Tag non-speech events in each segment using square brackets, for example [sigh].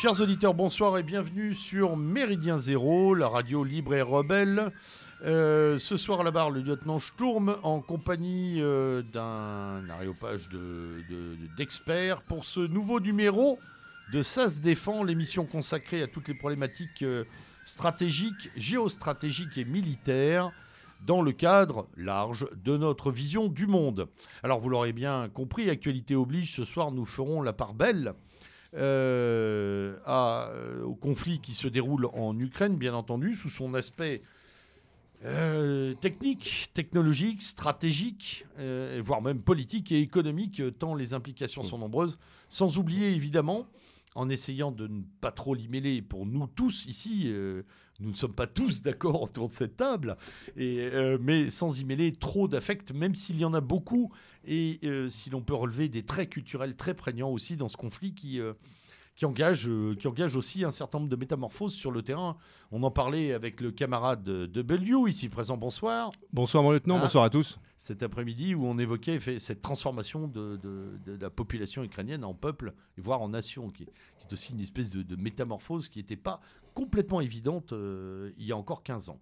Chers auditeurs, bonsoir et bienvenue sur Méridien Zéro, la radio libre et rebelle. Euh, ce soir à la barre, le lieutenant Sturm en compagnie euh, d'un aréopage d'experts de, pour ce nouveau numéro de Ça se défend, l'émission consacrée à toutes les problématiques euh, stratégiques, géostratégiques et militaires dans le cadre large de notre vision du monde. Alors vous l'aurez bien compris, actualité oblige, ce soir nous ferons la part belle euh, euh, au conflit qui se déroule en Ukraine, bien entendu, sous son aspect euh, technique, technologique, stratégique, voire même politique et économique, tant les implications sont nombreuses, sans oublier évidemment en essayant de ne pas trop l'y mêler pour nous tous ici. Euh, nous ne sommes pas tous [laughs] d'accord autour de cette table, et, mais sans y mêler trop d'affect, même s'il y en a beaucoup, et euh, si l'on peut relever des traits culturels très prégnants aussi dans ce conflit qui qui engage, euh, qui engage aussi un certain nombre de métamorphoses sur le terrain. On en parlait avec le camarade de Belliou, ici présent. Bonsoir. Bonsoir, mon lieutenant. Ah. bonsoir à tous. Cet après-midi, où on évoquait fait, cette transformation de, de, la population ukrainienne en peuple, voire en nation, qui, est aussi une espèce de, métamorphose qui n'était pas complètement évidente euh, il y a encore 15 ans.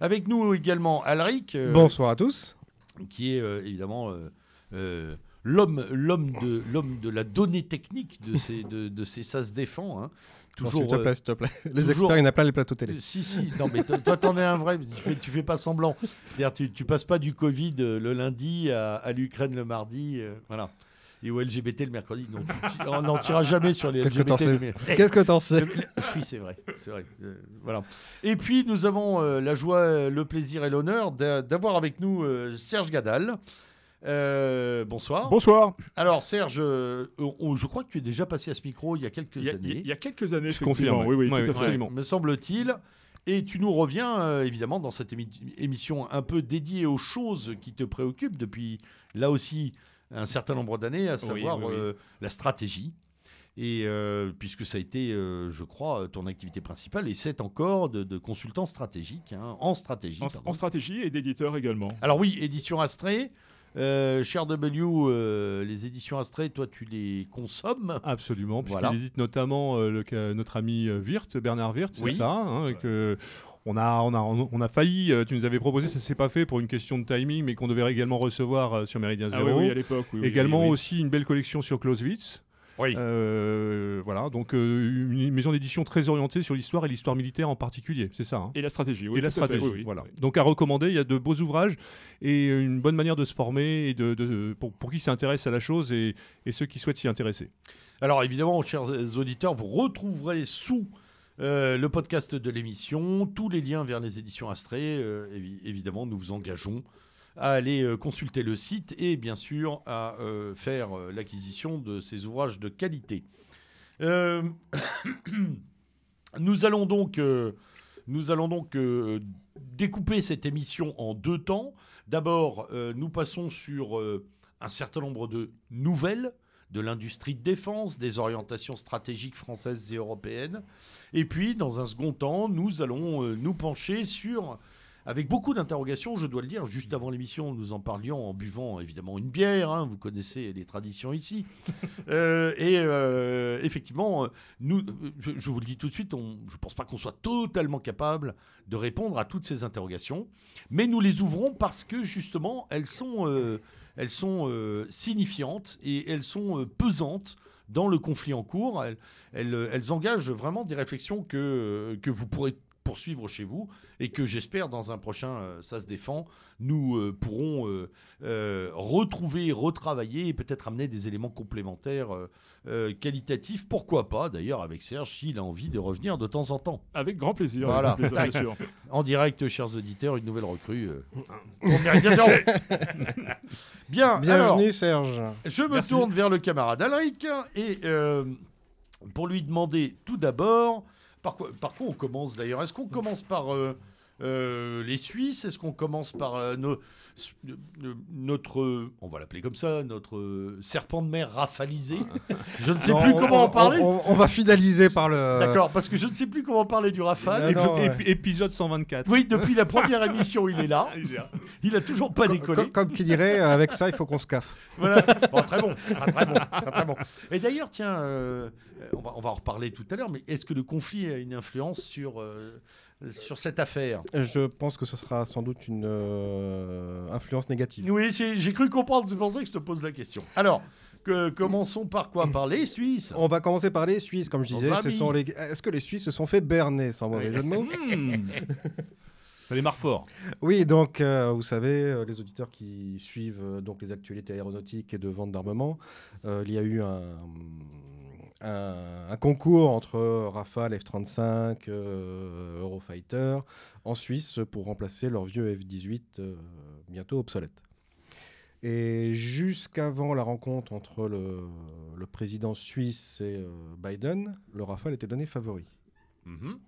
Avec nous également Alric. Euh, bonsoir à tous. Qui est évidemment l'homme, l'homme de, l'homme de la donnée technique de ces, de, de ces ça se défend. Hein. Toujours, te plaît, te plaît. Les experts, il n'y en a pas les plateaux télé. Si, si, non, mais toi, t'en es un vrai. Tu fais, tu fais pas semblant. C'est-à-dire, tu, tu passes pas du Covid euh, le lundi à, à l'Ukraine le mardi. Euh, voilà. Et au LGBT le mercredi. Donc, on n'en tirera jamais sur les Qu'est-ce LGBT. Qu'est-ce que t'en sais Oui, c'est vrai. C'est vrai. Euh, voilà. Et puis, nous avons la joie, le plaisir et l'honneur d'avoir avec nous Serge Gadal. Euh, bonsoir. Bonsoir. Alors Serge, euh, je crois que tu es déjà passé à ce micro il y a quelques années. Il y a quelques années, je confirme. Oui, oui, tout absolument. Me semble-t-il. Et tu nous reviens euh, évidemment dans cette émission un peu dédiée aux choses qui te préoccupent depuis là aussi un certain nombre d'années, à savoir la stratégie. Et puisque ça a été, je crois, ton activité principale, et c'est encore de, consultant stratégique, hein, en stratégie. En, stratégie et d'éditeur également. Alors oui, édition Astrée. Euh, cher W, euh, les éditions Astrée, toi, tu les consommes Absolument, puisqu'il édite notamment euh, le, notre ami Wirth, Bernard Wirth, c'est ça hein, que on a, on, a, on a failli, tu nous avais proposé, ça s'est pas fait pour une question de timing, mais qu'on devait également recevoir sur Méridien Zéro. Ah oui, à l'époque. également aussi une belle collection sur Clausewitz. Oui. Euh, voilà, donc euh, une maison d'édition très orientée sur l'histoire et l'histoire militaire en particulier, c'est ça. Hein. et la stratégie, oui. Et la stratégie, voilà. Donc à recommander, il y a de beaux ouvrages et une bonne manière de se former et de, pour, pour, qui s'intéresse à la chose et, et ceux qui souhaitent s'y intéresser. Alors évidemment, chers auditeurs, vous retrouverez sous euh, le podcast de l'émission tous les liens vers les éditions Astrée. évidemment, nous vous engageons à aller euh, consulter le site et bien sûr à euh, faire euh, l'acquisition de ces ouvrages de qualité. [coughs] nous allons donc, nous allons donc découper cette émission en deux temps. D'abord, nous passons sur un certain nombre de nouvelles de l'industrie de défense, des orientations stratégiques françaises et européennes. Et puis, dans un second temps, nous allons nous pencher sur avec beaucoup d'interrogations, je dois le dire. Juste avant l'émission, nous en parlions en buvant évidemment une bière. Hein, vous connaissez les traditions ici. [laughs] Euh, et euh, effectivement, nous, je, vous le dis tout de suite, on, je ne pense pas qu'on soit totalement capable de répondre à toutes ces interrogations. Mais nous les ouvrons parce que justement, elles sont, euh, elles sont signifiantes et elles sont pesantes dans le conflit en cours. Elles, elles, elles, engagent vraiment des réflexions que, que vous pourrez poursuivre chez vous et que j'espère dans un prochain euh, Ça se défend, nous euh, pourrons euh, retrouver, retravailler et peut-être amener des éléments complémentaires qualitatifs. Pourquoi pas d'ailleurs avec Serge s'il a envie de revenir de temps en temps. Avec grand plaisir. Voilà. en direct, chers auditeurs, une nouvelle recrue. [laughs] Bien. Bienvenue Serge. Je me tourne vers le camarade Alric et pour lui demander tout d'abord par quoi, on commence d'ailleurs? Est-ce qu'on commence par euh, euh, les Suisses. Est-ce qu'on commence par euh, notre, on va l'appeler comme ça, notre serpent de mer rafalisé [laughs] Je ne sais plus comment en parler. On, va finaliser par le. D'accord, parce que je ne sais plus comment parler du Rafale. Épisode 124. Oui, depuis la première émission, il est là. [laughs] Il a toujours pas décollé. Comme, qui dirait, avec ça, il faut qu'on se caffe. Voilà. très bon, très, bon, très bon. Et d'ailleurs, tiens, on, va, on va en reparler tout à l'heure, mais est-ce que le conflit a une influence sur sur cette affaire Je pense que ce sera sans doute une euh, influence négative. Oui, j'ai cru comprendre, c'est pour ça que je te pose la question. Alors, que, commençons par quoi? Par les Suisses On va commencer par les Suisses, comme je disais. Est-ce que les Suisses se sont fait berner, sans mauvais jeu de mots? [laughs] Hmm. Ça les marre fort. Oui, donc euh, vous savez, euh, les auditeurs qui suivent donc les actualités aéronautiques et de vente d'armement, il y a eu un, un, concours entre Rafale, F-35, euh, Eurofighter en Suisse pour remplacer leur vieux F-18 euh, bientôt obsolète. Et jusqu'avant la rencontre entre le, président suisse et euh, Biden, le Rafale était donné favori. Mhm.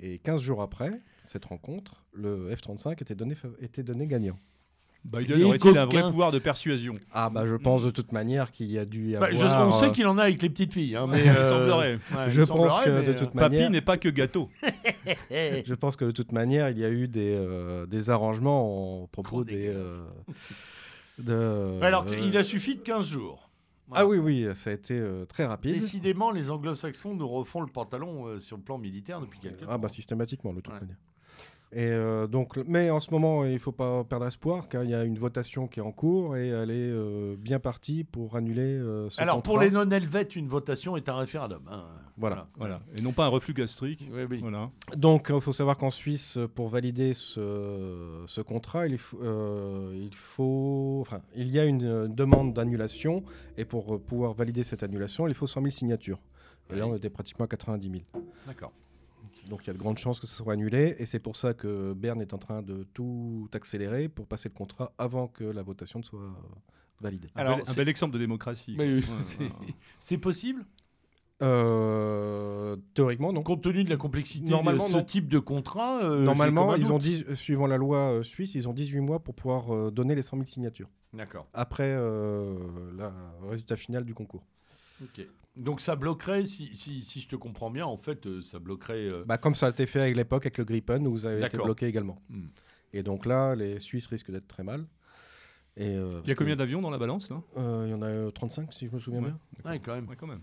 Et 15 jours après cette rencontre, le F-35 était donné, était donné gagnant. Biden aurait-il un vrai pouvoir de persuasion Ah bah je pense de toute manière qu'il y a dû y bah, avoir... on sait euh, qu'il en a avec les petites filles, hein, [laughs] mais il euh, semblerait. je pense que de toute manière... Papy n'est pas que gâteau. [laughs] je pense que de toute manière, il y a eu des, euh, des arrangements en propos des... de, Alors il a suffi de 15 jours. Ah oui, oui, ça a été très rapide. Décidément, les anglo-saxons nous refont le pantalon sur le plan militaire depuis quelques temps. Ah bah systématiquement, de toute manière. Et euh, donc, mais en ce moment, il ne faut pas perdre espoir car il y a une votation qui est en cours et elle est euh, bien partie pour annuler euh, ce Alors pour les non-helvètes, une votation est un référendum. Hein. Voilà. voilà. Et non pas un reflux gastrique. Oui, Voilà. Donc il faut savoir qu'en Suisse, pour valider ce, ce contrat, il faut, il faut, enfin, il y a une demande d'annulation et pour pouvoir valider cette annulation, il faut 100 000 signatures. Et là, on était pratiquement à 90 000. D'accord. Donc il y a de grandes chances que ce soit annulé. Et c'est pour ça que Berne est en train de tout accélérer pour passer le contrat avant que la votation ne soit validée. Alors, un, bel, exemple de démocratie. [laughs] c'est possible? Euh, théoriquement, non. Compte tenu de la complexité Normalement, de ce type de contrat, euh, Normalement, ils ont dit, suivant la loi euh, suisse, ils ont 18 mois pour pouvoir donner les 100 000 signatures. D'accord. Après le résultat final du concours. Donc ça bloquerait, si, si, si, je te comprends bien, en fait, euh, ça bloquerait. Euh, bah, comme ça a été fait à l'époque avec le Gripen, où vous avez été bloqué également. Hmm. Et donc là, les Suisses risquent d'être très mal. Et, euh, il y a combien d'avions dans la balance là? Il y en a 35, si je me souviens bien. Ouais, quand même. quand même.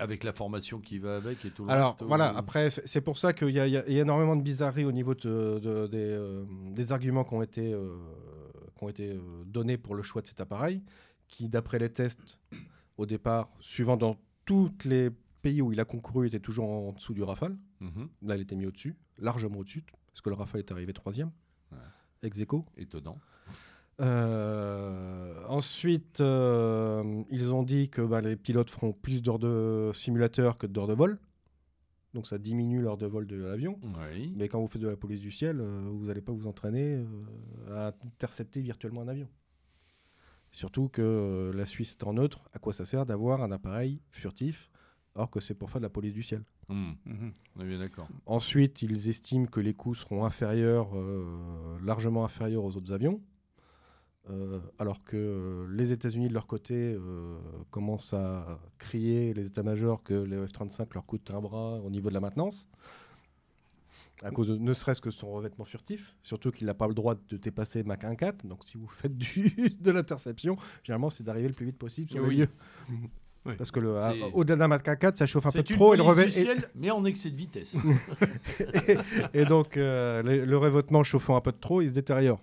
Avec la formation qui va avec et tout le Alors, voilà, après, c'est pour ça qu'il y, y, a énormément de bizarreries au niveau de, des, des, arguments qui ont été, qui ont été donnés pour le choix de cet appareil, qui, d'après les tests, au départ, suivant dans tous les pays où il a concouru, était toujours en dessous du Rafale. Mhm. Là, il était mis au-dessus, largement au-dessus, parce que le Rafale est arrivé troisième, ouais. ex aequo. Étonnant. Euh, ensuite, euh, ils ont dit que bah, les pilotes feront plus d'heures de simulateur que d'heures de vol. Donc ça diminue l'heure de vol de l'avion. Mais quand vous faites de la police du ciel, euh, vous n'allez pas vous entraîner à intercepter virtuellement un avion. Surtout que euh, la Suisse est en neutre, à quoi ça sert d'avoir un appareil furtif alors que c'est pour faire de la police du ciel? Mmh. Mmh. On est bien d'accord. Ensuite, ils estiment que les coûts seront inférieurs, euh, largement inférieurs aux autres avions. Euh, alors que les États-Unis, de leur côté, commencent à crier, les états-majors, que les F-35 leur coûtent un bras au niveau de la maintenance à cause de ne serait-ce que son revêtement furtif, surtout qu'il n'a pas le droit de dépasser Mach 1.4. Donc si vous faites du, [laughs] de l'interception, généralement c'est d'arriver le plus vite possible sur le lieu. Parce que au-delà d'un Mach 1.4, ça chauffe un peu trop et le revêtement. ciel, mais en excès de vitesse. [laughs] et, donc euh, le, revêtement chauffant un peu de trop, il se détériore.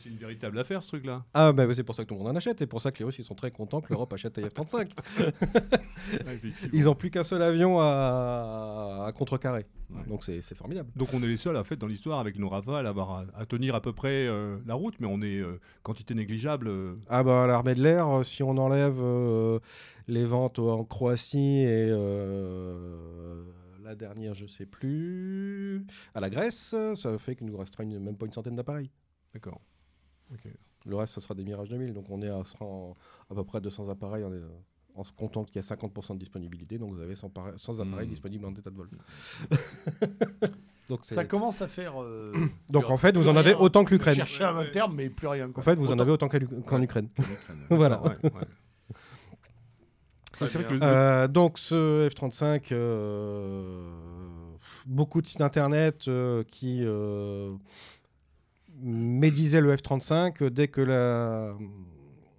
C'est une véritable affaire ce truc-là. Ah bah c'est pour ça que tout le monde en achète et pour ça que les Russes ils sont très contents que l'Europe achète F-35. [laughs] [laughs] ils n'ont plus qu'un seul avion à, contrecarrer. Donc c'est formidable. Donc on est les seuls en fait dans l'histoire avec nos rafales à avoir à, tenir à peu près euh, la route, mais on est euh, quantité négligeable. Euh. Ah bah l'armée de l'air, si on enlève les ventes en Croatie et la dernière, je sais plus, à la Grèce, ça fait qu'il nous restera même pas une centaine d'appareils. D'accord. Le reste, ce sera des Mirage 2000. Donc on est à, à peu près 200 appareils. On est, en se comptant qu'il y a 50% de disponibilité, donc vous avez 100, appareils hmm. disponibles en état de vol. [laughs] Donc, Ça commence à faire. euh, [coughs] Donc en fait, vous en avez rien. autant que l'Ukraine. Chercher un terme, mais plus rien. En fait, vous en avez autant qu'en Ouais. Ukraine. [laughs] Voilà. Ouais, ouais. Très C'est vrai bien. que le- Euh, donc ce F-35, euh, beaucoup de sites internet euh, qui euh, médisaient le F-35, euh, dès que la,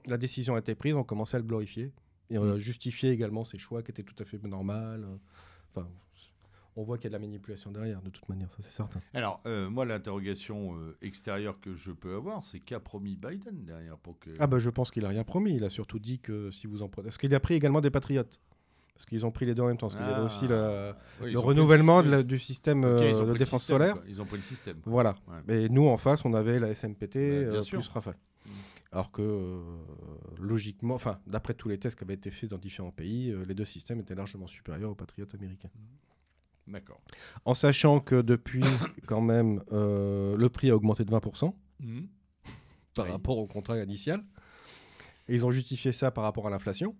la décision a été prise, on commençait à le glorifier. Et on a justifié également ses choix qui étaient tout à fait normal. Enfin, on voit qu'il y a de la manipulation derrière, de toute manière, ça c'est certain. Alors, euh, moi, l'interrogation euh, extérieure que je peux avoir, c'est qu'a promis Biden derrière pour que. Ah bah je pense qu'il a rien promis, il a surtout dit que si vous en prenez... Parce qu'il a pris également des patriotes. Parce qu'ils ont pris les deux en même temps. Parce qu'il y avait Ah. aussi Oui, le renouvellement sy- de la- du système euh, de défense système, solaire. quoi. Ils ont pris le système. quoi. Voilà. Ouais. Et nous, en face, on avait la SMPT Bah, euh, plus Rafale. Mm. Alors que, euh, logiquement, enfin, d'après tous les tests qui avaient été faits dans différents pays, euh, les deux systèmes étaient largement supérieurs aux patriotes américains. D'accord. En sachant que depuis, [coughs] quand même, le prix a augmenté de 20% Mhm. par Oui. rapport au contrat initial. Et ils ont justifié ça par rapport à l'inflation.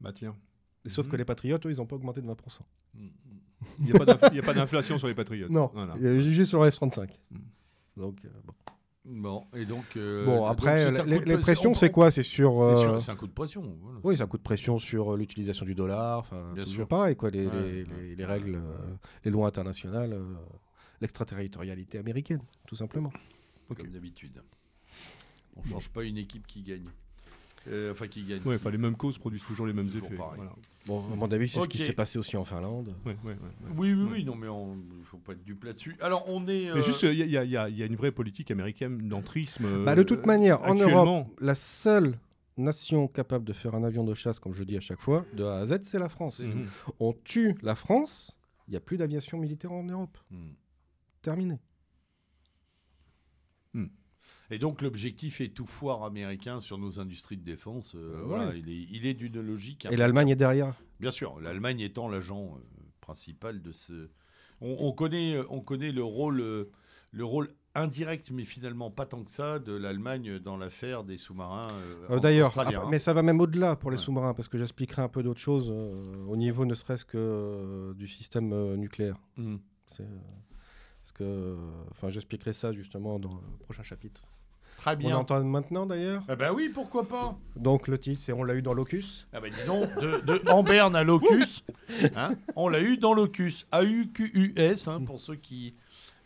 Bah tiens. Sauf Mhm. que les patriotes, eux, ils n'ont pas augmenté de 20%. Mm, mm. Il n'y a pas d'inflation sur les patriotes. Non, Voilà. il y a juste sur le F-35. Mm. Donc, euh, bon. Bon, et donc. euh, Bon, après, les, pressions, on- c'est quoi? C'est sur. C'est euh, un coup de pression. voilà. Oui, c'est un coup de pression sur euh, l'utilisation du dollar. Enfin, Bien sûr. pareil, quoi. Les, Ouais, les- ouais, les- règles, euh, les lois internationales, euh, l'extraterritorialité américaine, tout simplement. Comme d'habitude. On ne change pas une équipe qui gagne. Euh, enfin, qui gagne. Ouais, enfin, les mêmes causes produisent toujours les mêmes Toujours effets. Voilà. Bon, à mon avis, c'est ce qui s'est passé aussi en Finlande. Ouais, ouais, ouais, ouais. Oui, oui, Ouais. oui, non, mais il ne faut pas être dupe là-dessus. Alors, on est. Mais euh, juste, il y, a- y a- y a- y a une vraie politique américaine d'entrisme. euh, Bah, de toute manière, en. Europe, la seule nation capable de faire un avion de chasse, comme je dis à chaque fois, de A à Z, c'est la France. On tue la France, il n'y a plus d'aviation militaire en Europe. hmm. Terminé. Et donc, l'objectif est tout foire américain sur nos industries de défense. euh, Euh, voilà, ouais. il est, il est d'une logique. Et l'Allemagne est derrière? Bien sûr, l'Allemagne étant l'agent euh, principal de ce. On, on connaît, on connaît le rôle, le rôle indirect, mais finalement pas tant que ça, de l'Allemagne dans l'affaire des sous-marins. euh, D'ailleurs, hein. mais ça va même au-delà pour les Ouais. sous-marins, parce que j'expliquerai un peu d'autres choses euh, au niveau ne serait-ce que euh, du système nucléaire. Euh, parce que, enfin, j'expliquerai ça justement dans le prochain chapitre. Très On bien. entend maintenant d'ailleurs. Ah bah oui, pourquoi pas Donc le titre, c'est On l'a eu dans Locus. Ah bah dis donc, de, de Amberne à Locus, hein, on l'a eu dans Locus, A-U-Q-U-S, hein, pour ceux qui,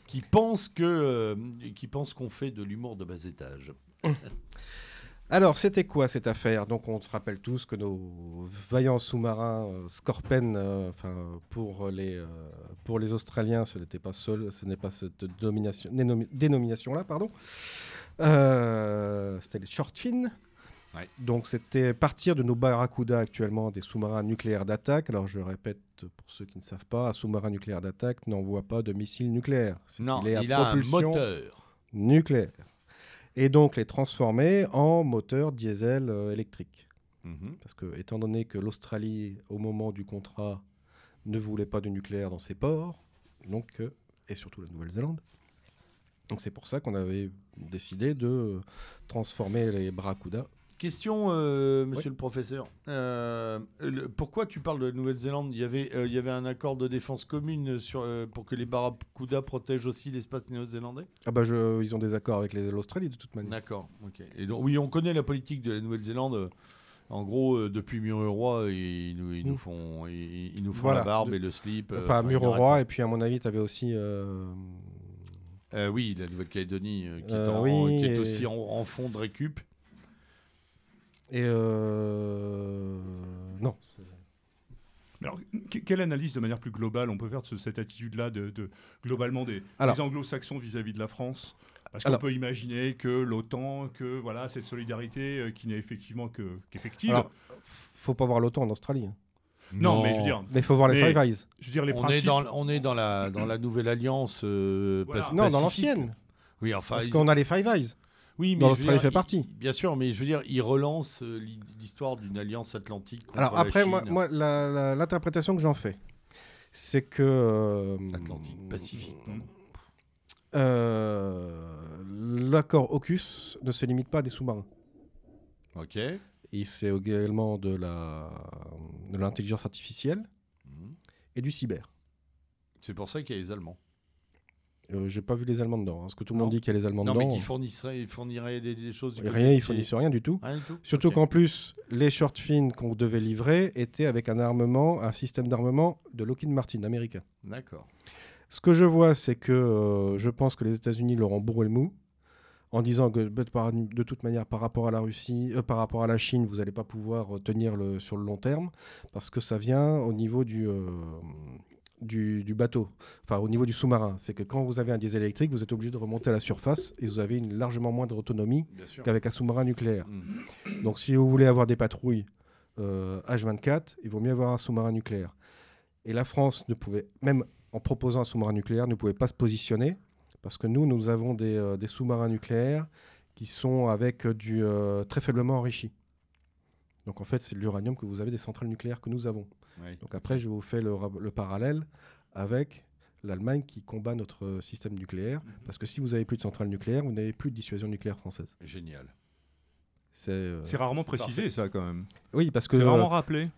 qui pensent que euh, qui pensent qu'on fait de l'humour de bas étage. [laughs] Alors, c'était quoi cette affaire? Donc, on se rappelle tous que nos vaillants sous-marins euh, Scorpen, euh, enfin, pour les euh, pour les Australiens, ce n'était pas seul, ce n'est pas cette dénomination-là, pardon. Euh, c'était les Shortfin. Ouais. Donc, c'était partir de nos Barracuda actuellement des sous-marins nucléaires d'attaque. Alors, je répète pour ceux qui ne savent pas, un sous-marin nucléaire d'attaque n'envoie pas de missiles nucléaires. C'est Non, est il a un moteur. nucléaire. Et donc les transformer en moteur diesel euh, électrique. Mhm. Parce que, étant donné que l'Australie, au moment du contrat, ne voulait pas de nucléaire dans ses ports, donc, euh, et surtout la Nouvelle-Zélande, donc c'est pour ça qu'on avait décidé de transformer les Barracuda. Question, euh, monsieur le professeur. Euh, le- pourquoi tu parles de la Nouvelle-Zélande? Il, y avait, euh, il y avait un accord de défense commune sur, pour que les Barracuda protègent aussi l'espace néo-zélandais? Ah bah je- ils ont des accords avec l'Australie de toute manière. D'accord. ok. Et donc, oui, on connaît la politique de la Nouvelle-Zélande. En gros, euh, depuis Mur-Roi, ils nous, ils nous Mm. font, ils, ils nous font Voilà. la barbe De- et le slip. euh, Enfin, et puis à mon avis, tu avais aussi... euh, Euh, oui, la Nouvelle-Calédonie, euh, qui, est Euh, en- oui, qui est et- aussi en, en fond de récup. et... euh, Non. Alors, que- quelle analyse de manière plus globale on peut faire de ce- cette attitude-là de, de- globalement des, anglo-saxons vis-à-vis de la France? Parce qu'on Alors- peut imaginer que l'OTAN, que voilà cette solidarité euh, qui n'est effectivement que qu'effective. Alors, faut pas voir l'OTAN en Australie. hein. Non, mais je veux dire, Mais il faut voir les Mais- Five Eyes. je veux dire les On est, principes. dans, on est dans la, dans la nouvelle alliance euh, Voilà. Non, dans l'ancienne. Oui, enfin, Parce qu'on a les Five Eyes. oui, mais dans je veux l'Australie dire, fait partie. Bien sûr, mais je veux dire, ils relancent euh, l'hi- l'histoire d'une alliance atlantique. Contre Alors après, moi, Chine. moi, la- la- l'interprétation que j'en fais, c'est que... euh, Atlantique, Pacifique. euh, L'accord AUKUS ne se limite pas à des sous-marins. Ok. Et c'est également de la de l'intelligence artificielle Mhm. et du cyber. C'est pour ça qu'il y a les Allemands. Euh, J'ai pas vu les Allemands dedans. hein, parce que tout le monde Non. dit qu'il y a les Allemands Non, dedans. mais qui fournisserait, fournirait des, des choses. du côté Rien, ils fournissent rien du tout. Rien du tout Surtout qu'en plus, les short fins qu'on devait livrer étaient avec un armement, un système d'armement de Lockheed Martin américain. D'accord. Ce que je vois, c'est que euh, je pense que les États-Unis leur ont bourré le mou en disant que de, toute manière, par rapport à la Russie, euh, par rapport à la Chine, vous n'allez pas pouvoir euh, tenir le, sur le long terme parce que ça vient au niveau du, euh, du, du bateau, enfin au niveau du sous-marin. C'est que quand vous avez un diesel électrique, vous êtes obligé de remonter à la surface et vous avez une largement moindre autonomie qu'avec un sous-marin nucléaire. Mhm. Donc si vous voulez avoir des patrouilles euh, H24, il vaut mieux avoir un sous-marin nucléaire. Et la France ne pouvait, même en proposant un sous-marin nucléaire, ne pouvait pas se positionner parce que nous, nous avons des, euh, des sous-marins nucléaires qui sont avec euh, du euh, très faiblement enrichi. Donc en fait, c'est de l'uranium que vous avez des centrales nucléaires que nous avons. Donc après, je vous fais le, ra- le parallèle avec l'Allemagne qui combat notre système nucléaire. Mhm. Parce que si vous avez plus de centrales nucléaires, vous n'avez plus de dissuasion nucléaire française. Génial. C'est euh, C'est rarement Parfait. précisé, ça, quand même. oui, parce que C'est euh, rarement rappelé.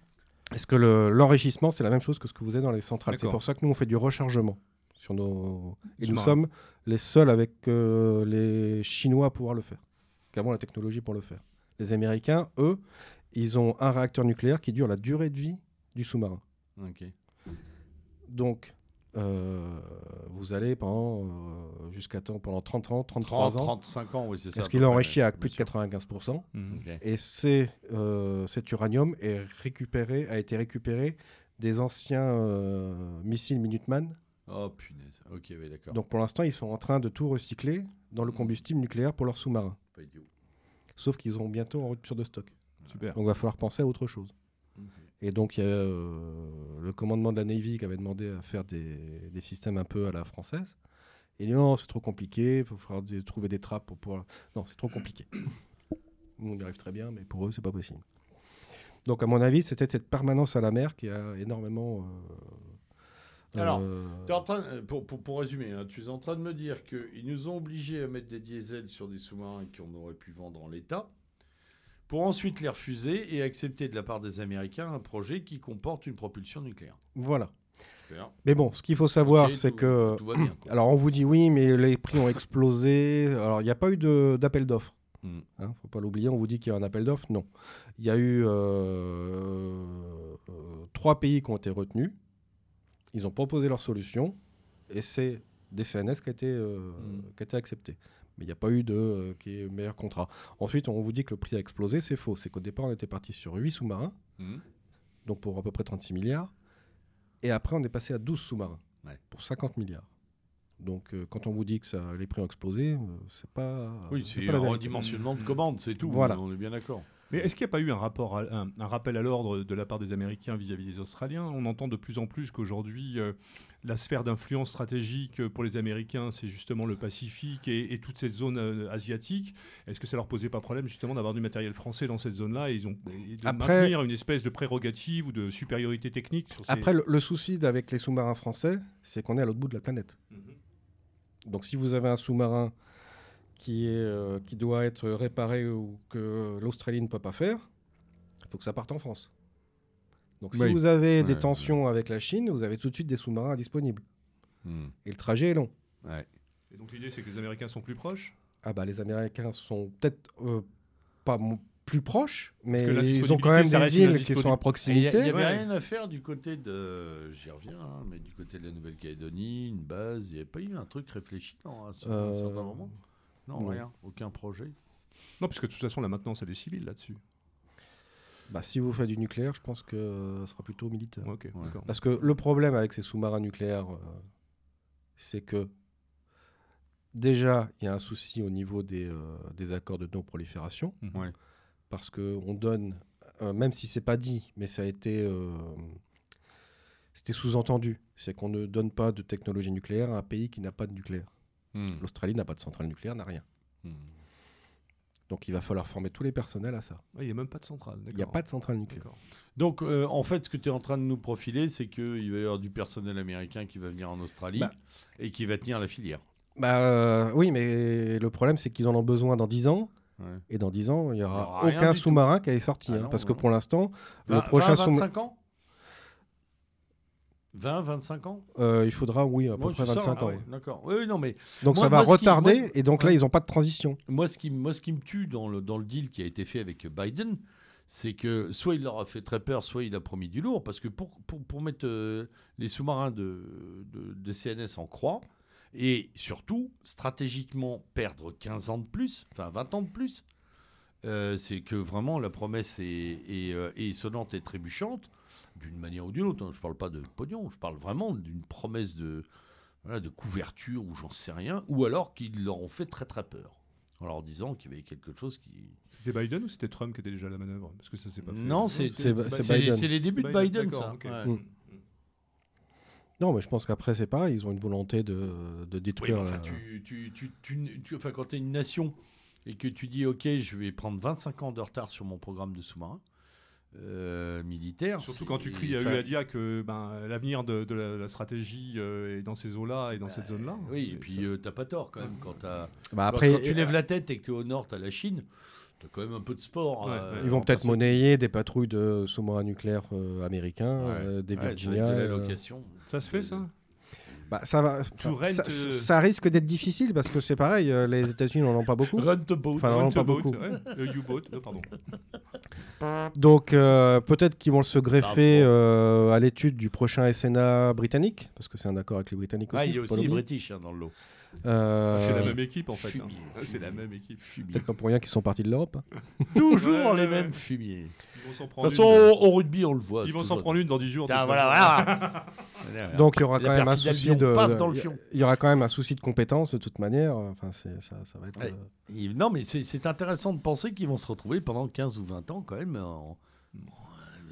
Est-ce que le- l'enrichissement, c'est la même chose que ce que vous avez dans les centrales C'est pour ça que nous, on fait du rechargement sur nos... Et nous sommes les seuls avec euh, les Chinois à pouvoir le faire, qui avons la technologie pour le faire. Les Américains, eux, ils ont un réacteur nucléaire qui dure la durée de vie du sous-marin. Donc, euh, vous allez pendant euh, jusqu'à temps, pendant 30 ans, 33 30, ans, 35 ans, oui, c'est ça. parce qu'il est enrichi à plus de sûr. 95%. Mhm. Et c'est, euh, cet uranium est récupéré, a été récupéré des anciens euh, missiles Minuteman. Oh punaise. Ok, oui, d'accord. Donc pour l'instant, ils sont en train de tout recycler dans le Mhm. combustible nucléaire pour leurs sous-marins. Pas idiot. Sauf qu'ils seront bientôt en rupture de stock. Super. Donc il va falloir penser à autre chose. Et donc il y a euh, le commandement de la Navy qui avait demandé à faire des, des systèmes un peu à la française. Et il dit non, c'est trop compliqué, il faut falloir des- trouver des trappes pour pouvoir... Non, c'est trop compliqué. Nous, on y arrive très bien, mais pour eux, c'est pas possible. Donc à mon avis, c'était cette permanence à la mer qui a énormément... euh, Alors, euh, T'es en train, euh, pour, pour, pour résumer, hein, tu es en train de me dire qu'ils nous ont obligés à mettre des diesels sur des sous-marins qu'on aurait pu vendre en l'état, pour ensuite les refuser et accepter de la part des Américains un projet qui comporte une propulsion nucléaire. Voilà. Mais bon, ce qu'il faut savoir, c'est que... Tout va bien. Alors on vous dit oui, mais les prix ont explosé. Alors il n'y a pas eu de- d'appel d'offres. Mm. Hein, faut pas l'oublier, on vous dit qu'il y a un appel d'offres. Non. Il y a eu euh, euh, trois pays qui ont été retenus. Ils ont proposé leur solution et c'est DCNS qui a été, euh, Mm. qui a été accepté. Mais il n'y a pas eu de euh, qui est meilleur contrat. Ensuite, on vous dit que le prix a explosé. C'est faux. C'est qu'au départ, on était parti sur 8 sous-marins, Mm. donc pour à peu près 36 milliards. Et après, on est passé à 12 sous-marins Ouais. pour 50 milliards. Donc, euh, quand on vous dit que ça, les prix ont explosé, euh, c'est pas. Oui, c'est un redimensionnement de commande, c'est tout. Voilà. On est bien d'accord. Mais est-ce qu'il n'y a pas eu un, rapport à- un, un rappel à l'ordre de la part des Américains vis-à-vis des Australiens? On entend de plus en plus qu'aujourd'hui, euh, la sphère d'influence stratégique pour les Américains, c'est justement le Pacifique et, et toute cette zone euh, asiatique. Est-ce que ça leur posait pas problème justement d'avoir du matériel français dans cette zone-là et, ils ont, et de Après- maintenir une espèce de prérogative ou de supériorité technique sur ces... Après, le, le souci avec les sous-marins français, c'est qu'on est à l'autre bout de la planète. Mhm. Donc, si vous avez un sous-marin qui, est, euh, qui doit être réparé ou que l'Australie ne peut pas faire, il faut que ça parte en France. Donc, si Oui. vous avez des Ouais, tensions avec la Chine, vous avez tout de suite des sous-marins disponibles. Mm. Et le trajet est long. Ouais. Et donc l'idée, c'est que les Américains sont plus proches? Ah bah les Américains sont peut-être euh, pas plus proches, mais ils ont quand même des îles qui sont à Et Il n'y proximité. avait Ouais. rien à faire du côté de. J'y reviens, hein, mais du côté de la Nouvelle-Calédonie, une base. Il n'y avait pas eu un truc réfléchi non, à, ce- à un Euh, certain moment non, non. rien. Aucun projet. Non, parce que de toute façon, la maintenance, elle est civile là-dessus. Bah, si vous faites du nucléaire, je pense que euh, ce sera plutôt militaire. Ouais. Parce que le problème avec ces sous-marins nucléaires, euh, c'est que déjà, il y a un souci au niveau des, euh, des accords de non-prolifération, Mhm. Ouais. parce qu'on donne, euh, même si c'est pas dit, mais ça a été, euh, c'était sous-entendu, c'est qu'on ne donne pas de technologie nucléaire à un pays qui n'a pas de nucléaire. Mm. L'Australie n'a pas de centrale nucléaire, n'a rien. Mm. Donc il va falloir former tous les personnels à ça. Ah, Il n'y a même pas de centrale. Il n'y a pas de centrale nucléaire. Donc, euh, en fait, ce que tu es en train de nous profiler, c'est qu'il va y avoir du personnel américain qui va venir en Australie Bah. et qui va tenir la filière. Bah euh, oui, mais le problème c'est qu'ils en ont besoin dans 10 ans. Ouais. Et dans 10 ans, il n'y aura aucun sous-marin qui est sorti. Ah hein, non, parce non. que pour l'instant, le 20, prochain 20, sous-marin. 25 ans 20, 25 ans? Euh, il faudra, oui, à peu près c'est ça, 25 ah ans. ouais, ouais. D'accord. Oui, non, mais Donc Moi- ça va moi, ce qui- retarder, et donc là, ils n'ont pas de transition. moi, ce qui, moi, ce qui me tue dans le, dans le deal qui a été fait avec Biden, c'est que soit il leur a fait très peur, soit il a promis du lourd, parce que pour, pour, pour mettre euh, les sous-marins de, de, de CNS en croix, et surtout, stratégiquement, perdre 15 ans de plus, enfin 20 ans de plus, euh, c'est que vraiment la promesse est, est, est sonnante et trébuchante, d'une manière ou d'une autre. hein. Je ne parle pas de pognon, je parle vraiment d'une promesse de, voilà, de couverture ou j'en sais rien, ou alors qu'ils leur ont fait très très peur. En leur disant qu'il y avait quelque chose qui. C'était Biden ou c'était Trump qui était déjà à la manœuvre? Parce que ça s'est pas fait. Non, c'est Biden. les débuts de Biden, Biden, d'accord, ça. ok. Ouais. Mm. Non, mais je pense qu'après, c'est pareil. Ils ont une volonté de, de Oui, détruire. enfin, la- tu, tu, tu, tu- tu- enfin, quand tu es une nation et que tu dis, OK, je vais prendre 25 ans de retard sur mon programme de sous-marin euh, militaire. Surtout quand tu cries à enfin, Uladia que ben, l'avenir de, de la, la stratégie euh, est dans ces eaux-là et dans cette zone-là. Oui, et puis ça- euh, t'as pas tort quand même. Quand, t'as- Bah, quand- après, quand tu lèves la tête et que tu es au nord, tu as la Chine, tu as quand même un peu de sport. Ouais, euh, ouais. ils vont peut-être monnayer des patrouilles de sous-marins nucléaires euh, américains, Ouais. euh, des ça Virginia. de la euh, location. Ça se fait, ça? Bah, ça va. To rent, ça, euh, ça risque d'être difficile parce que c'est pareil. euh, les États-Unis n'en ont pas beaucoup. Run the boat. Enfin, vraiment Boat, pas boat, beaucoup. ouais, U-boat, euh, pardon. Donc euh, peut-être qu'ils vont se greffer euh, à l'étude du prochain SNA britannique parce que c'est un accord avec les Britanniques aussi. Ah, il y a aussi les. British hein, dans le lot. Euh, C'est la même équipe en fait. hein. C'est la même équipe. Peut-être pas pour rien qu'ils sont partis de l'Europe. [laughs] Toujours Ouais, les ouais, mêmes fumiers. De toute façon, une. au, au rugby, on le voit. Ils c'est vont s'en toujours- prendre une dans 10 jours. voilà, voilà. [laughs] Donc il y aura La quand même un souci de. Il y aura quand même un souci de compétence de toute manière. Enfin, c'est ça, ça va être. Ouais. euh, Non, mais c'est c'est intéressant de penser qu'ils vont se retrouver pendant 15 ou 20 ans quand même en...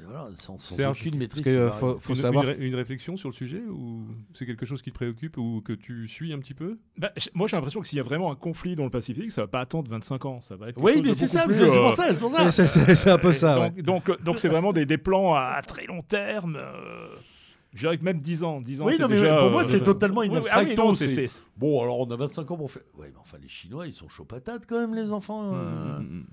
voilà, sans, sans Serge, aucune maîtrise. que, la faut- faut une, savoir une ré- une réflexion sur le sujet ou c'est quelque chose qui te préoccupe ou que tu suis un petit peu? Bah, moi, j'ai l'impression que s'il y a vraiment un conflit dans le Pacifique, ça va pas attendre 25 ans. Ça va être quelque Oui, mais c'est ça, euh, pour ça, c'est pour ça. [laughs] c'est- un peu ça. ouais. donc, donc, euh, donc, c'est vraiment des, des plans à, à très long terme. euh, je dirais que même 10 ans. 10 ans Oui, non, mais déjà, pour moi, euh, c'est totalement oui, ah oui, Bon, alors on a 25 ans pour faire. Ouais, mais enfin, les Chinois, ils sont chauds patates quand même, les enfants. euh. Mm, mm,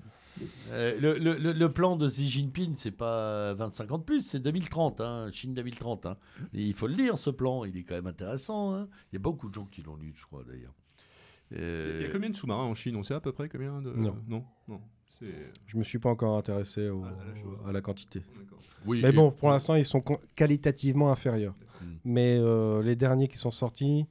Euh, le, le- le- le plan de Xi Jinping, c'est pas 25 ans de plus, c'est 2030, hein, Chine 2030. hein. Il faut le lire, ce plan, il est quand même intéressant. hein. Il y a beaucoup de gens qui l'ont lu, je crois, d'ailleurs. Il y a combien de sous-marins en Chine? On sait à peu près combien de... Non. Non, non. Je me suis pas encore intéressé au- Ah, à la chose. à la quantité. Oui, Mais bon, pour l'instant, ils sont qualitativement inférieurs. Mm. Mais euh, les derniers qui sont sortis,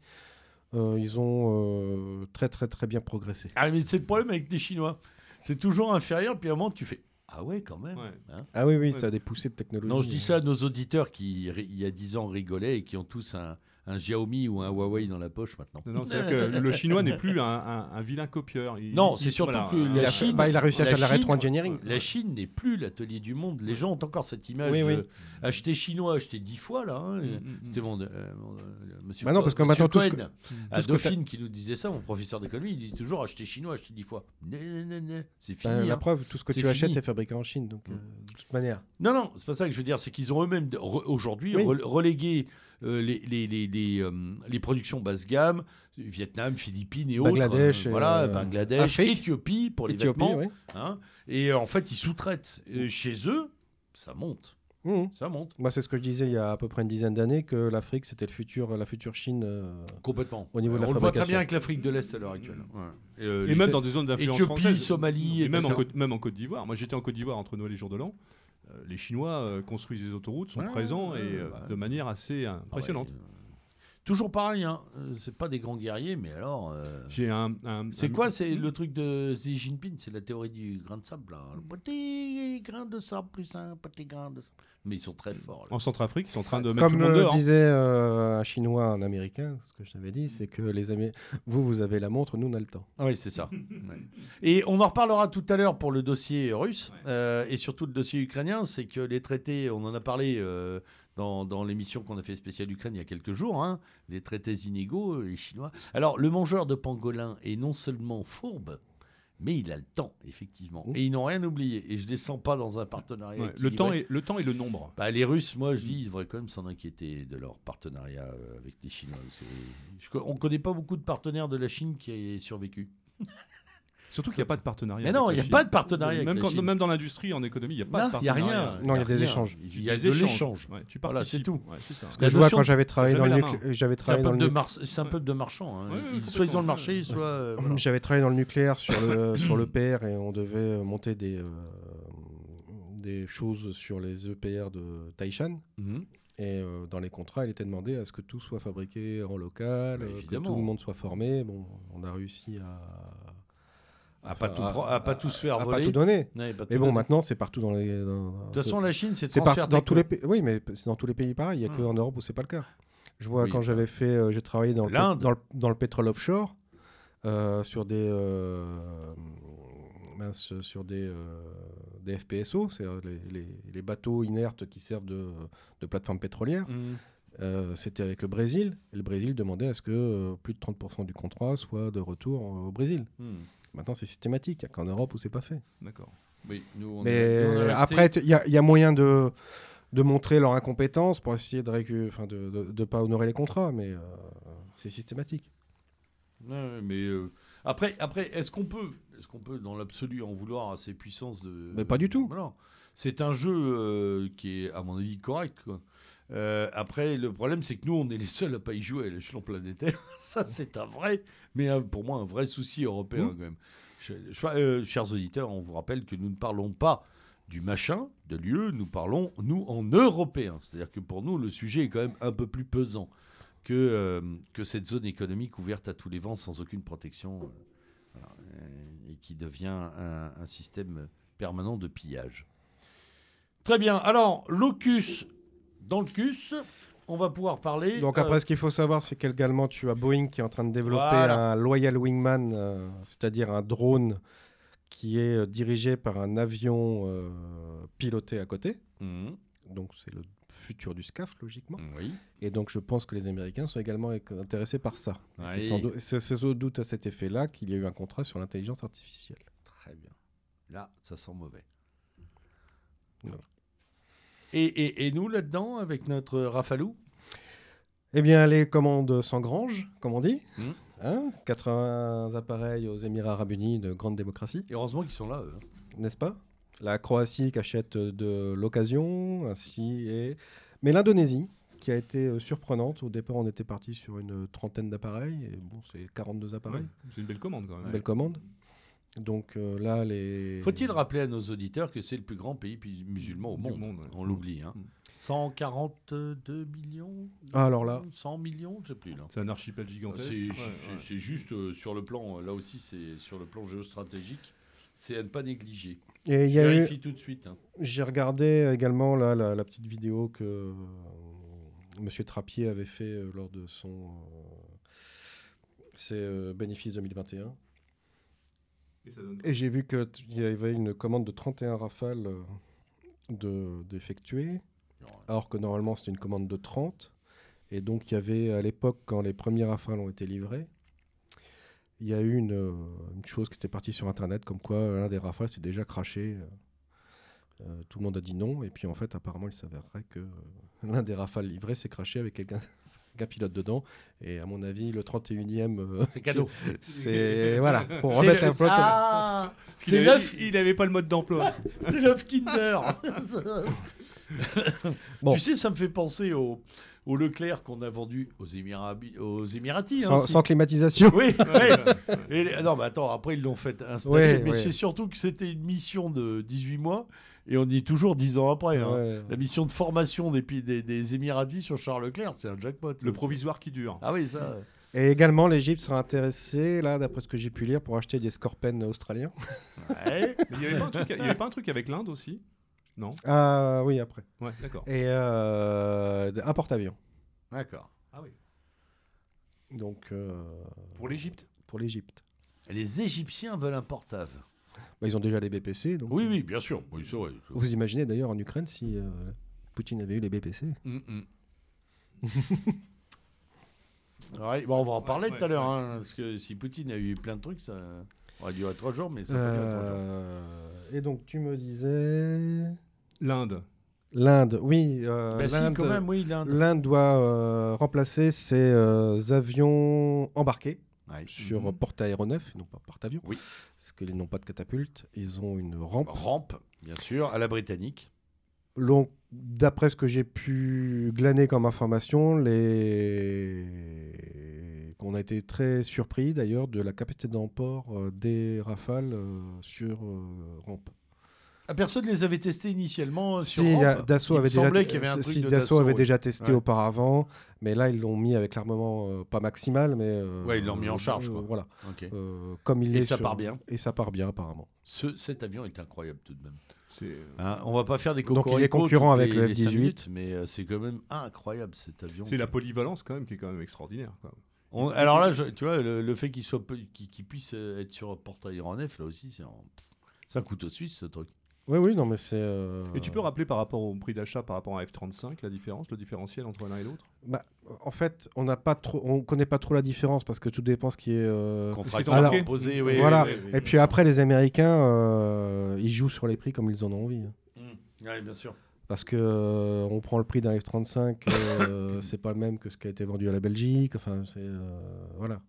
euh, ils ont euh, très très très bien progressé. Ah, mais c'est le problème avec les Chinois. C'est toujours inférieur, puis à un moment, tu fais Ah ouais, quand même. Ouais. hein. Ah oui, oui, Ouais. ça a des poussées de technologie. Non, je dis ça à nos auditeurs qui, ri- il y a 10 ans, rigolaient et qui ont tous un, un Xiaomi ou un Huawei dans la poche maintenant. Non, non, c'est-à-dire que le chinois n'est plus un, un- un vilain copieur. Il- Non, il- c'est surtout voilà, que la Chine- bah, il a réussi à faire de la Chine- rétro-engineering. La Chine n'est plus l'atelier du monde. Les gens ont encore cette image Oui, de oui. acheter chinois, acheter 10 fois là. hein. Mm, mm, mm. C'était mon, euh, mon, euh, monsieur Bah non, parce que maintenant, tout ce Cohen, à tout ce que Dauphine qui nous disait ça, mon professeur d'économie, il dit toujours acheter chinois, acheter 10 fois. Né, né, né, né. C'est fini. Bah, la hein. preuve, tout ce que C'est tu achètes, fini. c'est fabriqué en Chine. Donc, euh, de toute manière. Non, non, c'est pas ça que je veux dire. C'est qu'ils ont eux-mêmes aujourd'hui Oui. rel- relégué euh, les, les, les, les, euh, les productions basse gamme, Vietnam, Philippines et Bangladesh autres. et, voilà, euh, Bangladesh, Afrique. Éthiopie pour les Éthiopie, vêtements. oui. hein. et euh, en fait, ils sous-traitent. Chez eux, ça monte. Mhm. Ça monte. Moi, c'est ce que je disais il y a à peu près une dizaine d'années, que l'Afrique, c'était le futur, la future Chine. euh, Complètement. Au niveau de la On le voit très bien avec l'Afrique de l'Est à l'heure actuelle. Ouais. Et, euh, même dans des zones d'influence Éthiopie, française. Somalie, et même en, même en Côte d'Ivoire. Moi, j'étais en Côte d'Ivoire entre Noël et Jour de l'An. Euh, les Chinois euh, construisent des autoroutes, sont Ouais, présents ouais, et euh, bah. de manière assez impressionnante. Ouais, euh, toujours pareil, hein. C'est pas des grands guerriers, mais alors. euh, J'ai un, un- C'est un- quoi C'est le truc de Xi Jinping, c'est la théorie du grain de sable. Là. Le petit grain de sable plus un petit grain de sable. Mais ils sont très forts. là. En Centrafrique, ils sont en train de mettre tout Comme le monde le dehors. disait euh, un Chinois, un Américain, ce que je t'avais dit, c'est que les Amé- vous, vous avez la montre, nous, on a le temps. Oui, c'est ça. Ouais. Et on en reparlera tout à l'heure pour le dossier russe euh, et surtout le dossier ukrainien. C'est que les traités, on en a parlé euh, dans, dans l'émission qu'on a fait spéciale Ukraine il y a quelques jours, hein, les traités inégaux, les Chinois. Alors, le mangeur de pangolin est non seulement fourbe, mais il a le temps, effectivement. Mmh. Et ils n'ont rien oublié. Et je ne les sens pas dans un partenariat. Ouais, le, temps et, le temps et le nombre. Bah, les Russes, moi, je dis, ils devraient quand même s'en inquiéter de leur partenariat euh, avec les Chinois. Je on ne connaît pas beaucoup de partenaires de la Chine qui aient survécu. [laughs] Surtout qu'il n'y a pas de partenariat. Mais non, il n'y a pas de partenariat. avec Même, la quand- Chine. même dans l'industrie, en économie, il n'y a pas Non, de il n'y a partenariat. rien. Non, il y a des échanges. Il y a de l'échange. Ouais, tu Voilà, participes. c'est tout. Ouais, c'est ça. Parce La que je vois quand j'avais travaillé dans le nucléaire, j'avais C'est un travaillé dans peuple le de, nucléaire. mar- c'est un peuple de marchands. hein. Ouais, soit ils ont le marché, soit. euh, voilà. J'avais travaillé dans le nucléaire sur le, [coughs] sur l'EPR et on devait euh, monter des, euh, des choses sur les EPR de Taishan. Mhm. Et euh, dans les contrats, il était demandé à ce que tout soit fabriqué en local, Bah, euh, que tout le monde soit formé. Bon, on a réussi à. À pas tout à pas tout se faire à voler. pas tout donner. Ouais, pas tout Mais bon, donner. maintenant, c'est partout dans les. dans- De toute façon, la Chine, c'est transfert dans tous les pays. Oui, mais c'est dans tous les pays pareil. Il n'y a que Hmm. en Europe où c'est pas le cas. Je vois Oui, quand j'avais fait, euh, j'ai travaillé dans le, dans le dans le pétrole offshore euh, sur des euh, mince, sur des des FPSO, c'est les, les- les bateaux inertes qui servent de, de plateforme pétrolière. Euh, C'était avec le Brésil. Et le Brésil demandait à ce que euh, plus de 30% du contrat soit de retour au Brésil. Mhm. Maintenant, c'est systématique. Il n'y a qu'en Europe où c'est pas fait. D'accord. Oui, nous, on Mais est- nous, on est après, il y, a- y a moyen de, de montrer leur incompétence pour essayer de ne enfin, de, de, de pas honorer les contrats, mais euh, c'est systématique. Ouais, mais euh, après, après est-ce qu'on peut, est-ce qu'on peut, dans l'absolu, en vouloir à ces puissances de. Mais pas du tout. Voilà. C'est un jeu euh, qui est, à mon avis, correct. quoi. Euh, après, le problème, c'est que nous, on est les seuls à pas y jouer à l'échelon planétaire. Ça, c'est un vrai, mais un- pour moi, un vrai souci européen Mmh. quand même. Je- je- euh, chers auditeurs, on vous rappelle que nous ne parlons pas du machin, de l'UE, nous parlons, nous, en européen. C'est-à-dire que pour nous, le sujet est quand même un peu plus pesant que, euh, que cette zone économique ouverte à tous les vents sans aucune protection et qui devient un, un système permanent de pillage. Très bien. Alors, locus dans le cus, on va pouvoir parler. Donc euh, après, ce qu'il faut savoir, c'est qu'également, tu as Boeing qui est en train de développer Voilà. un Loyal Wingman, euh, c'est-à-dire un drone qui est euh, dirigé par un avion euh, piloté à côté. mhm, Donc c'est le futur du SCAF, logiquement. oui. Et donc je pense que les Américains sont également intéressés par ça. Ouais. C'est sans, doute à cet effet-là qu'il y a eu un contrat sur l'intelligence artificielle. Très bien. Là, ça sent mauvais. Non. Et, et- et nous, là-dedans, avec notre Rafalou? Eh bien, les commandes s'engrangent, comme on dit. Mhm. Hein 80 appareils aux Émirats Arabes Unis, de grande démocratie, Et heureusement qu'ils sont là, eux. n'est-ce pas? La Croatie qui achète de l'occasion, ainsi et... Mais l'Indonésie, qui a été euh, surprenante. Au départ, on était parti sur une trentaine d'appareils, et bon, c'est 42 appareils. Ouais, C'est une belle commande quand même. Une Belle commande. Donc euh, là, les... Faut-il rappeler à nos auditeurs que c'est le plus grand pays musulman au monde. On l'oublie. Hein. Mm. 142 millions Ah, alors là, 100 millions Je sais plus. C'est un archipel gigantesque. C'est Ouais, ouais. juste euh, sur le plan, là aussi, c'est sur le plan géostratégique, c'est à ne pas négliger. et il Je y a eu... vérifie tout de suite. hein. J'ai regardé également là, la, la petite vidéo que euh, Monsieur Trappier avait fait euh, lors de son euh, ses euh, bénéfices 2021. Et j'ai vu qu'il y avait une commande de 31 rafales euh, de- d'effectuer, alors que normalement c'était une commande de 30. Et donc il y avait à l'époque, quand les premiers rafales ont été livrés, il y a eu une, euh, une chose qui était partie sur Internet, comme quoi l'un des rafales s'est déjà craché. euh, euh, tout le monde a dit non, et puis en fait, apparemment, il s'avérerait que euh, [laughs] l'un des rafales livrés s'est craché avec quelqu'un qu'un pilote dedans. Et à mon avis, le 31e, euh, C'est cadeau. [laughs] c'est voilà, pour remettre le- un peu. Ah Il C'est l'œuf Il n'avait pas le mode d'emploi. [laughs] c'est l'œuf Kinder [laughs] Bon. Tu sais, ça me fait penser au, au Leclerc qu'on a vendu aux, Émirats, aux Émiratis. hein, Sans, climatisation. Oui, oui. Et non, mais attends, après, ils l'ont fait installer. Ouais, mais ouais. c'est surtout que c'était une mission de 18 mois et on y est toujours 10 ans après. hein. Ouais. La mission de formation des, des, des Émiratis sur Charles Leclerc, c'est un jackpot. ça Le provisoire qui dure. Ah oui, ça. Et également, l'Égypte sera intéressée, là, d'après ce que j'ai pu lire, pour acheter des scorpions australiens. Ouais. [laughs] Mais il n'y avait, pas un truc- il y avait pas un truc avec l'Inde aussi? Non? Ah oui, après. Ouais, d'accord. Et euh, un porte-avions. D'accord. Ah oui. Donc, euh, Pour l'Égypte? pour l'Égypte. Les Égyptiens veulent un portave. Bah, ils ont déjà les BPC. Donc, Oui, oui, bien sûr. Oui, c'est vrai. Vous imaginez d'ailleurs en Ukraine si euh, Poutine avait eu les BPC Mm, mm. [laughs] Ouais, bon, on va en parler ouais, tout à l'heure, ouais. hein, parce que si Poutine a eu plein de trucs, ça aurait duré trois jours, mais ça pas jours. Euh, Et donc, tu me disais. L'Inde. L'Inde, oui. euh, Bah l'Inde- oui, doit euh, remplacer ses euh, avions embarqués Ouais. sur Mhm. porte-aéronef, non pas porte-avions. Oui. Parce qu'ils n'ont pas de catapulte. Ils ont une rampe. Rampe, bien sûr, à la britannique. Donc, d'après ce que j'ai pu glaner comme information, les... on a été très surpris d'ailleurs de la capacité d'emport euh, des rafales euh, sur euh, rampe. Ah, personne ne les avait testés initialement euh, sur Si. Dassault avait déjà, semblait qu'il y avait un si, truc de Dassault avait déjà testé Ouais. auparavant, mais là ils l'ont mis avec l'armement euh, pas maximal, mais euh, Ouais, ils l'ont mis en charge, euh, quoi. voilà. Euh, comme il Et est ça sur- part bien. Et ça part bien apparemment. Ce- cet avion est incroyable tout de même. Hein, on va pas faire des Donc, il est cocoricots concurrent toutes avec les- le les cinq F-18. minutes, mais euh, c'est quand même incroyable cet avion. c'est la polyvalence quand même qui est quand même extraordinaire. quoi. On- alors là, je- tu vois, le, le fait qu'il soit peu- qu'il qu'il puisse être sur porte-aéronef, là aussi, c'est un, c'est un couteau suisse ce truc. Oui, oui, non, mais c'est. euh, Et tu peux rappeler par rapport au prix d'achat par rapport à F35 la différence, le différentiel entre l'un et l'autre? Bah, en fait, on n'a pas trop, on connaît pas trop la différence parce que tout dépend ce qui est. euh, Contractuellement alors, posé, oui. voilà. oui, oui, oui, Et puis sûr. après, les Américains, euh, ils jouent sur les prix comme ils en ont envie. hein. Mm. Ouais, bien sûr. Parce que euh, on prend le prix d'un F-35, euh, [coughs] c'est pas le même que ce qui a été vendu à la Belgique. Enfin, c'est euh, voilà.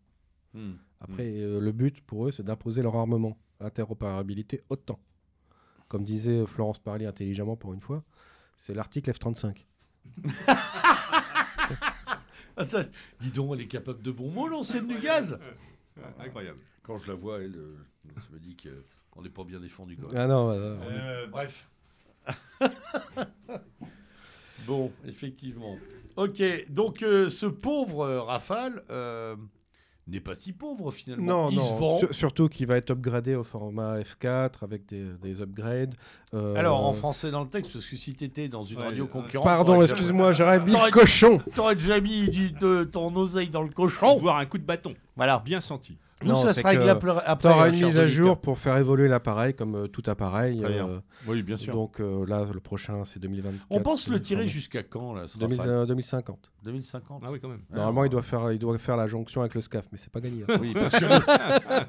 Mm. Après, euh, le but pour eux, c'est d'imposer leur armement, interopérabilité autant. Comme disait Florence Parly intelligemment pour une fois, c'est l'article F-35. Ah, ça, dis donc, elle est capable de bons mots, l'ancienne du gaz Incroyable. Quand je la vois, elle, euh, me dis qu'on n'est pas bien défendu. Quand même. Ah non, euh, Euh, bref. [laughs] bon, effectivement. Ok, donc euh, ce pauvre euh, Rafale euh, n'est pas si pauvre finalement. non, Il non. se vend. Sur- surtout qu'il va être upgradé au format F4 avec des, des upgrades. Euh, Alors en français dans le texte, parce que si tu étais dans une Ouais, radio euh, concurrente. Pardon, excuse-moi, j'aurais [laughs] mis le cochon. T'aurais déjà mis du, de, ton oseille dans le cochon. Voir un coup de bâton, Voilà. bien senti. Nous, Non, ça sera que réglé après. après, Tu auras euh, une mise à jour pour faire évoluer l'appareil comme euh, tout appareil. Très bien. euh, Oui, bien sûr. donc euh, là, le prochain, c'est 2024. On pense le tirer 2030. jusqu'à quand là, ce 2000, Rafale euh, 2050. 2050. Ah oui, quand même. Normalement, Ah, il doit, faire, il doit faire la jonction avec le SCAF, mais c'est pas gagné. hein. Oui, parce que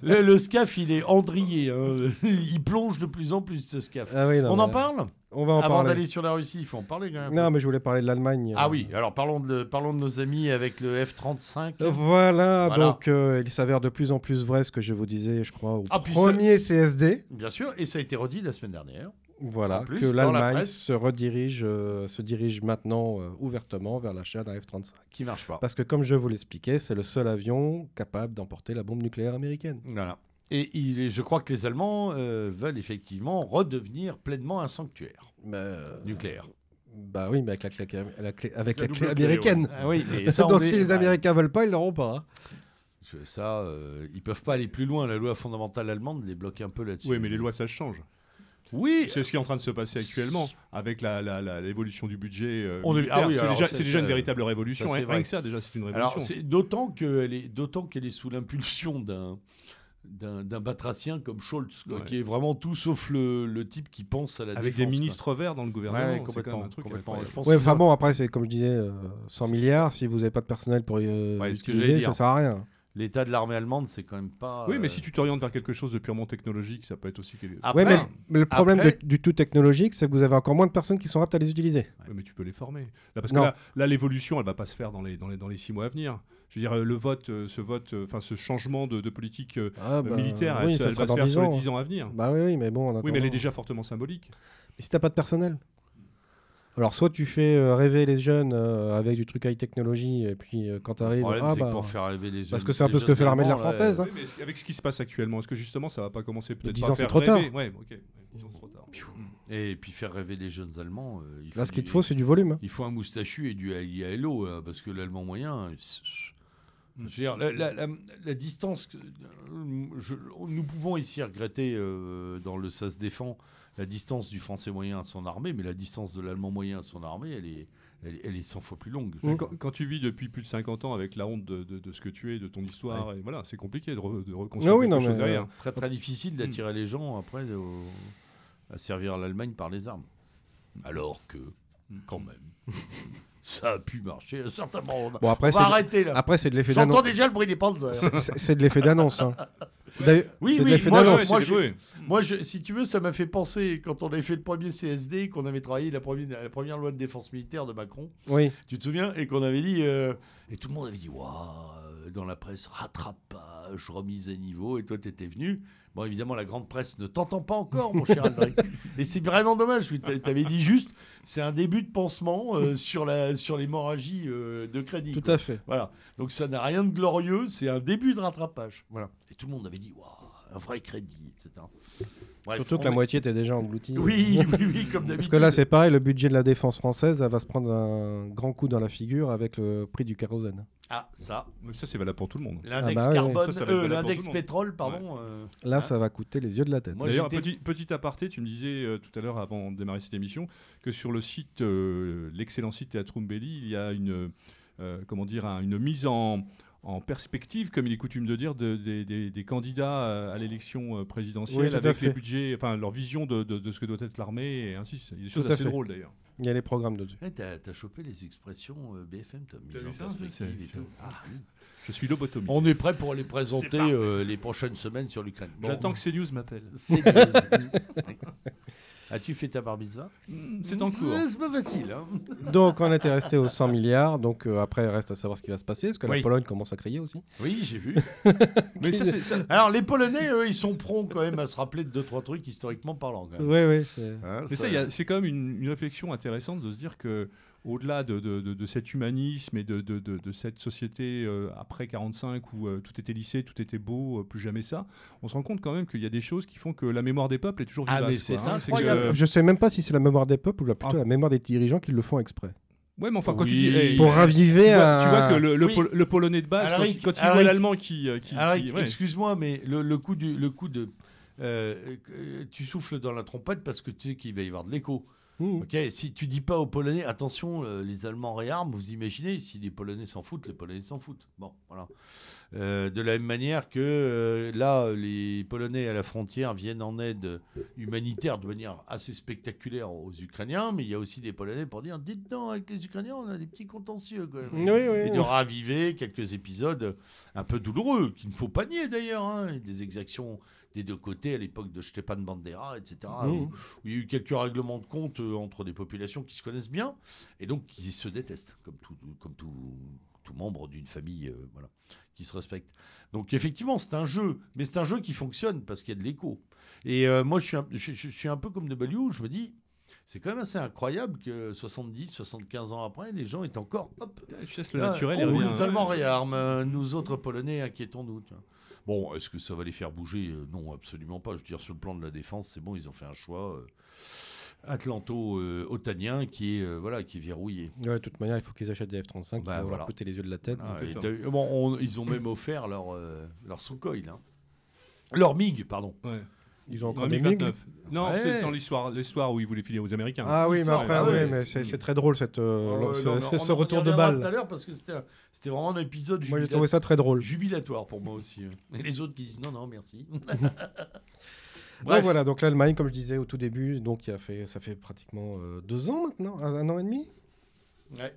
le, SCAF, il est endrié. hein. [laughs] Il plonge de plus en plus, ce SCAF. Ah oui, non, On en parle? On va en Avant parler. d'aller sur la Russie, il faut en parler quand même. Non, mais je voulais parler de l'Allemagne. Ah euh. oui, alors parlons de, parlons de nos amis avec le F-35. Euh, Voilà, Voilà. donc euh, il s'avère de plus en plus vrai ce que je vous disais, je crois, au Ah, ça- premier CSD. Bien sûr, et ça a été redit la semaine dernière. Voilà, plus, que la l'Allemagne presse. se redirige, euh, se dirige maintenant ouvertement vers l'achat d'un F-35. Qui marche pas. Parce que, comme je vous l'expliquais, c'est le seul avion capable d'emporter la bombe nucléaire américaine. Voilà. Et il je crois que les Allemands euh, veulent effectivement redevenir pleinement un sanctuaire Euh, nucléaire. Bah oui, mais avec la clé, la clé- avec La la clé double clé, américaine. Ah oui, mais [laughs] ça, on Donc est- si les bah, Américains veulent pas, ils l'auront pas. hein. Ça, euh, ils peuvent pas aller plus loin. La loi fondamentale allemande les bloque un peu là-dessus. Oui, mais les lois, ça change. Oui, C'est ce qui est en train de se passer actuellement avec l'évolution du budget. euh, ah oui, c'est déjà, une véritable révolution. ça, c'est Rien vrai. que ça, déjà, c'est une révolution. d'autant qu'elle est, d'autant qu'elle est sous l'impulsion d'un, d'un, batracien comme Scholz, quoi, Ouais. qui est vraiment tout sauf le, le type qui pense à la Avec défense. des quoi. ministres verts dans le gouvernement. Ouais, complètement. même un truc complètement. incroyable. Je pense Ouais, qu'ils enfin bon, après, c'est comme je disais, euh, 100 C'est- milliards, si vous n'avez pas de personnel pour y euh, Ouais, ce que l'utiliser, j'allais dire. ça sert à rien. L'état de l'armée allemande, c'est quand même pas. Oui, mais euh, si tu t'orientes vers quelque chose de purement technologique, ça peut être aussi. quelque- Après, Ouais, mais, mais le problème après- de- du tout technologique, c'est que vous avez encore moins de personnes qui sont aptes à les utiliser. Ouais, mais tu peux les former. Là, parce que Non. là, l'évolution, elle va pas se faire dans les, dans les, dans les six mois à venir. Je veux dire, euh, le vote, euh, ce vote, euh, enfin, ce changement de, de politique Ah, bah, militaire, oui, elle, ça elle va se faire 10 sur ans. les 10 ans à venir. Bah oui, oui, mais bon, en Oui, mais elle est attendant. déjà fortement symbolique. Mais si t'as pas de personnel Alors, soit tu fais rêver les jeunes euh, avec du truc high technologie, et puis euh, quand le t'arrives. problème, Ah, c'est bah, pour faire rêver les parce jeunes- que c'est un peu ce que fait l'armée de là, française. hein. Oui, mais avec ce qui se passe actuellement, est-ce que justement ça va pas commencer peut-être 10 pas à ans, c'est trop tard. Ouais, ok. Ouais, 10 ans, c'est trop tard. Et puis faire rêver les jeunes Allemands. euh, il Là, ce qu'il te faut, c'est du volume. hein. Il faut un moustachu et du ILO, euh, parce que l'allemand moyen. Je veux dire, la, la- la- la distance. euh, je- nous pouvons ici regretter, euh, dans le Ça se défend, la distance du français moyen à son armée, mais la distance de l'allemand moyen à son armée, elle est, elle, est- elle est 100 fois plus longue. Quand, quand tu vis depuis plus de 50 ans avec la honte de, de- de ce que tu es, de ton histoire, et voilà, c'est compliqué de, re- de reconstruire Ah oui, quelque non, chose mais, derrière. Très très difficile d'attirer les gens après au- à servir l'Allemagne par les armes. Alors que, quand même, [laughs] ça a pu marcher à un certain moment. Bon, après, On c'est va arrêter là. après, c'est de l'effet J'entends d'annonce. déjà le bruit des panzers. C'est- de l'effet d'annonce. hein. [laughs] Oui, oui, moi, je- moi, je-. Moi, je- si tu veux, ça m'a fait penser quand on avait fait le premier CSD, qu'on avait travaillé la première, la première loi de défense militaire de Macron. Oui, Tu te souviens? Et qu'on avait dit. euh, et tout le monde avait dit Waouh, dans la presse, rattrapage, remise à niveau. Et toi, tu étais venu. Bon, évidemment, la grande presse ne t'entend pas encore, mon cher Aldric. [laughs] Et c'est vraiment dommage. Tu avais dit juste c'est un début de pansement euh, sur la sur l'hémorragie euh, de crédit. tout quoi. à fait. Voilà. Donc ça n'a rien de glorieux, c'est un début de rattrapage. Voilà. Et tout le monde avait dit Waouh, un vrai crédit, etc. Bref, Surtout que la est- moitié était déjà engloutie. Oui, oui, oui, comme [laughs] d'habitude. Parce que là, c'est pareil, le budget de la défense française, elle va se prendre un grand coup dans la figure avec le prix du kérosène. Ah, ça. Mais ça, c'est valable pour tout le monde. L'index Ah bah carbone, euh, l'index pétrole, pardon. euh, Là, Ah. ça va coûter les yeux de la tête. D'ailleurs, petit, petit aparté, tu me disais euh, tout à l'heure avant de démarrer cette émission que sur le site, euh, l'excellent site Théâtrum Belli, il y a une, euh, comment dire, un- une mise en, en perspective, comme il est coutume de dire, de- des- candidats euh, à l'élection euh, présidentielle Oui, avec les budgets, enfin leur vision de, de- de ce que doit être l'armée et ainsi. de suite. Il y a des choses Tout à assez fait. drôles d'ailleurs. Il y a les programmes dessus. eh, T'as t'as chopé les expressions euh, BFM, t'as mis T'as en perspective et tout. Ah. Je suis lobotomisé. On est prêt pour les présenter euh, les prochaines semaines sur l'Ukraine. Bon. J'attends que CNews m'appelle. C'est news. [laughs] As-tu fait ta bar mitzvah C'est en cours. C'est pas facile. Hein Donc, on était resté aux 100 milliards. Donc, euh, après, il reste à savoir ce qui va se passer. Parce que Oui. la Pologne commence à crier aussi. oui, j'ai vu. [laughs] Mais ça, c'est- ça- Alors, les Polonais, eux, ils sont prompts quand même à se rappeler de deux, trois trucs historiquement parlant. Quand même. Oui, oui. c'est- Hein, Mais ça, quand même une, une réflexion intéressante de se dire que au-delà de, de- de- de cet humanisme et de, de- de- de cette société euh, après 45 où euh, tout était lissé, tout était beau, euh, plus jamais ça, on se rend compte quand même qu'il y a des choses qui font que la mémoire des peuples est toujours Ah, vivace. mais c'est hein. que-. Je sais même pas si c'est la mémoire des peuples ou la- plutôt Ah. la mémoire des dirigeants qui le font exprès. Ouais, mais enfin, quand Oui. tu dis. hey, Pour tu raviver vois, un... tu vois que le, le Oui. Pol- le polonais de base, il- quand il Alric. voit l'allemand qui. qui- qui- ouais. excuse-moi, mais le, le coup du, le coup de, euh, tu souffles dans la trompette parce que tu sais qu'il va y avoir de l'écho. Mmh. Ok, si tu dis pas aux Polonais, attention, euh, les Allemands réarment, vous imaginez, si les Polonais s'en foutent, les Polonais s'en foutent. Bon, voilà. Euh, de la même manière que euh, là, les Polonais à la frontière viennent en aide humanitaire de manière assez spectaculaire aux Ukrainiens, mais il y a aussi des Polonais pour dire, dites donc, avec les Ukrainiens, on a des petits contentieux quand même. Oui, oui, Et oui. de raviver quelques épisodes un peu douloureux, qu'il ne faut pas nier d'ailleurs, hein, des exactions des deux côtés à l'époque de Stepan Bandera, etc. Mmh. où- où il y a eu quelques règlements de compte euh, entre des populations qui se connaissent bien et donc qui se détestent, comme tout, comme tout, tout membre d'une famille euh, voilà, qui se respecte. Donc effectivement, c'est un jeu, mais c'est un jeu qui fonctionne parce qu'il y a de l'écho. Et euh, moi, je suis, un, je, suis un peu comme de Baliou, je me dis, c'est quand même assez incroyable que 70, 75 ans après, les gens aient encore... Hop, laisses le naturel. oh, il revient. les Allemands réarment, nous autres Polonais, inquiétons-nous. Bon, est-ce que ça va les faire bouger? Euh, Non, absolument pas. Je veux dire, sur le plan de la défense, c'est bon, ils ont fait un choix euh, atlanto-otanien qui est euh, voilà, qui est verrouillé. Ouais, de toute manière, il faut qu'ils achètent des F-35 qui Bah, vont voilà. leur coûter les yeux de la tête. Ah, bon, on- ils ont même offert leur euh, leur Sukhoi, là. Leur MiG, pardon. Ouais. Ils ont encore Non, des MiG MiG 29. Non, Ouais. c'est dans l'histoire, l'histoire où ils voulaient filer aux Américains. Ah oui, mais après, ah ouais. mais c'est c'est très drôle cette, euh, Oh, ce, non, mais ce- on ce en retour de balle. tout à l'heure parce que c'était vraiment un épisode Moi, j'ai trouvé ça très drôle. jubilatoire pour moi aussi. hein. Et les autres qui disent non, non, merci. [laughs] [laughs] Donc Bref, voilà, donc l'Allemagne, comme je disais au tout début, donc il a fait, ça fait pratiquement euh, deux ans maintenant, un, un an et demi? Ouais.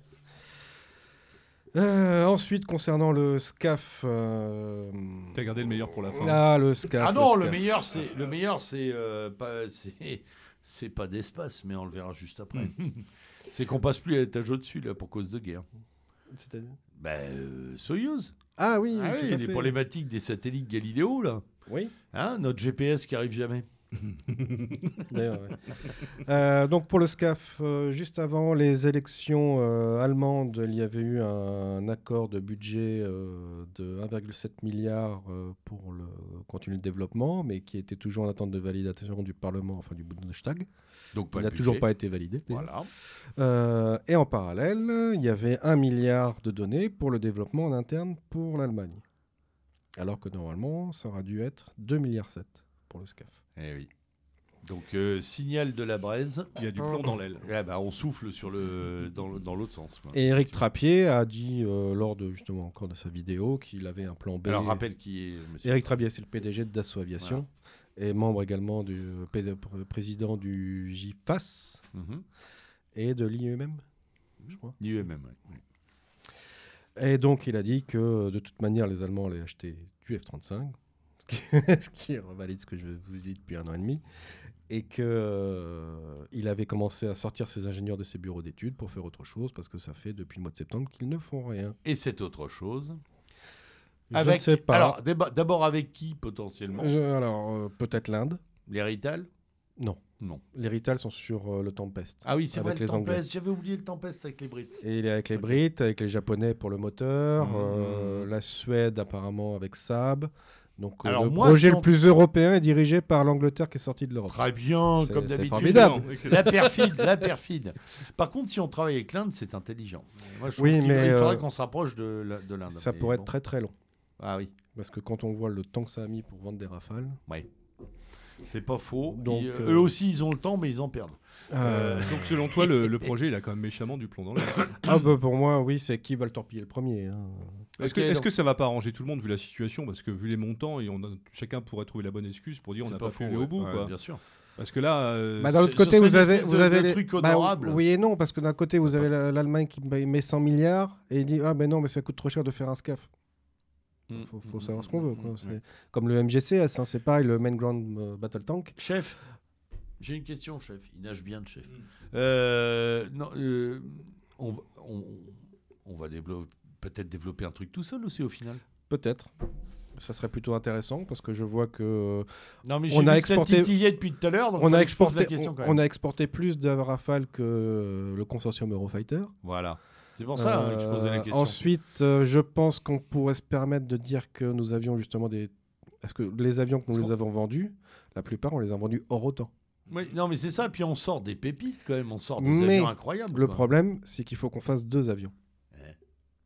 Euh, ensuite, concernant le SCAF. euh, T'as gardé le meilleur pour la fin. Ah, le SCAF. Ah non, le SCAF. meilleur, c'est le meilleur, c'est euh, pas, c'est, c'est pas d'espace, mais on le verra juste après. [laughs] c'est qu'on passe plus à l'étage au-dessus là pour cause de guerre. C'est-à-dire Ben, euh, Soyuz. Ah oui, Ah tout oui, à les fait. problématiques des satellites Galiléo là. Oui, Hein, notre GPS qui arrive jamais. [laughs] d'ailleurs. ouais. Euh, donc pour le SCAF, euh, juste avant les élections euh, allemandes, il y avait eu un, accord de budget de 1,7 milliard pour le continuer le développement, mais qui était toujours en attente de validation du Parlement, enfin du Bundestag. Donc Il n'a de toujours pas été validé. Voilà. Et en parallèle, il y avait un milliard de données pour le développement en interne pour l'Allemagne. Alors que normalement, ça aurait dû être 2 milliards 7 pour le SCAF. Eh oui. Donc euh, signal de la braise. Il y a du plomb dans l'aile. Eh ben, on souffle sur le dans, le- dans l'autre sens. quoi. Et Eric Trappier a dit euh, lors de justement encore de sa vidéo qu'il avait un plan B. Alors rappelle qui est monsieur. Eric Trappier, c'est le PDG de Dassault Aviation et membre également du euh, PD pr- président du JFAS Mhm. et de l'IEMM, je crois. Ouais. Oui. Et donc il a dit que de toute manière les Allemands allaient acheter du F-35, [laughs] ce qui revalide ce que je vous ai dit depuis un an et demi, et qu'il euh, avait commencé à sortir ses ingénieurs de ses bureaux d'études pour faire autre chose, parce que ça fait depuis le mois de septembre qu'ils ne font rien. Et c'est autre chose Je avec, ne sais pas. Alors, d'abord avec qui potentiellement? Je- alors, euh, peut-être l'Inde Les Rital Non. Non. Les Rital sont sur euh, le Tempest. Ah oui, c'est vrai, le les. Tempest. J'avais oublié le Tempest avec les Brits. Et il est avec les Ok. Brits, avec les Japonais pour le moteur, Mmh. euh, la Suède apparemment avec Saab. Donc euh, Alors le moi, projet si on- le plus européen est dirigé par l'Angleterre qui est sortie de l'Europe. Très bien, comme c'est d'habitude. formidable. La perfide, la perfide. Par contre, si on travaille avec l'Inde, c'est intelligent. Moi, je trouve Oui, mais, il faudrait euh, qu'on se rapproche de, l'Inde. Ça pourrait bon. être très très long. Ah oui, Parce que quand on voit le temps que ça a mis pour vendre des rafales. c'est pas faux. Donc, Ils- euh, Eux aussi, ils ont le temps, mais ils en perdent. Euh, Donc selon toi, le, le projet, il a quand même méchamment du plomb dans l'air. ah bah, pour moi, oui, c'est qui va le torpiller le premier. hein. Est-ce que, est-ce donc- que ça va pas arranger tout le monde vu la situation? Parce que vu les montants, et on a- chacun pourrait trouver la bonne excuse pour dire on n'a pas, pu aller au bout. Ouais, quoi. Bien sûr. Parce que là, euh, Bah, d'un autre côté, vous avez, vous avez les... truc bah, honorable. oui et non, parce que d'un côté, vous avez la- l'Allemagne qui met met 100 milliards et il dit ah ben non, mais ça coûte trop cher de faire un SCAF. Mm. Faut, faut savoir ce qu'on veut. quoi. Mm, mm, C'est Comme le MGCS, hein, c'est pareil, le Main Ground euh, Battle Tank. Chef, j'ai une question, chef. Il nage bien, le chef. Mm. Euh, non, euh, on, va- on- on va développer- peut-être développer un truc tout seul aussi au final. Peut-être. Ça serait plutôt intéressant parce que je vois que Non, mais On a vu que ça exporté- depuis tout à l'heure. donc on a, exporté, question on, a exporté plus de Rafale que euh, le consortium Eurofighter. Voilà. C'est pour ça hein, que je posais la Euh, question. Ensuite, euh, je pense qu'on pourrait se permettre de dire que nous avions justement des. Parce que les avions que nous les avons vendus, la plupart, on les a vendus hors autant. Oui, non, mais c'est ça. Puis on sort des pépites quand même. On sort des Mais avions incroyables. Le quoi. problème, c'est qu'il faut qu'on fasse deux avions.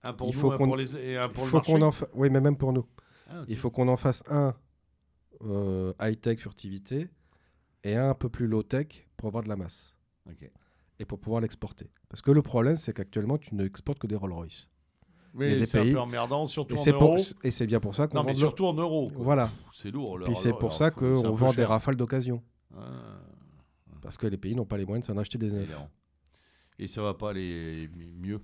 Un pour il nous, faut un pour les et un pour Il le faut marché. en fa- Oui, mais même pour nous. Ah. Il faut qu'on en fasse un euh, high-tech furtivité et un un peu plus low-tech pour avoir de la masse et pour pouvoir l'exporter. Parce que le problème, c'est qu'actuellement, tu n'exportes que des Rolls-Royce. Oui, c'est un peu emmerdant, surtout Et en c'est pour... euros. et c'est bien pour ça qu'on Non, mais vend- surtout en euros. quoi. Voilà. C'est lourd. Puis leur- c'est leur- pour leur- ça c'est qu'on vend des rafales d'occasion. Ah, Parce que les pays n'ont pas les moyens de s'en acheter des neufs. Et ça va pas aller mi- mieux.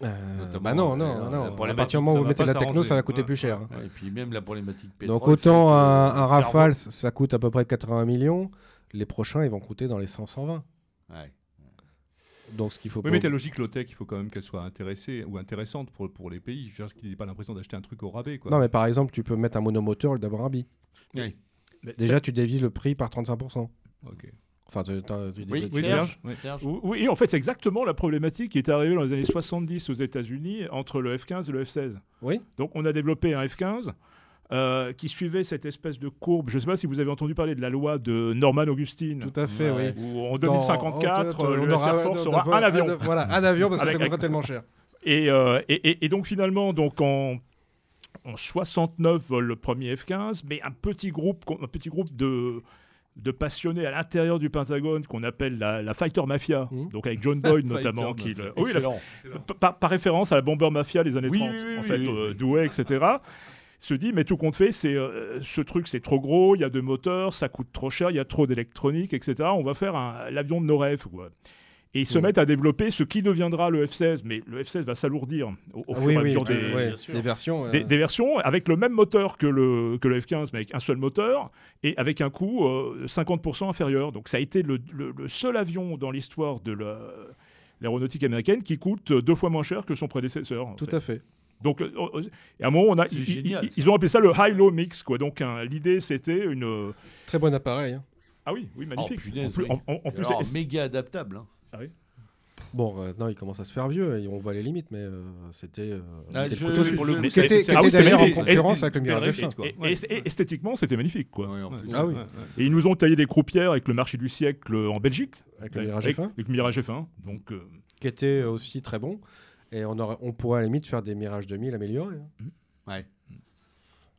Euh, bah non, non, non. À partir du moment où vous mettez de la techno, ça va coûter Ouais, plus cher. hein. Ouais, et puis même la problématique pétrole. Donc autant un, un le Rafale, ça coûte à peu près 80 millions. Les prochains, ils vont coûter dans les 100-120. Ouais. Donc ce qu'il faut Oui, mais ta logique low-tech, il faut quand même qu'elle soit intéressée ou intéressante pour, pour les pays. Je veux dire qu'ils n'aient pas l'impression d'acheter un truc au rabais. Quoi. Non, mais par exemple, tu peux mettre un monomoteur et d'avoir un bi. Oui. Déjà, tu dévises le prix par 35%. Ok. Enfin, tu, tu Oui, Serge. Oui. Serge. Ou- Oui, en fait, c'est exactement la problématique qui est arrivée dans les années 70 aux États-Unis entre le F-15 et le F-16. Oui. Donc, on a développé un F-15 euh, qui suivait cette espèce de courbe. Je ne sais pas si vous avez entendu parler de la loi de Norman Augustine, Tout à fait, Ouais. oui. où en Dans- 2054, on- on- euh, on le aura- SR Force aura un avion. Voilà, un avion parce que ça coûterait tellement cher. Et, euh, et, et- et donc finalement, donc en, en 69 vole le premier F-15, mais un petit groupe, un petit groupe de, de passionnés à l'intérieur du Pentagone qu'on appelle la, la Fighter Mafia, Mhm. donc avec John Boyd [laughs] notamment, qui le- oui, la- par, par référence à la Bomber Mafia des années Oui, 30, oui, oui, en fait, euh. Douai, etc. Se dit, mais tout compte fait, c'est euh, ce truc, c'est trop gros, il y a deux moteurs, ça coûte trop cher, il y a trop d'électronique, etc. On va faire un- l'avion de nos rêves, quoi. Et ils se mettent à développer ce qui deviendra le F-16, mais le F-16 va s'alourdir au, au Ah fur oui, et à mesure oui, des, versions. euh, des, des versions avec le même moteur que le, que le F-15, mais avec un seul moteur, et avec un coût euh, 50% inférieur. Donc ça a été le, le- le seul avion dans l'histoire de la- l'aéronautique américaine qui coûte deux fois moins cher que son prédécesseur. Tout fait. à fait. Donc, euh, euh, et à un moment, on a, C'est ils, génial, ils- ça. ils ont appelé ça le high-low mix. Quoi. Donc, hein, l'idée, c'était une. euh, Très bon appareil. hein. Ah oui, oui, magnifique. Oh, punaise, en plus, oui. en- en- en plus, Alors, c'est- méga adaptable. hein. Bon, maintenant, il commence à se faire vieux et on voit les limites, mais euh, c'était euh, Ah, c'était le couteau je- suisse. pour le coup, Qui c'est- était, c'est- qui ah oui, était c'est d'ailleurs en Et- avec le Mirage réussite, F1. quoi. et, Ouais. et- et esthétiquement, c'était magnifique. Quoi. Ouais, plus. Ah oui. Ouais, ouais. Et ils nous ont taillé des croupières avec le marché du siècle en Belgique. Avec le Mirage avec, F1, avec le Mirage F1. Donc, euh, qui était aussi très bon. Et on, aurait, on pourrait à la limite faire des Mirage 2000 améliorés. hein. Ouais.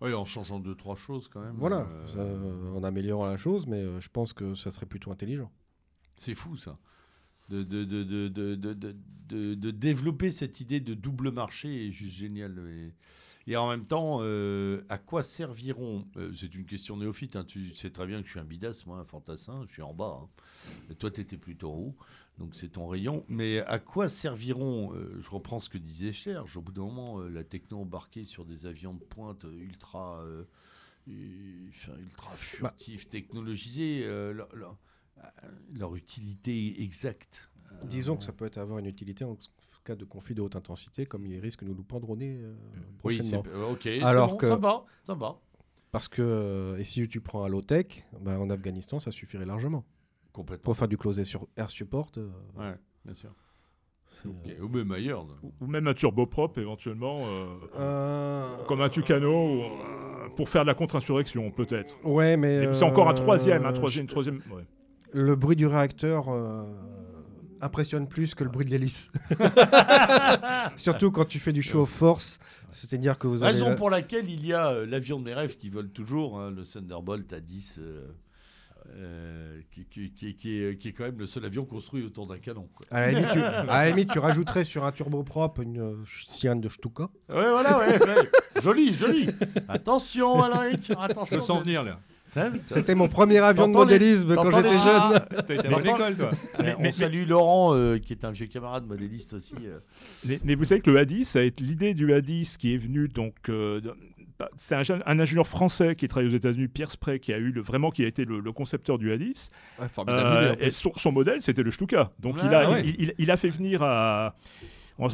Oui, en changeant deux, trois choses quand même. Voilà, euh, ça, euh, en améliorant la chose, mais euh, je pense que ça serait plutôt intelligent. C'est fou ça. De, de, de, de, de, de, de- de- de développer cette idée de double marché est juste génial. Et, et en même temps, euh, à quoi serviront euh, C'est une question néophyte. hein, tu sais très bien que je suis un bidas, moi, un fantassin. Je suis en bas. hein. Toi, tu étais plutôt en haut. Donc c'est ton rayon. Mais à quoi serviront euh, Je reprends ce que disait Serge. Au bout d'un moment, la techno embarquée sur des avions de pointe ultra. ultra furtifs, technologisés, leur- euh, leur utilité exacte. Euh, Disons que ça peut être avoir une utilité en cas de conflit de haute intensité, comme il risque de nous le prendre au nez euh, Oui, prochainement. ok. Alors bon, que- ça va, ça va. Parce que, euh, et si tu prends à low-tech, ben, en Afghanistan, ça suffirait largement. Complètement. Pour faire du closé sur air support, euh, Ouais, bien sûr. Ou même ailleurs. Ou- Ou même un turboprop éventuellement, euh, euh, comme un Tucano, ou, euh, pour faire de la contre-insurrection peut-être. Ouais, mais. C'est encore un troisième, un euh, troisième, troisième. ouais. Le bruit du réacteur euh, impressionne plus que le bruit de l'hélice. [laughs] Surtout quand tu fais du show of force, c'est-à-dire que vous avez. Raison la- pour laquelle il y a euh, l'avion de mes rêves qui vole toujours, hein, le Thunderbolt A10, euh, euh, qui, qui- qui- qui est, qui est quand même le seul avion construit autour d'un canon. quoi. À la, limite, tu, à la limite, tu rajouterais sur un turboprop une sirène de Stuka. Ouais, voilà, ouais, ouais. joli, joli. Attention, Alaric, Je attention. le sens venir là. C'était mon premier avion de modélisme quand j'étais jeune. Ah, à Mais bonne pas- école toi. Mais- on mais- salue Laurent, euh, qui est un vieux camarade modéliste aussi. euh. Mais, mais vous savez que le A10, ça a été l'idée du A10 qui est venue donc. euh, bah, c'est un, ingénieur français qui travaille aux États-Unis, Pierre Spray, qui a eu le, vraiment qui a été le, le concepteur du A10. Ouais, formidable Euh, idée, en et plus. son, son modèle, c'était le Stuka. Donc il, a, ouais. il, il- il a fait venir à,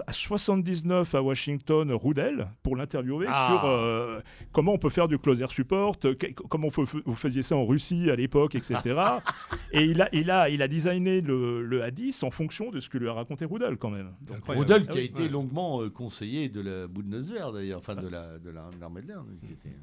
à 79 à Washington Rudel pour l'interviewer Ah. sur euh, comment on peut faire du closer support, que- comment vous, vous faisiez ça en Russie à l'époque, etc. [laughs] et il a, il, a, il a designé le, le A10 en fonction de ce que lui a raconté Rudel quand même. Donc. Rudel, Ah qui a oui, été ouais. longuement euh, conseiller de la Bundeswehr, d'ailleurs, enfin de la- de la- de l'armée de l'air. qui était-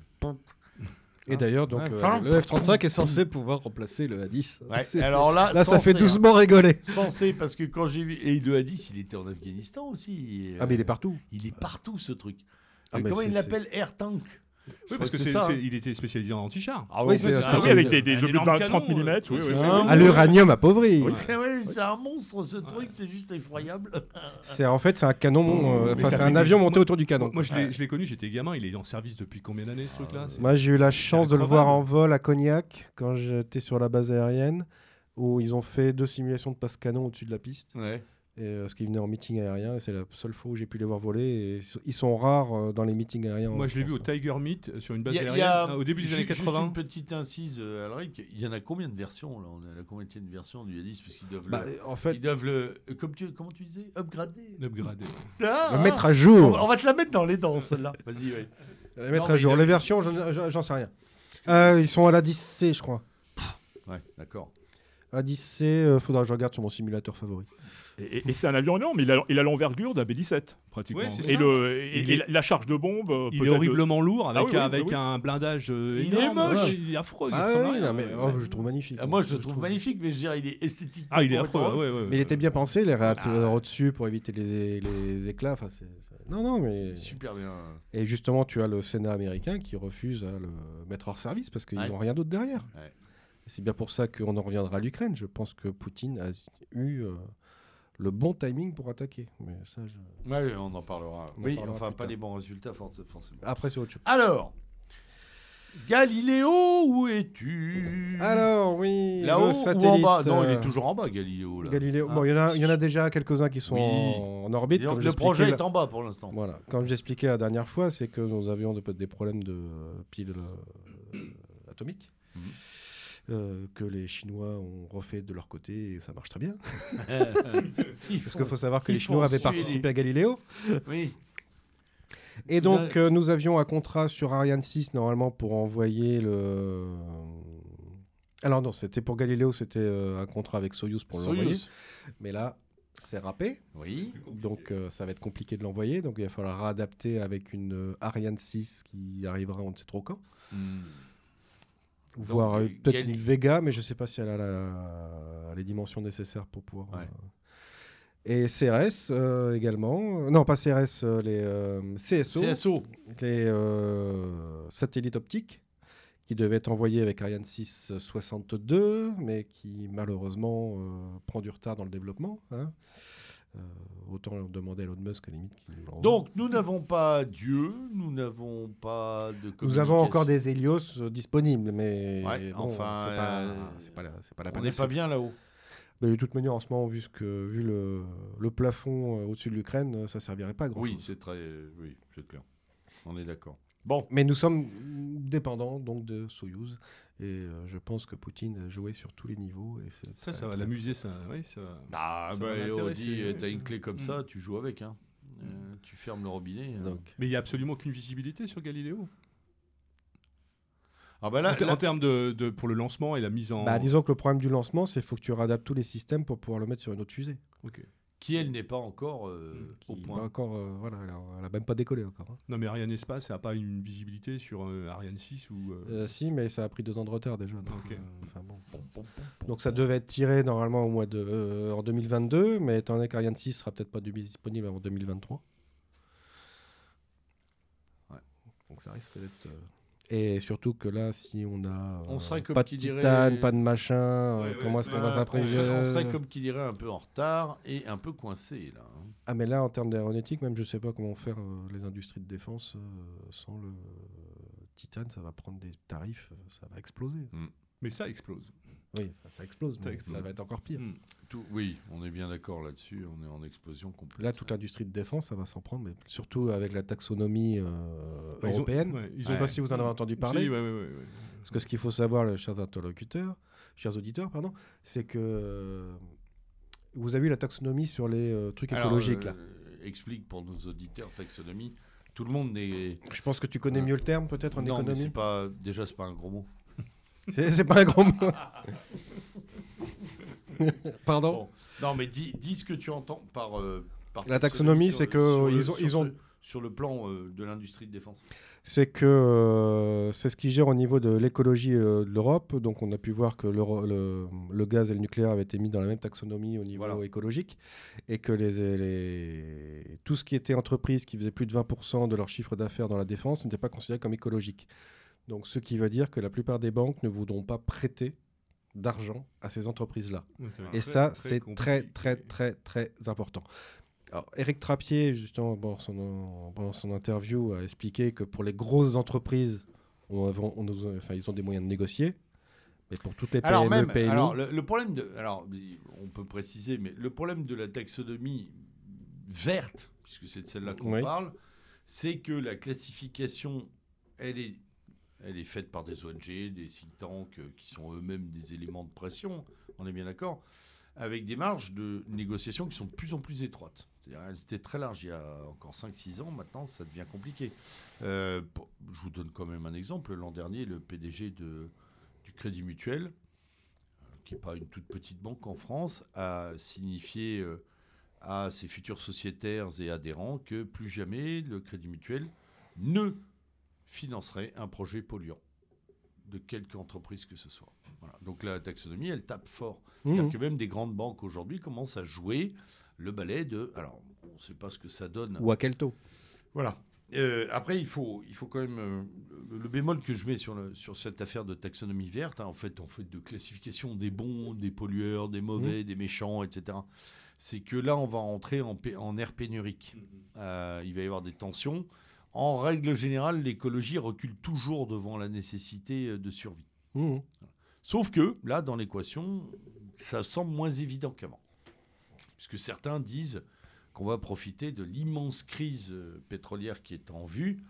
Et d'ailleurs, donc, Ouais, euh, le F-35 est censé pouvoir remplacer le A10. Ouais, C'est- alors là, Là, ça fait hein. doucement rigoler. Censé, parce que quand j'ai vu. Et le A10, il était en Afghanistan aussi. Ah, mais il est partout. Il est partout, ce truc. Ah, Euh, mais comment il l'appelle? Air Tank Oui, parce que c'est c'est, ça, c'est- hein. il était spécialisé en anti-char. Ah Oui, c'est- c'est c'est Ah avec des, obus de énorme 20 30 canon, mm. Oui, oui, c'est oui. un- À l'uranium appauvri. Oui, c'est un monstre ce truc, c'est juste effroyable. [laughs] C'est en fait c'est un canon, euh, enfin c'est un avion monté moi- autour du canon. Moi, je l'ai, je l'ai connu, j'étais gamin. Il est en service depuis combien d'années ce truc-là C'est- Moi j'ai eu la chance de le voir en vol à Cognac quand j'étais sur la base aérienne où ils ont fait deux simulations de passe canon au-dessus de la piste. Ouais. Et, euh, parce qu'ils venaient en meeting aérien et c'est la seule fois où j'ai pu les voir voler. Et ils sont- ils sont rares euh, dans les meetings aériens. Moi, je l'ai vu au France. Tiger Meet euh, sur une base y a- y aérienne a- hein, au début des années juste 80. une petite incise, euh, Alric. Il y en a combien de versions là? On est à la combien de versions du A10 Parce qu'ils doivent Bah, le. en fait, Ils doivent le. Comme tu, comment tu disais? Upgrader Upgradé. Ah, ah. mettre à jour. on va te la mettre dans les dents, celle-là. [laughs] Vas-y. Le mettre Non, à jour. a- Les versions, j'en- sais rien. Euh, ils sont à la 10C, je crois. Ouais, d'accord. À 10C, euh, faudra que je regarde sur mon simulateur favori. Et, et- et c'est un avion énorme, il a il a l'envergure d'un B-17, pratiquement. Et ça. le, et, Il et est- la- charge de bombe. euh, Il est de- horriblement lourd avec, Ah oui, oui, avec oui. un blindage euh, Il est moche. Ouais, Il est affreux. il Ah non, mais oh, je le trouve magnifique. Ah, moi, je le trouve magnifique, mais je veux dire, il est esthétique. Ah, il est affreux. ouais, ouais, ouais. Mais il était bien pensé, les réacteurs Ah. au-dessus pour éviter les, les éclats. Enfin, Non, non, mais. Super bien. Et justement, tu as le Sénat américain qui refuse à le mettre hors service parce qu'ils Ouais. n'ont rien d'autre derrière. C'est bien pour ça qu'on en reviendra à l'Ukraine. Je pense que Poutine a eu euh, le bon timing pour attaquer. Mais ça, je- on en parlera. On en oui, parlera enfin, pas les bons résultats, for- forcément. Après, c'est autre chose. Alors, Galiléo, où es-tu? Alors, oui. Là-haut ou en bas? Non, il euh, est toujours en bas, Galiléo. Là. Galiléo. Ah. Bon, il y, en a- il y en a déjà quelques-uns qui sont Oui. en, en orbite. Donc, le projet la- est en bas pour l'instant. Voilà. Comme j'expliquais la dernière fois, c'est que nous avions de- des problèmes de piles euh, atomiques. Mhm. Euh, que les Chinois ont refait de leur côté et ça marche très bien. [laughs] Parce qu'il faut savoir que les Chinois avaient participé à Galiléo. Oui. Et donc, euh, nous avions un contrat sur Ariane 6 normalement pour envoyer le. Alors, non, c'était pour Galiléo, c'était euh, un contrat avec Soyuz pour l'envoyer. Soyuz. Mais là, c'est râpé. Oui. Donc, euh, ça va être compliqué de l'envoyer. Donc, il va falloir réadapter avec une euh, Ariane 6 qui arrivera on ne sait trop quand. Hmm. Ou Donc, voir euh, peut-être une Vega, mais je ne sais pas si elle a la- les dimensions nécessaires pour pouvoir. Ouais. euh, Et CRS euh, également. Non, pas CRS, les CSO, CSO. les satellites optiques qui devaient être envoyés avec Ariane 6 62, mais qui malheureusement prend du retard dans le développement. hein. Euh, autant leur demander à Elon Musk à la limite. Donc, nous n'avons pas Dieu, nous n'avons pas de nous avons encore des Helios euh, disponibles, mais Ouais, bon, enfin, c'est pas, euh, c'est pas la, c'est pas la On n'est pas bien là-haut. De toute manière, en ce moment, vu, ce que, vu le, le plafond au-dessus de l'Ukraine, ça servirait pas à grand Oui, chose. c'est très. Oui, c'est clair. On est d'accord. Bon. Mais nous sommes dépendant donc de Soyouz. Et euh, je pense que Poutine jouait sur tous les niveaux. Et Ça, ça va l'amuser, ça. Oui, ça va. Ah, Ça bah, on l'intéresser, dit, oui. t'as une clé comme Mm. ça, tu joues avec. Hein. Euh, tu fermes le robinet. hein. Mais il n'y a absolument aucune visibilité sur Galileo. Ah bah là, en, ter- là- en termes de, de- pour le lancement et la mise en. bah, disons que le problème du lancement, c'est qu'il faut que tu réadaptes tous les systèmes pour pouvoir le mettre sur une autre fusée. Ok. Qui elle n'est pas encore euh, Qui au point. pas encore, euh, voilà, elle a, elle a même pas décollé encore. hein. Non, mais Ariane Espace, ça n'a pas une visibilité sur euh, Ariane 6 ou. euh, Euh, si, mais ça a pris deux ans de retard déjà. donc, Ok. euh, enfin, bon. Donc ça devait être tiré normalement au mois de, euh, en 2022, mais étant donné qu'Ariane 6 sera peut-être pas du- disponible avant 2023. Ouais. Donc ça risque d'être. euh, Et surtout que là, si on a On serait comme pas de dirait- titane, pas de machin, euh, ouais, comment est-ce qu'on va on On serait, on serait, comme qui dirait un peu en retard et un peu coincé là. hein. Ah mais là, en termes d'aéronautique, même je sais pas comment faire euh, les industries de défense euh, sans le titane, ça va prendre des tarifs, euh, ça va exploser. Mais ça explose. Oui, ça explose, Ça mais explose. ça va être encore pire. Mm. Tout, oui, on est bien d'accord là-dessus. On est en explosion complète. Là, toute l'industrie de défense, ça va s'en prendre, mais surtout avec la taxonomie euh, Ouais, ils ont- européenne. ouais, ils Je ne sais pas si vous en avez entendu parler. Si, ouais, ouais, ouais, ouais. Parce que ce qu'il faut savoir, chers interlocuteurs, chers auditeurs, pardon, c'est que euh, vous avez vu la taxonomie sur les euh, trucs Alors, écologiques. euh, là. Explique pour nos auditeurs taxonomie. Tout le monde n'est. Je pense que tu connais euh, mieux le terme, peut-être, en non, mais économie. c'est pas. Déjà, c'est pas un gros mot. C'est pas un grand mot. Pardon Bon. Non, mais dis, dis ce que tu entends par. euh, par La taxonomie, c'est que ils ont- sur ils ont- ce- sur le plan euh, de l'industrie de défense. c'est que euh, c'est ce qui gère au niveau de l'écologie de l'Europe. Donc, on a pu voir que le, le gaz et le nucléaire avaient été mis dans la même taxonomie au niveau Voilà. écologique et que les, les- tout ce qui était entreprise qui faisait plus de 20% de leur chiffre d'affaires dans la défense n'était pas considéré comme écologique. Donc, ce qui veut dire que la plupart des banques ne voudront pas prêter d'argent à ces entreprises-là. Et très, ça, c'est très, très, très, très important. Alors, Eric Trappier, justement, pendant son, pendant son interview, a expliqué que pour les grosses entreprises, on avait- on nous- enfin, ils ont des moyens de négocier. Mais pour toutes les PME, Alors même, PMI, alors le, le problème de, alors on peut préciser, mais le problème de la taxonomie verte, puisque c'est de celle-là qu'on Oui. parle, c'est que la classification, elle est, elle est faite par des ONG, des think tanks euh, qui sont eux-mêmes des éléments de pression. On est bien d'accord, avec des marges de négociation qui sont de plus en plus étroites. C'est-à-dire, elles étaient très larges il y a encore 5-6 ans. Maintenant, ça devient compliqué. Euh, je vous donne quand même un exemple. L'an dernier, le PDG du Crédit Mutuel, euh, qui n'est pas une toute petite banque en France, a signifié à ses futurs sociétaires et adhérents que plus jamais le Crédit Mutuel ne financerait un projet polluant de quelque entreprise que ce soit. Voilà. Donc la taxonomie, elle tape fort. Mmh. Que même des grandes banques aujourd'hui commencent à jouer le balai de... Alors, on ne sait pas ce que ça donne. ou à quel taux? Voilà. Euh, après, il faut, il faut quand même. euh, le, bémol que je mets sur, le- sur cette affaire de taxonomie verte, hein, en fait, en fait, de classification des bons, des pollueurs, des mauvais, des méchants, etc., c'est que là, on va entrer en, en ère pénurique. Euh, il va y avoir des tensions. En règle générale, l'écologie recule toujours devant la nécessité euh, de survie. Mmh. Sauf que, là, dans l'équation, ça semble moins évident qu'avant. Puisque certains disent qu'on va profiter de l'immense crise euh, pétrolière qui est en vue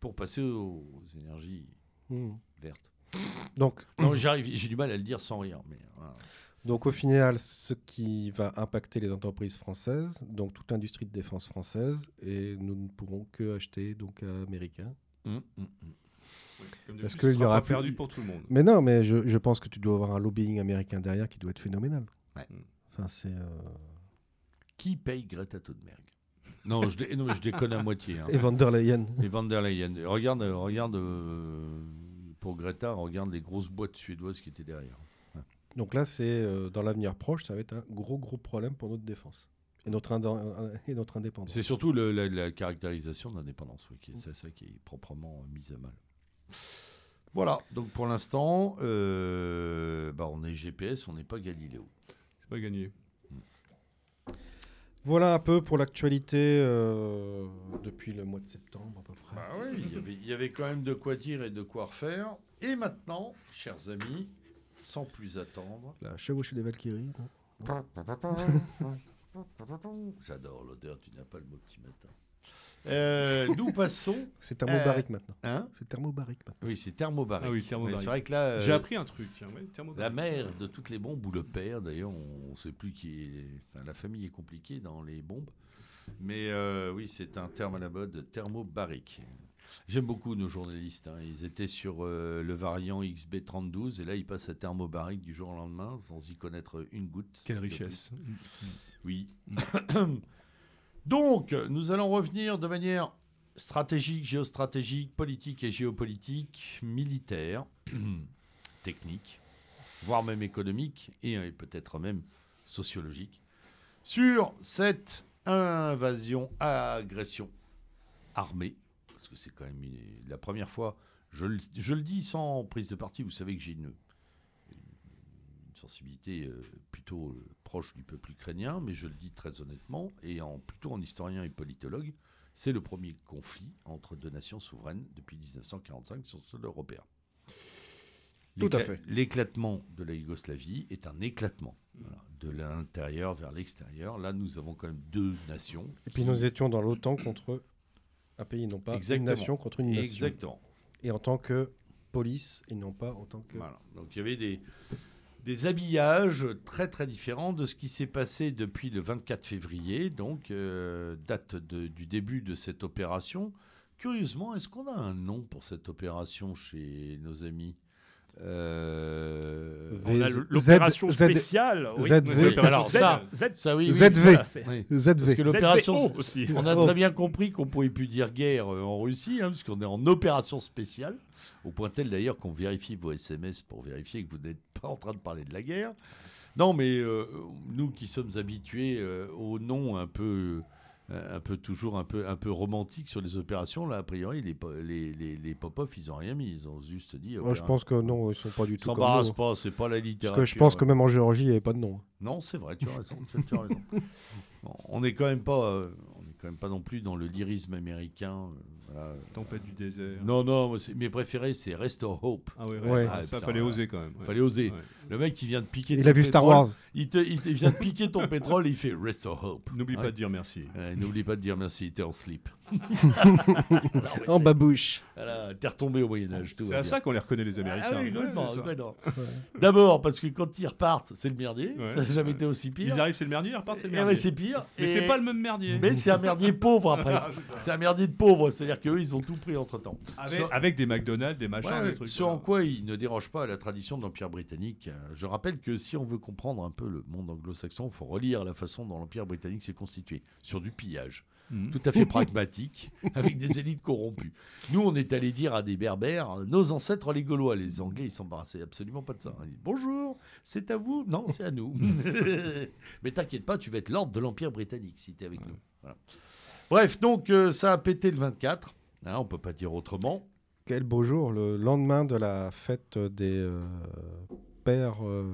pour passer aux énergies Mmh. vertes. Donc, Non, [clears throat] j'arrive, j'ai du mal à le dire sans rire, mais voilà. Donc, au final, ce qui va impacter les entreprises françaises, donc toute l'industrie de défense française, et nous ne pourrons que acheter donc américain. Hum, hum. Comme Parce qu'il ce y sera aura plus- perdu pour tout le monde. Mais non, mais je, je pense que tu dois avoir un lobbying américain derrière qui doit être phénoménal. Ouais. Enfin, c'est. euh, Qui paye Greta Thunberg? Non, je dé- non, mais je déconne à moitié. hein. [laughs] Et van der Leyen. Et Van der Leyen. Regarde, regarde euh, pour Greta, regarde les grosses boîtes suédoises qui étaient derrière. Donc là, c'est euh, dans l'avenir proche, ça va être un gros, gros problème pour notre défense et notre, et notre indépendance. C'est surtout le- la, la caractérisation d'indépendance, oui, qui est- c'est ça qui est proprement euh, mise à mal. Voilà, donc pour l'instant, euh, bah, on est GPS, on n'est pas Galiléo. C'est pas gagné. Voilà un peu pour l'actualité euh, depuis le mois de septembre à peu près. Bah oui, il y avait quand même de quoi dire et de quoi refaire. Et maintenant, chers amis, sans plus attendre, La chevauchée des Valkyries. [laughs] j'adore l'odeur du napalm au petit matin. Euh, nous passons. [laughs] C'est thermobarique Euh, maintenant. Hein C'est thermobarique maintenant. oui, c'est thermobarique. Ah oui, thermobarique. c'est vrai que là, euh, J'ai appris un truc. Tiens, ouais, thermobarique. la mère de toutes les bombes, ou le père d'ailleurs, on ne sait plus qui est. Enfin, la famille est compliquée dans les bombes. Mais euh, oui, c'est un terme à la mode, thermobarique. J'aime beaucoup nos journalistes. hein. Ils étaient sur euh, le variant XB32 et là, ils passent à thermobarique du jour au lendemain sans y connaître une goutte. Quelle richesse. plus. Oui. Donc, nous allons revenir de manière stratégique, géostratégique, politique et géopolitique, militaire, [clears throat] technique, voire même économique et peut-être même sociologique, sur cette invasion, agression armée, que c'est quand même une- la première fois, je le, je le dis sans prise de parti, vous savez que j'ai une, une sensibilité euh, plutôt euh, proche du peuple ukrainien, mais je le dis très honnêtement, et en, plutôt en historien et politologue, c'est le premier conflit entre deux nations souveraines depuis 1945 sur le sol européen. Tout à fait. L'éclatement de la Yougoslavie est un éclatement voilà, de l'intérieur vers l'extérieur. Là, nous avons quand même deux nations. Et puis nous étions dans l'OTAN contre un pays, non pas Exactement. une nation contre une nation. Exactement. Et en tant que police, et non pas en tant que. Voilà. Donc il y avait des, des habillages très très différents de ce qui s'est passé depuis le 24 février, donc euh, date de- du début de cette opération. Curieusement, est-ce qu'on a un nom pour cette opération chez nos amis? Euh, On a l'opération Z- spéciale. oui. ZV. Oui, Alors Z- ça, Z- Ça oui, oui. ZV. voilà. ZV. Parce que l'opération, on a Oh. très bien compris qu'on pouvait plus dire guerre euh, en Russie, hein, parce qu'on est en opération spéciale, au point tel d'ailleurs qu'on vérifie vos SMS pour vérifier que vous n'êtes pas en train de parler de la guerre. Non, mais euh, nous qui sommes habitués euh, aux noms un peu, euh, un peu toujours un peu, un peu romantiques sur les opérations, là a priori les, les, les, les Popov ils ont rien mis, ils ont juste dit. Moi, je pense que non, ils sont pas du tout s'embarrassent nous. pas, c'est pas la Parce littérature. que je pense que même en Géorgie, il n'y avait pas de nom. Non, c'est vrai, tu as raison. tu- tu as raison. [laughs] Bon, on n'est quand même pas, euh, on est quand même pas non plus dans le lyrisme américain. Euh, voilà. Tempête du désert. Non, non, moi, c'est- mes préférés, c'est Restore Hope. Ah ouais, Ouais. ouais, ça, Ah, ça, putain, fallait ouais. oser quand même. ouais. Fallait oser. Ouais. Le mec qui vient de piquer. Il ton a vu Star pétrole, Wars. Il, te, il te- il vient de piquer ton [laughs] pétrole et il fait Restore Hope. N'oublie pas de dire merci. N'oublie pas de dire merci, t'es en slip. [laughs] En babouche. Voilà, t'es retombé au Moyen-Âge. tout C'est à bien. ça qu'on les reconnaît les Américains. Ah oui, Ouais, complètement. D'abord, parce que quand ils repartent, c'est le merdier. Ouais. Ça n'a jamais été aussi pire. Ils arrivent, c'est le merdier, ils repartent, c'est le Eh ouais, merdier. c'est pire. Mais Et- c'est pas le même merdier. Mais c'est un merdier pauvre après. [laughs] c'est un merdier de pauvre, c'est-à-dire qu'eux, ils ont tout pris entre temps. Avec, avec des McDonald's, des machins, des trucs. ce en quoi il ne déroge pas à la tradition de l'Empire britannique. Je rappelle que si on veut comprendre un peu le monde anglo-saxon, il faut relire la façon dont l'Empire britannique s'est constitué, sur du pillage. Mhm. Tout à fait [laughs] pragmatique, avec des élites corrompues. Nous, on est allé dire à des berbères, nos ancêtres les Gaulois, les Anglais, ils s'embarrassaient absolument pas de ça. Ils disent, Bonjour, c'est à vous? Non, c'est à nous. [laughs] [laughs] Mais t'inquiète pas, tu vas être l'ordre de l'Empire britannique si tu es avec nous. Voilà. Bref, donc euh, ça a pété le 24. Hein, on peut pas dire autrement. Quel beau jour, le lendemain de la fête des euh, pères euh,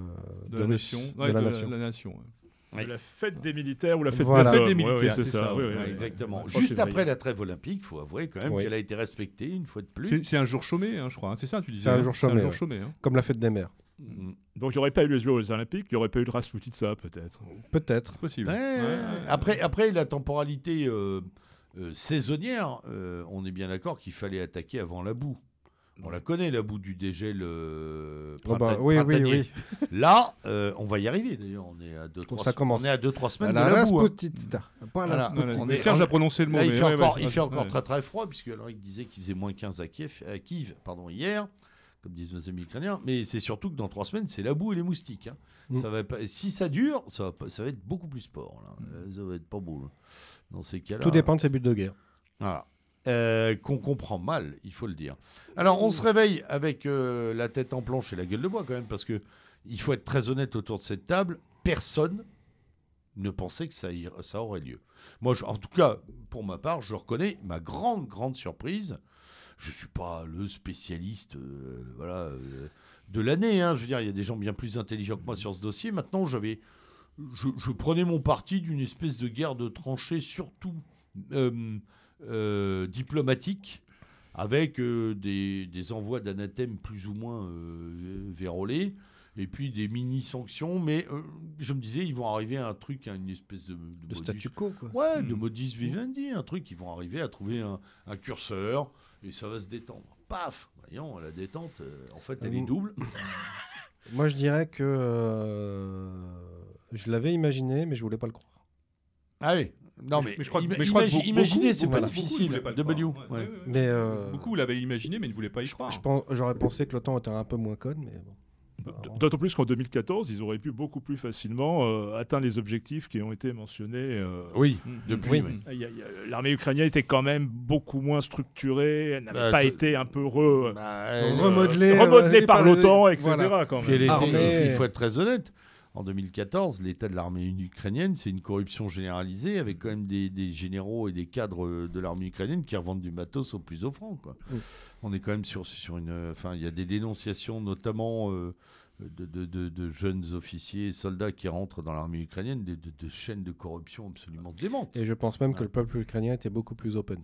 de, la nation. de Ouais, la de nation. la nation. ouais. La fête des militaires ou la fête Voilà. des Fête militaires, c'est ça. ça, oui, ouais, oui, Ouais, oui. exactement. Juste après la trêve olympique, il faut avouer quand même Oui. qu'elle a été respectée une fois de plus. C'est un jour chômé, hein, je crois. hein. C'est ça, tu disais. C'est un hein. jour un chômé, jour ouais. chômé. hein. Comme la fête des mères. Mm. Donc il n'y aurait pas eu les Jeux Olympiques, il n'y aurait pas eu de Rasputin, peut-être. Peut-être. C'est possible. Ouais, ouais. Après, après, la temporalité euh, euh, saisonnière, euh, on est bien d'accord qu'il fallait attaquer avant la boue. On la connaît, la boue du dégel euh, Oh bah, oui, oui, oui. [laughs] Là, euh, on va y arriver d'ailleurs. On est à deux, trois, ça commence. On est à deux, trois semaines La de la boue. hein. Rasputitsa. Pas la Voilà. On est- on- à prononcer le mot. Là, il fait ouais, encore, ouais, il c'est- fait encore ouais. très très froid, puisque alors il disait qu'il faisait moins 15 à Kiev, à Kiev pardon, hier, comme disent nos amis ukrainiens. Mais c'est surtout que dans trois semaines, c'est la boue et les moustiques. hein. Mm. Ça va pas, si ça dure, ça va, pas- ça va être beaucoup plus sport. Là. Euh, Ça va être pas beau. là. Dans ces cas-là. Tout dépend de ses buts de guerre. Voilà. Euh, qu'on comprend mal, il faut le dire. Alors, on se réveille avec euh, la tête en planche et la gueule de bois quand même, parce que il faut être très honnête autour de cette table. Personne ne pensait que ça, ça aurait lieu. Moi, en tout cas, pour ma part, je reconnais ma grande, grande surprise. Je suis pas le spécialiste, euh, voilà, de l'année. hein. Je veux dire, il y a des gens bien plus intelligents que moi sur ce dossier. Maintenant, j'avais, je, je prenais mon parti d'une espèce de guerre de tranchées, surtout euh, diplomatique, avec euh, des, des envois d'anathèmes plus ou moins euh, vérolés. et puis des mini-sanctions, mais euh, je me disais, ils vont arriver à un truc, à une espèce de, de statu quo, quoi. Ouais, de Mm. modus vivendi, un truc, ils vont arriver à trouver un, un curseur, et ça va se détendre. Paf Voyons, la détente, euh, en fait, elle est double. [coughs] Moi, je dirais que euh, je l'avais imaginé, mais je voulais pas le croire. Ah oui Non, mais, Mais je crois que- mais je crois que imagi- beaucoup- imaginez, c'est beaucoup- pas difficile. pas W. croire. Ouais, ouais. ouais, ouais, Mais euh, Beaucoup l'avaient imaginé, mais ne voulaient pas y croire. je pense, j'aurais pensé que temps était un peu moins conne, mais bon. D'autant plus qu'en 2014, ils auraient pu beaucoup plus facilement euh, atteindre les objectifs qui ont été mentionnés. euh, Oui, Mm. depuis, Oui. L'armée ukrainienne était quand même beaucoup moins structurée, elle n'avait Bah, pas été un peu re- Bah, euh, Remodelée, remodelée euh, par l'OTAN, etc. voilà. quand Puis elle même. était- Armée- il faut être très honnête. En 2014, l'état de l'armée ukrainienne, c'est une corruption généralisée avec quand même des, des généraux et des cadres euh, de l'armée ukrainienne qui revendent du matos au plus offrant. Quoi. On est quand même sur, sur une. Enfin, il y a des dénonciations, notamment euh, de, de- de- de jeunes officiers et soldats qui rentrent dans l'armée ukrainienne, de, de- de chaînes de corruption absolument démentes. Et je pense même que le peuple ukrainien était beaucoup plus open.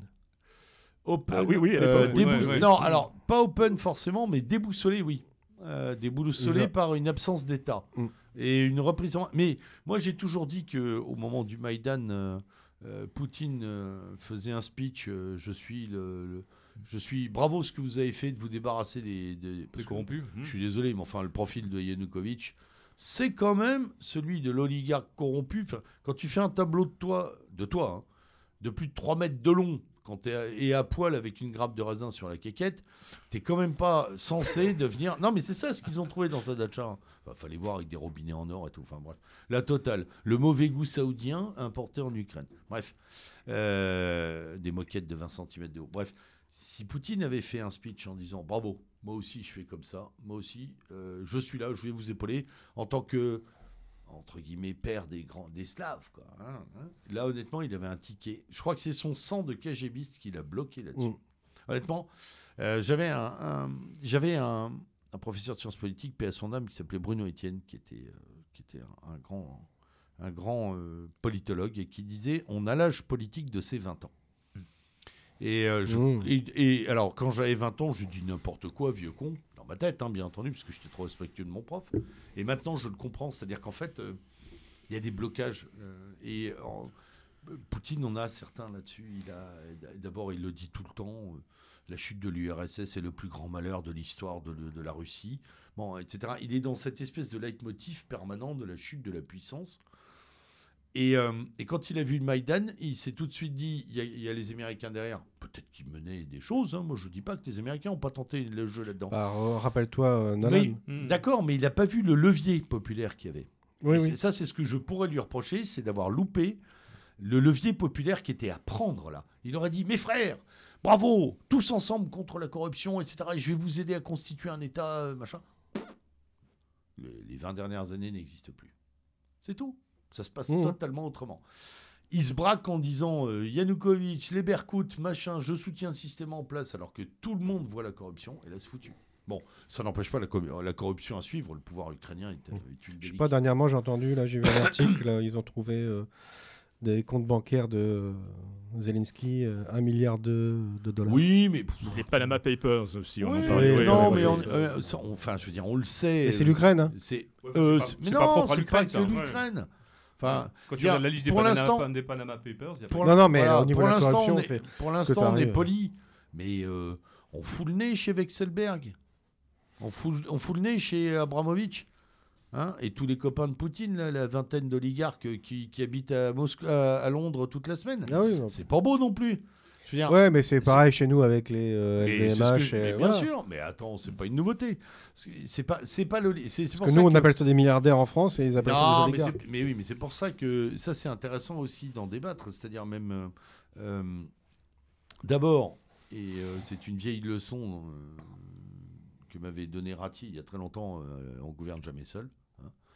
Open, Ah oui, oui, euh, oui. débous-. Non, alors, pas open forcément, mais déboussolé, oui. Euh, déboussolé par une absence d'État. Mm. Et une reprise en... Mais moi, j'ai toujours dit qu'au moment du Maïdan, euh, euh, Poutine euh, faisait un speech Je suis le, le- Je suis... Bravo ce que vous avez fait de vous débarrasser des... des- parce C'est que- corrompu. Je suis désolé, mais enfin, le profil de Yanukovych, c'est quand même celui de l'oligarque corrompu. Enfin, quand tu fais un tableau de toi, de toi, hein, de plus de 3 mètres de long, quand tu es à poil avec une grappe de raisin sur la quéquette, t'es quand même pas censé devenir. Non, mais c'est ça ce qu'ils ont trouvé dans sa dacha. Enfin, fallait voir avec des robinets en or et tout. Enfin, bref. La totale. Le mauvais goût saoudien importé en Ukraine. Bref. Euh, des moquettes de 20 cm de haut. Bref. Si Poutine avait fait un speech en disant bravo, moi aussi je fais comme ça, moi aussi euh, je suis là, je vais vous épauler en tant que entre guillemets père des grands des Slaves quoi. hein, hein. Là honnêtement il avait un ticket. Je crois que c'est son sang de KGBiste qui l'a bloqué là-dessus. Mm. Honnêtement, euh, j'avais un, un- j'avais un, un professeur de sciences politiques, paix à son âme, qui s'appelait Bruno Etienne, qui était euh, qui était un, un grand un grand euh, politologue et qui disait on a l'âge politique de ses 20 ans. Et, je- Mmh. et, et alors, quand j'avais 20 ans, je dis n'importe quoi, vieux con, dans ma tête, hein, bien entendu, parce que j'étais trop respectueux de mon prof. Et maintenant, je le comprends, c'est-à-dire qu'en fait, euh, il y a des blocages. euh, et en- Poutine en a certains là-dessus. Il a D'abord, il le dit tout le temps euh, la chute de l'URSS est le plus grand malheur de l'histoire de, de la Russie. Bon, etc. Il est dans cette espèce de leitmotiv permanent de la chute de la puissance. Et, euh, et quand il a vu le Maïdan, il s'est tout de suite dit il y, a- il y a les Américains derrière. Peut-être qu'ils menaient des choses. hein. Moi, je ne dis pas que les Américains n'ont pas tenté le jeu là-dedans. Alors, rappelle-toi euh, Nolan. Mm. D'accord, mais il n'a pas vu le levier populaire qu'il y avait. Oui, Ça, c'est ce que je pourrais lui reprocher, c'est d'avoir loupé le levier populaire qui était à prendre là. Il aurait dit, mes frères, bravo, tous ensemble contre la corruption, etc. Et je vais vous aider à constituer un État, euh, machin. Les, les 20 dernières années n'existent plus. C'est tout. Ça se passe Mhm. totalement autrement. Il se braque en disant euh, Yanukovych, les Berkout, machin, je soutiens le système en place, alors que tout le monde voit la corruption, et là, c'est foutu. Bon, ça n'empêche pas la, co- la corruption à suivre. Le pouvoir ukrainien est, est une Je sais pas, dernièrement, j'ai entendu, là, j'ai vu un article, là, ils ont trouvé euh, des comptes bancaires de euh, Zelensky, euh, un milliard de, de dollars. Oui, mais. Les Panama Papers aussi, on en Oui, parlait. oui, non, ouais, mais ouais, on- euh, ça, on- enfin, je veux dire, on le sait. Et c'est l'Ukraine, hein. C'est. Ouais, euh, pas- pas non, propre à c'est pas l'Ukraine, que ça. l'Ukraine. Enfin, Quand tu regardes la liste des pour Panama, l'instant- des Panama Papers, il y a pour Non, non, mais voilà, au niveau pour de la l'instant, corruption, on est- c'est pour l'instant, on est poli, mais euh, on fout le nez chez Wexelberg. On fout, on fout le nez chez Abramovich. Hein, et tous les copains de Poutine, là, la vingtaine d'oligarques qui, qui habitent à, Moscou, à, à Londres toute la semaine. Ah oui, non. C'est pas beau non plus. Je veux dire, Ouais, mais c'est pareil chez nous avec les euh, ce LVMH. que- et mais bien voilà. sûr, mais attends, c'est pas une nouveauté. C'est pas, c'est pas le. C'est c'est pour Parce que ça nous, on que- appelle ça des milliardaires en France et ils appellent ça des oligarques. mais oui, mais c'est pour ça que ça c'est intéressant aussi d'en débattre. C'est-à-dire même euh, euh, d'abord, et euh, c'est une vieille leçon que m'avait donné Ratti il y a très longtemps. on gouverne jamais seul.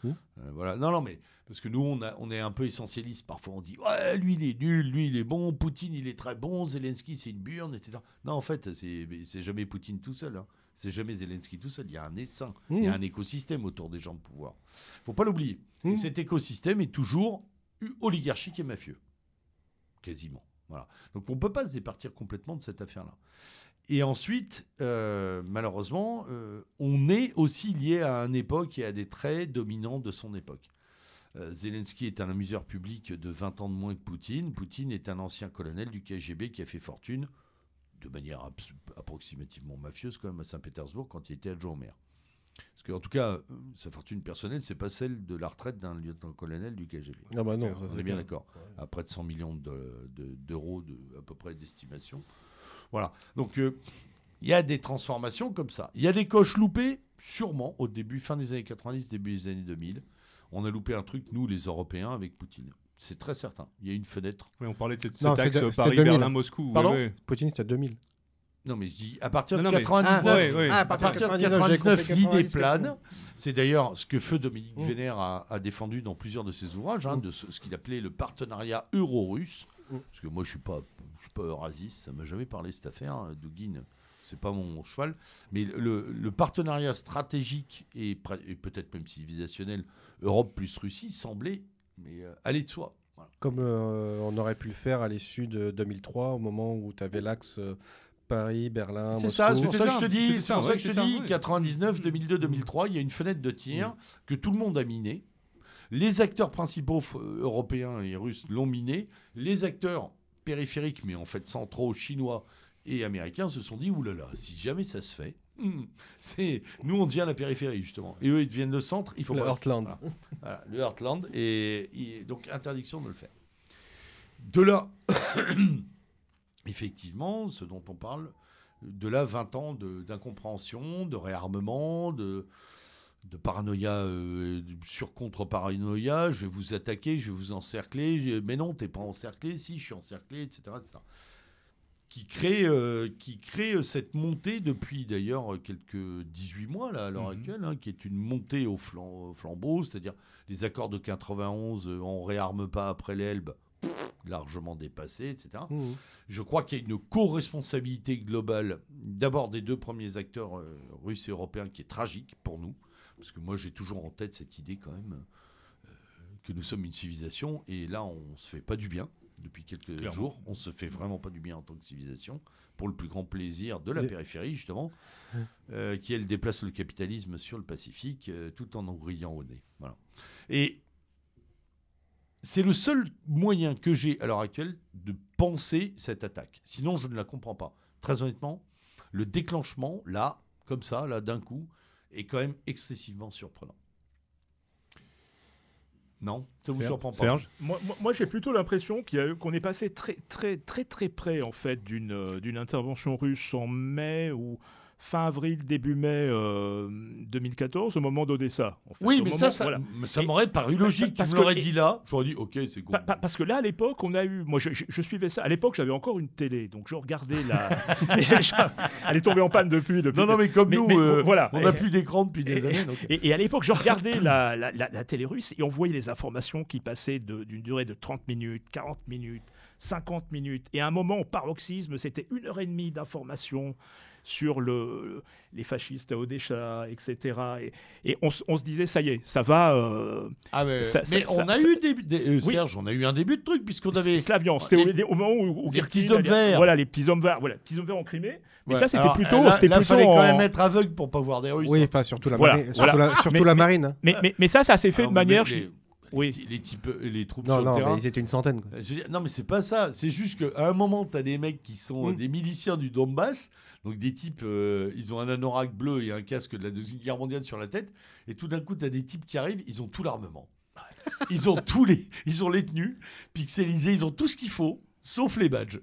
Hein. Mmh. Euh, voilà. Non, non, mais parce que nous, on, a- on est un peu essentialiste. Parfois, on dit ouais, lui, il est nul, lui, il est bon, Poutine, il est très bon, Zelensky, c'est une burne, etc. Non, en fait, c'est jamais Poutine tout seul. hein. C'est jamais Zelensky tout seul. Il y a un essaim, il y a Mmh. un écosystème autour des gens de pouvoir. Faut pas l'oublier. Et Mmh. cet écosystème est toujours oligarchique et mafieux. Quasiment. Voilà. Donc on ne peut pas se départir complètement de cette affaire-là. Et ensuite, euh, malheureusement, euh, on est aussi lié à une époque et à des traits dominants de son époque. Euh, Zelensky est un amuseur public de 20 ans de moins que Poutine. Poutine est un ancien colonel du KGB qui a fait fortune, de manière approximativement mafieuse quand même, à Saint-Pétersbourg quand il était adjoint au maire. Parce qu'en tout cas, sa fortune personnelle, c'est pas celle de la retraite d'un lieutenant-colonel du KGB. Ah bah non, ça, on est bien d'accord. À près de 100 millions de- de- d'euros de, à peu près d'estimation. Voilà. Donc, euh, il y a des transformations comme ça. Il y a des coches loupées, sûrement, au début, fin des années 90, début des années 2000. On a loupé un truc, nous, les Européens, avec Poutine. C'est très certain. Il y a une fenêtre. Oui, on parlait de cette, Non, cet axe c'était 2000. Paris-Berlin-Moscou. Pardon ouais, ouais. Poutine, c'était 2000. Non, mais je dis, à partir de Non, non, mais- 99, Ah, ouais, ouais. Ah, à partir de 99, 99, j'ai compris l'idée 90, plane. C'est d'ailleurs ce que feu Dominique Mm. Vénère a, a défendu dans plusieurs de ses ouvrages, hein, Mm. de ce, ce qu'il appelait le partenariat euro-russe. Mm. Parce que moi, je suis pas, je suis pas eurasiste, ça m'a jamais parlé cette affaire. hein, Douguin, c'est pas mon cheval. Mais le, le partenariat stratégique et, peut-être même civilisationnel Europe plus Russie semblait mais, euh, aller de soi. Voilà. Comme euh, on aurait pu le faire à l'issue de 2003, au moment où tu avais l'axe euh, Paris, Berlin, C'est ça, c'est pour ça que je te dis, c'est ça, pour ça que je te ça, dis, ouais. 99, 2002, 2003, il y a une fenêtre de tir que tout le monde a miné. Les acteurs principaux euh, européens et russes l'ont miné. Les acteurs périphériques, mais en fait centraux, chinois et américains, se sont dit oulala, si jamais ça se fait, hmm, c'est nous on devient la périphérie justement, et eux ils deviennent le centre. Il faut Le pas- Heartland. Voilà. Voilà, le Heartland et, et donc interdiction de le faire. De là, [coughs] effectivement, ce dont on parle, de là 20 ans de- d'incompréhension, de, réarmement, de, de paranoïa euh, sur contre-paranoïa, je vais vous attaquer, je vais vous encercler, je- mais non, t'es pas encerclé, si, je suis encerclé, etc. etc. Qui crée, euh, qui crée euh, cette montée depuis d'ailleurs quelques 18 mois là, à l'heure Mhm. actuelle, hein, qui est une montée au, flam- au flambeau, c'est-à-dire les accords de 91, euh, on réarme pas après l'Elbe, largement dépassés, etc. Mmh. Je crois qu'il y a une co-responsabilité globale, d'abord des deux premiers acteurs russes et européens, qui est tragique pour nous, parce que moi j'ai toujours en tête cette idée quand même euh, que nous sommes une civilisation, et là on se fait pas du bien depuis quelques Clairement. jours, on se fait vraiment pas du bien en tant que civilisation, pour le plus grand plaisir de la périphérie justement, euh, qui elle déplace le capitalisme sur le Pacifique, euh, tout en nous brillant au nez. Voilà. Et c'est le seul moyen que j'ai à l'heure actuelle de penser cette attaque. Sinon, je ne la comprends pas. Très honnêtement, le déclenchement, là, comme ça, là, d'un coup, est quand même excessivement surprenant. Non Ça vous Serge surprend pas Serge Moi, moi- moi, j'ai plutôt l'impression qu'il y a eu- qu'on est passé très, très, très, très près en fait d'une euh, d'une intervention russe en mai ou fin avril, début mai euh, 2014, au moment d'Odessa. en fait. Oui, Au mais moment- ça, ça, voilà. ça m'aurait paru logique. parce tu me l'aurais dit là, j'aurais dit, ok, c'est. Pa- pa- parce que là, à l'époque, on a eu. Moi, je, je- je suivais ça. À l'époque, j'avais encore une télé, donc je regardais la. [laughs] [laughs] Elle est tombée en panne depuis. depuis non, non, mais comme mais- nous, mais euh, voilà. on n'a plus d'écran depuis des et- années. donc- Et, et à l'époque, je regardais la, la, la- la télé russe et on voyait les informations qui passaient d'une durée de 30 minutes, 40 minutes, 50 minutes. Et à un moment, au paroxysme, c'était une heure et demie d'informations sur le, les fascistes à Odessa, etc. Et, et on, se disait, ça y est, ça va. euh, Ah, mais, Ça- mais ça- on ça- a ça- eu des, des- euh, Oui. Serge, on a eu un début de truc puisqu'on avait. Slavian, c'était au, au moment où, où les petits hommes verts. Voilà, les petits hommes verts, voilà, petits hommes verts en Crimée. Mais Ouais. ça, c'était plutôt, Là, c'était là, plutôt fallait quand en- même être aveugle pour pas voir des Russes. Oui, hein. enfin, surtout la Voilà, marine. voilà. Surtout la, surtout Mais- la marine. hein. Mais, mais, mais ça, ça s'est fait Alors, de mais manière. Oui. les, les types, les troupes Non, sur non, le terrain. mais ils étaient une centaine. quoi. Je veux dire, non, mais c'est pas ça. C'est juste qu'à un moment, tu as des mecs qui sont Mm. des miliciens du Donbass. Donc des types, euh, ils ont un anorak bleu et un casque de la Deuxième Guerre mondiale sur la tête. Et tout d'un coup, tu as des types qui arrivent, ils ont tout l'armement. Ils ont tous les, ils ont les tenues pixelisées, ils ont tout ce qu'il faut, sauf les badges.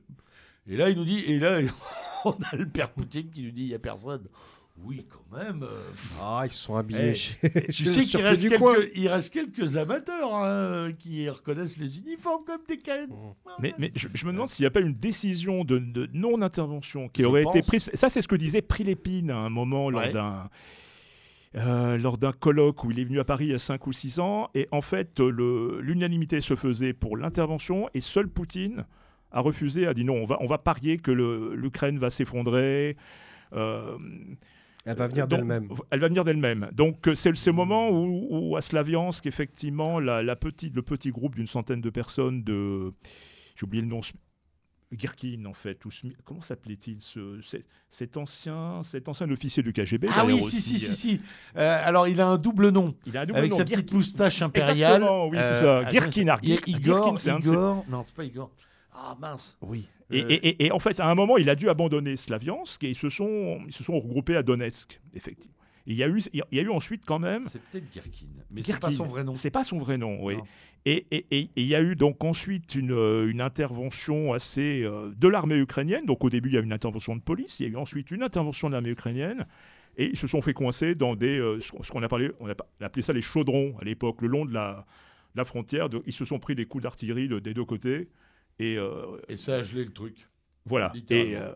Et là, il nous dit, et là, [laughs] on a le père Poutine qui nous dit, il y a personne. Oui, quand même. euh, Ah, ils se sont habillés. Eh, chez- tu [laughs] sais qu'il reste, quelques, reste quelques amateurs hein, qui reconnaissent les uniformes comme des cannes. Mais, mais je, je me demande s'il n'y a pas une décision de, de non-intervention qui Je aurait été prise. Ça, c'est ce que disait Prilépine à un moment lors Ouais. d'un. euh, lors d'un colloque où il est venu à Paris il y a 5 ou 6 ans, et en fait, l'unanimité se faisait pour l'intervention, et seul Poutine a refusé, a dit non, on va, on va parier que l'Ukraine va s'effondrer. euh, Elle va venir d'elle-même. Elle va venir d'elle-même. Donc euh, c'est ce moment où, où à Slaviansk, effectivement, la, la petite, le petit groupe d'une centaine de personnes de... J'ai oublié le nom. Girkin, en fait. Ou Smi- comment s'appelait-il ce, cet- cet ancien, cet ancien officier du KGB Ah oui, si, si, si, euh, si. Euh, alors, il a un double nom. Il a un double Avec nom, sa Girkin. petite moustache impériale. Exactement, oui, c'est Euh, ça. attends, Girkin, Igor, Girkin, c'est un de ses- Igor. Non, c'est pas Igor. Ah mince. Oui. Et, Euh, et- et- et en fait, à un moment, il a dû abandonner Slaviansk et ils se sont, ils se sont regroupés à Donetsk, effectivement. Il y, a eu, il y a eu ensuite quand même. C'est peut-être Girkin. Mais c'est pas son vrai nom. C'est pas son vrai nom, oui. Et et- et- et il y a eu donc ensuite une, une intervention assez euh, de l'armée ukrainienne. Donc au début, il y a eu une intervention de police. Il y a eu ensuite une intervention de l'armée ukrainienne. Et ils se sont fait coincer dans des, euh, ce qu'on- appelait, on appelait ça les chaudrons à l'époque, le long de la, la frontière. De- ils se sont pris des coups d'artillerie de- des deux côtés. Et euh, Et ça a gelé le truc. voilà. Et, euh,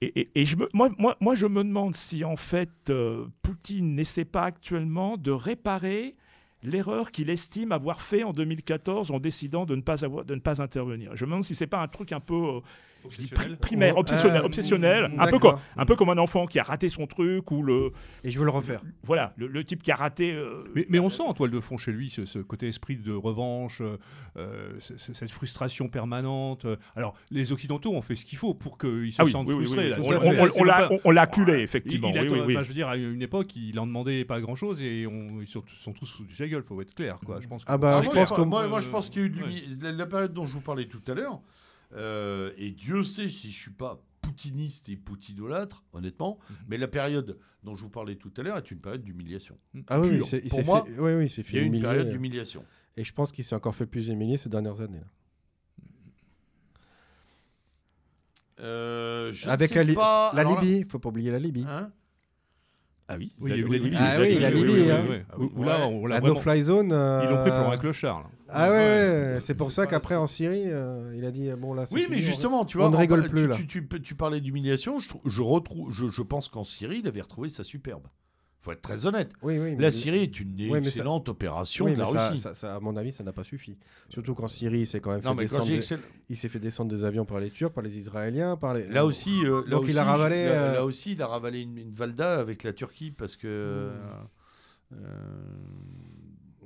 et, et- et je me, moi, moi, moi, je me demande si en fait euh, Poutine n'essaie pas actuellement de réparer l'erreur qu'il estime avoir fait en 2014 en décidant de ne pas, avoir, de ne pas intervenir. Je me demande si c'est pas un truc un peu je dis pri- primaire, Oh, obsessionnel, euh, obsessionnel un, peu comme, un peu comme un enfant qui a raté son truc ou le, Et je veux le refaire. voilà, le, le type qui a raté. euh, Mais, mais on sent en toile de fond chez lui ce, ce côté esprit de revanche, euh, cette frustration permanente. Alors, les Occidentaux ont fait ce qu'il faut pour qu'ils se Ah oui, sentent oui, frustrés. oui, On, l'a- l'a acculé, Il- effectivement. il a- oui, oui, oui. enfin, je veux dire, à une époque, il en demandait pas grand-chose et on- ils sont, sont tous sous sa gueule, faut être clair. Quoi. Je pense que- Ah bah, Ah, je moi, pense je, que moi, moi, je pense qu'il y a eu de la, la période dont je vous parlais tout à l'heure. Euh, et Dieu sait si je suis pas poutiniste et poutinolâtre, honnêtement. Mhm. Mais la période dont je vous parlais tout à l'heure est une période d'humiliation. Ah oui, c'est- il Pour moi, fait, oui, oui, il s'est Il y a eu une période euh, d'humiliation. Et je pense qu'il s'est encore fait plus humilier ces dernières années. là. Euh, je ne Avec sais la, Li- pas- la alors là- Libye, il faut pas oublier la Libye. Hein? Ah oui, Oui, il y a eu la Libye. Ah oui, la Libye, oui, hein. là, on l'a La no-fly zone. euh, Ils l'ont pris pour un clochard. là. Ah ouais, Ouais, ouais, ouais, c'est pour ça qu'après en Syrie, euh, il a dit bon là. c'est Oui, mais on- justement, tu on vois, ne en- rigole tu- plus, là. Tu, tu- tu parlais d'humiliation, je, trou- je retrouve, je, je pense qu'en Syrie, il avait retrouvé sa superbe. Faut être très honnête. Oui, oui. La Syrie est une ça- excellente opération de la ça, Russie. ça- à mon avis, ça n'a pas suffi. Surtout qu'en Syrie, il s'est quand même non, fait quand descendre. des- excell- Il s'est fait descendre des avions par les Turcs, par les Israéliens, par les. Là aussi, euh, là Donc il a ravalé, je- là, euh, là aussi, il a ravalé une, une Valda avec la Turquie parce que. euh, euh,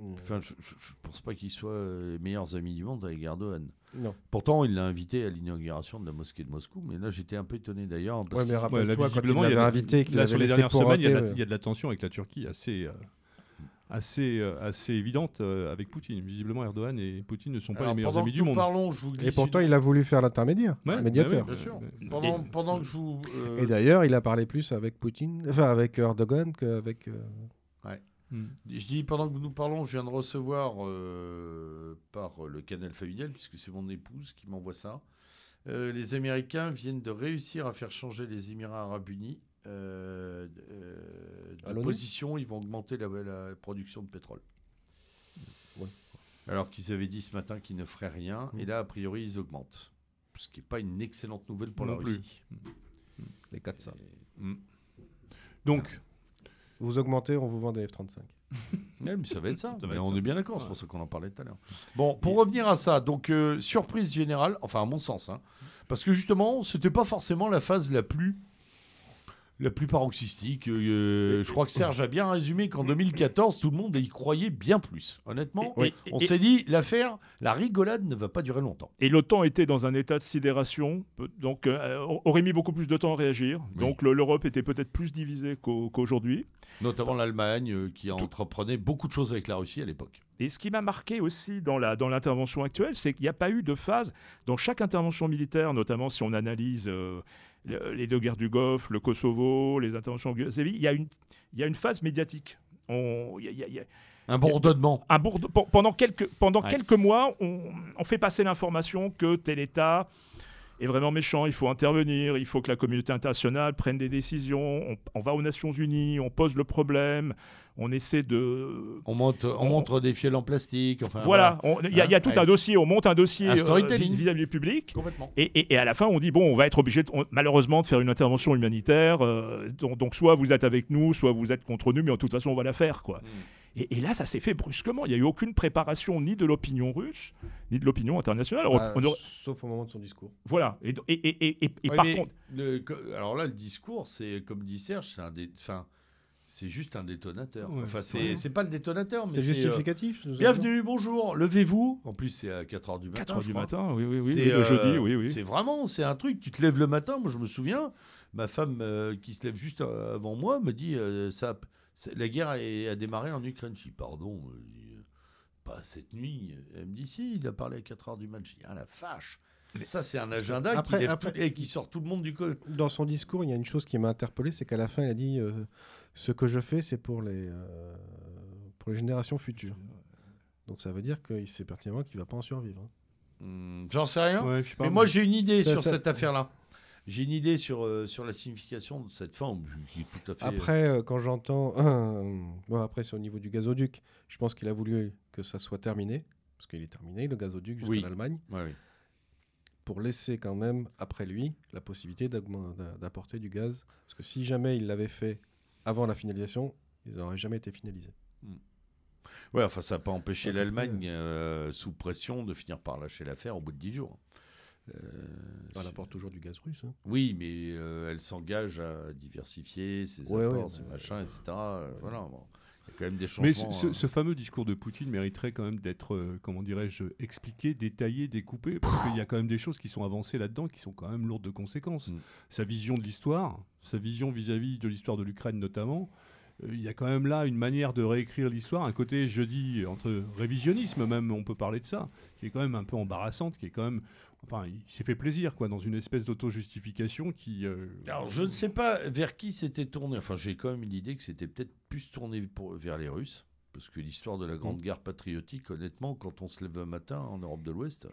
Mm. Enfin, je, je pense pas qu'ils soient les meilleurs amis du monde avec Erdogan. Non. Pourtant, il l'a invité à l'inauguration de la mosquée de Moscou, mais là, j'étais un peu étonné d'ailleurs. parce Ouais, mais Ouais, là, rappelle-toi quand il visiblement, il y l'avait a- invité, qu'il là, avait sur les dernières semaines, il y, a de la, il y a de la tension avec la Turquie assez, euh, assez, euh, assez évidente euh, avec Poutine. Visiblement, Erdogan et Poutine ne sont pas Alors, les meilleurs pendant amis que du nous monde. parlons, je vous glisse Et pourtant, il a voulu faire l'intermédiaire, Ouais, le médiateur. Bien sûr. Pendant, Et- pendant que je vous. euh, Et d'ailleurs, il a parlé plus avec Poutine, enfin avec Erdogan qu'avec. euh, Hmm. Je dis, pendant que nous parlons, je viens de recevoir euh, par le canal familial, puisque c'est mon épouse qui m'envoie ça. Euh, les Américains viennent de réussir à faire changer les Émirats Arabes Unis euh, euh, À de position. Ils vont augmenter la, la production de pétrole. Ouais. Alors qu'ils avaient dit ce matin qu'ils ne feraient rien. Mm. Et là, a priori, ils augmentent. Ce qui n'est pas une excellente nouvelle pour Non la plus. Russie. les 4 ça. Mm. Donc, Vous augmentez, on vous vend des F-35. [laughs] Ouais, mais ça va être ça. Ça va Mais être on ça. est bien d'accord, c'est Ouais. pour ça qu'on en parlait tout à l'heure. Bon, pour revenir à ça, donc euh, surprise générale, enfin à mon sens, hein, parce que justement, c'était pas forcément la phase la plus la plus paroxystique. euh, je crois que Serge a bien résumé qu'en 2014, tout le monde y croyait bien plus. Honnêtement, on s'est dit l'affaire, la rigolade ne va pas durer longtemps. Et l'OTAN était dans un état de sidération, donc euh, aurait mis beaucoup plus de temps à réagir. Oui. Donc le- l'Europe était peut-être plus divisée qu'au- qu'aujourd'hui. Notamment l'Allemagne euh, qui entreprenait beaucoup de choses avec la Russie à l'époque. Et ce qui m'a marqué aussi dans l'intervention actuelle, c'est qu'il n'y a pas eu de phase dans chaque intervention militaire, notamment si on analyse euh, le- les deux guerres du Golfe, le Kosovo, les interventions en Yougoslavie, il y a une il y a une phase médiatique. On- il y a- il y a- Un bourdonnement. un bourde- pendant quelques, pendant Ouais. quelques mois, on, on fait passer l'information que tel État est vraiment méchant, il faut intervenir, il faut que la communauté internationale prenne des décisions, on, on va aux Nations Unies, on pose le problème, on essaie de... On, monte, on, On- montre des fiels en plastique. Enfin, voilà, il y, a- y a tout Ouais. un dossier, on monte un dossier euh, vis-à-vis du public. Complètement. Et, et- et à la fin, on dit bon, on va être obligé, de- malheureusement, de faire une intervention humanitaire. euh, donc, donc soit vous êtes avec nous, soit vous êtes contre nous, mais en toute façon, on va la faire, quoi. Et, et là, ça s'est fait brusquement. Il n'y a eu aucune préparation ni de l'opinion russe, ni de l'opinion internationale. Alors, Bah, on aurait- Sauf au moment de son discours. voilà. Et, et, et, et- et- et Ouais, par contre, le- alors là, le discours, c'est comme dit Serge, c'est un des, enfin, C'est juste un détonateur. Ouais. Enfin, c'est c'est pas le détonateur, mais C'est c'est. euh, justificatif Bienvenue, bonjour, levez-vous. En plus, c'est à 4h du matin. 4 heures je du crois. matin, oui, oui, oui. C'est, Le euh, jeudi, oui, oui. C'est vraiment, c'est un truc. Tu te lèves le matin. Moi, je me souviens, ma femme euh, qui se lève juste euh, avant moi me dit euh, ça, la guerre a démarré en Ukraine. Je dis pardon, euh, euh, pas cette nuit. Elle me dit si, il a parlé à 4 h du matin. Je dis ah la vache. Ça, c'est un agenda Après- qui, après- tout- et qui sort tout le monde du col. Dans son discours, il y a une chose qui m'a interpellé, c'est qu'à la fin, il a dit euh, ce que je fais, c'est pour les euh, pour les générations futures. Donc ça veut dire qu'il sait pertinemment qu'il va pas en survivre. hein. Hmm, J'en sais rien. Ouais, Mais moi, j'ai une idée Ça, sur ça- cette affaire-là. J'ai une idée sur, euh, sur la signification de cette fin, qui est tout à fait. Après, euh, quand j'entends, [clears throat] bon, après c'est au niveau du gazoduc, je pense qu'il a voulu que ça soit terminé, parce qu'il est terminé le gazoduc jusqu'en Oui. Allemagne, Ouais, oui. pour laisser quand même après lui la possibilité d'apporter du gaz, parce que si jamais il l'avait fait avant la finalisation, ils n'auraient jamais été finalisés. Ouais, enfin, ça n'a pas empêché l'Allemagne, euh, sous pression, de finir par lâcher l'affaire au bout de 10 jours. Euh, Elle apporte toujours du gaz russe. hein. oui, mais euh, elle s'engage à diversifier ses Ouais, apports, ouais, ses mais- machins, etc. Euh, voilà, bon. il y a quand même des Mais changements. ce, ce- euh. ce fameux discours de Poutine mériterait quand même d'être, comment dirais-je, expliqué, détaillé, découpé, parce qu'il y a quand même des choses qui sont avancées là-dedans qui sont quand même lourdes de conséquences. Mm. Sa vision de l'histoire, sa vision vis-à-vis de l'histoire de l'Ukraine notamment, il y a quand même là une manière de réécrire l'histoire, un côté, je dis, entre révisionnisme même, on peut parler de ça, qui est quand même un peu embarrassante, qui est quand même, enfin, il s'est fait plaisir, quoi, dans une espèce d'auto-justification qui... euh, Alors, je ne sais pas vers qui c'était tourné. Enfin, j'ai quand même une idée que c'était peut-être plus tourné pour, vers les Russes. Parce que l'histoire de la Grande Mm. Guerre patriotique, honnêtement, quand on se lève un matin en Europe de l'Ouest, euh,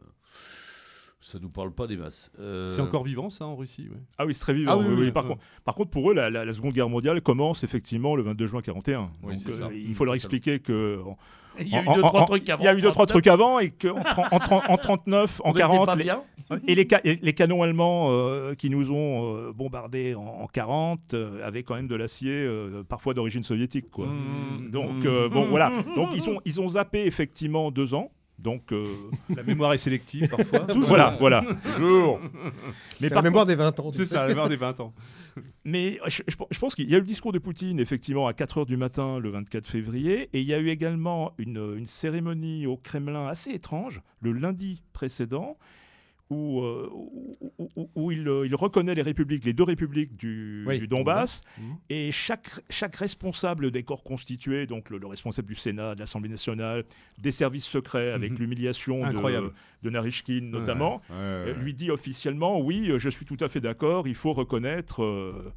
ça nous parle pas des masses. Euh, C'est encore vivant ça en Russie, ouais. Ah oui, c'est très vivant. Ah oui, oui, oui, oui. Par, contre, par contre, pour eux, la, la- la Seconde Guerre mondiale commence effectivement le 22 juin 41. Oui, Donc, ça. il faut leur expliquer que Il y a eu en- deux, en- trois en- trucs avant. il y a eu deux trois 39, trucs avant et qu'en en, en 39, en on était 40, pas les, et les, ca- et les canons allemands euh, qui nous ont euh, bombardés en, en 40 euh, avaient quand même de l'acier, euh, parfois d'origine soviétique, quoi. Mmh, Donc mmh. euh, bon, voilà. Donc ils ont ils ont zappé effectivement deux ans. Donc euh, La mémoire est sélective parfois. [laughs] voilà, voilà. Toujours. Mais par la mémoire des 20 ans. C'est ça, la mémoire des 20 ans. Mais je, je- je pense qu'il y a eu le discours de Poutine, effectivement, à 4 h du matin, le 24 février, et il y a eu également une, une cérémonie au Kremlin assez étrange, le lundi précédent, où, euh, où, où- où- où il, euh, il reconnaît les républiques, les deux républiques du, Oui, du Donbass, Mhm. et chaque, chaque responsable des corps constitués, donc le, le responsable du Sénat, de l'Assemblée nationale, des services secrets, avec Mhm. l'humiliation de, Incroyable. de Narishkin notamment, Ouais, ouais. lui dit officiellement oui, je suis tout à fait d'accord, il faut reconnaître euh,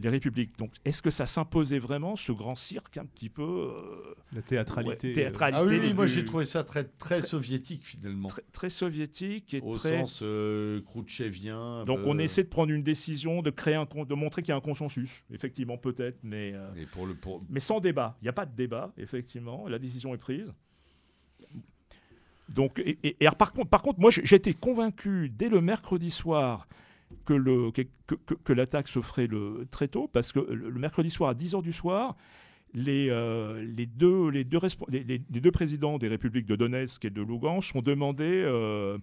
les républiques. Donc, est-ce que ça s'imposait vraiment ce grand cirque un petit peu euh, La théâtralité. ouais, euh, théâtralité Ah oui, moi j'ai trouvé ça très, très soviétique finalement. très, très soviétique et Au très. sens euh, khrouchtchevien. Donc, peu. on essaie de prendre une décision, de créer un, de montrer qu'il y a un consensus, effectivement peut-être, mais euh, Et pour le, pour... mais sans débat. Il n'y a pas de débat, effectivement. La décision est prise. Donc, et, et- et alors, par contre, par contre, moi, j'étais convaincu dès le mercredi soir que, le, que, que- que- que l'attaque se ferait le, très tôt, parce que le, le mercredi soir à 10h du soir, les, euh, les, deux, les, deux respo- les, les- les deux présidents des républiques de Donetsk et de Lugansk ont demandé euh,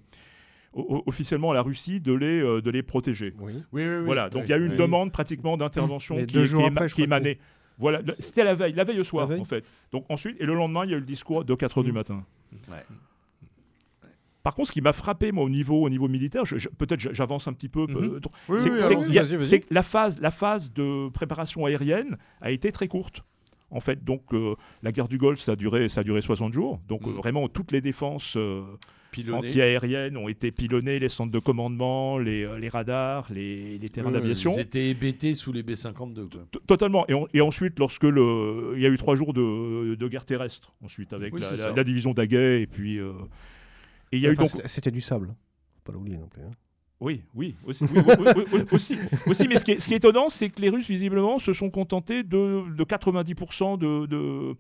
o- officiellement à la Russie de les, euh, de les protéger. Oui. Oui, oui, oui. Voilà, donc il y a eu une oui. demande pratiquement d'intervention qui, qui éma- après, qui émanait. Voilà, le- c'était la veille, la veille au soir veille en fait. Donc ensuite, et le lendemain, il y a eu le discours de 4 heures du Mm. matin. Ouais. Par contre, ce qui m'a frappé moi au niveau, au niveau militaire, peut-être j'avance un petit peu, Mhm. Oui, c'est oui, que la phase, la phase de préparation aérienne a été très courte. En fait, donc euh, la guerre du Golfe, ça a duré, ça a duré 60 jours. Donc euh, Mm. vraiment, toutes les défenses euh, anti-aériennes ont été pilonnées, les centres de commandement, les, euh, les radars, les, les terrains d'aviation. Ils étaient hébétés sous les B-52. quoi. T- Totalement. Et, on- et ensuite, lorsque le, il y a eu trois jours de, de guerre terrestre, ensuite avec Oui, la, c'est la- ça. la division d'Aguet, et puis euh, et il y a eu Enfin, donc c'était- du sable. Faut pas l'oublier non plus. hein. oui, oui, aussi, oui, oui, oui, oui, aussi, aussi. Mais ce qui est, ce qui est étonnant, c'est que les Russes visiblement se sont contentés de, de 90% de, de,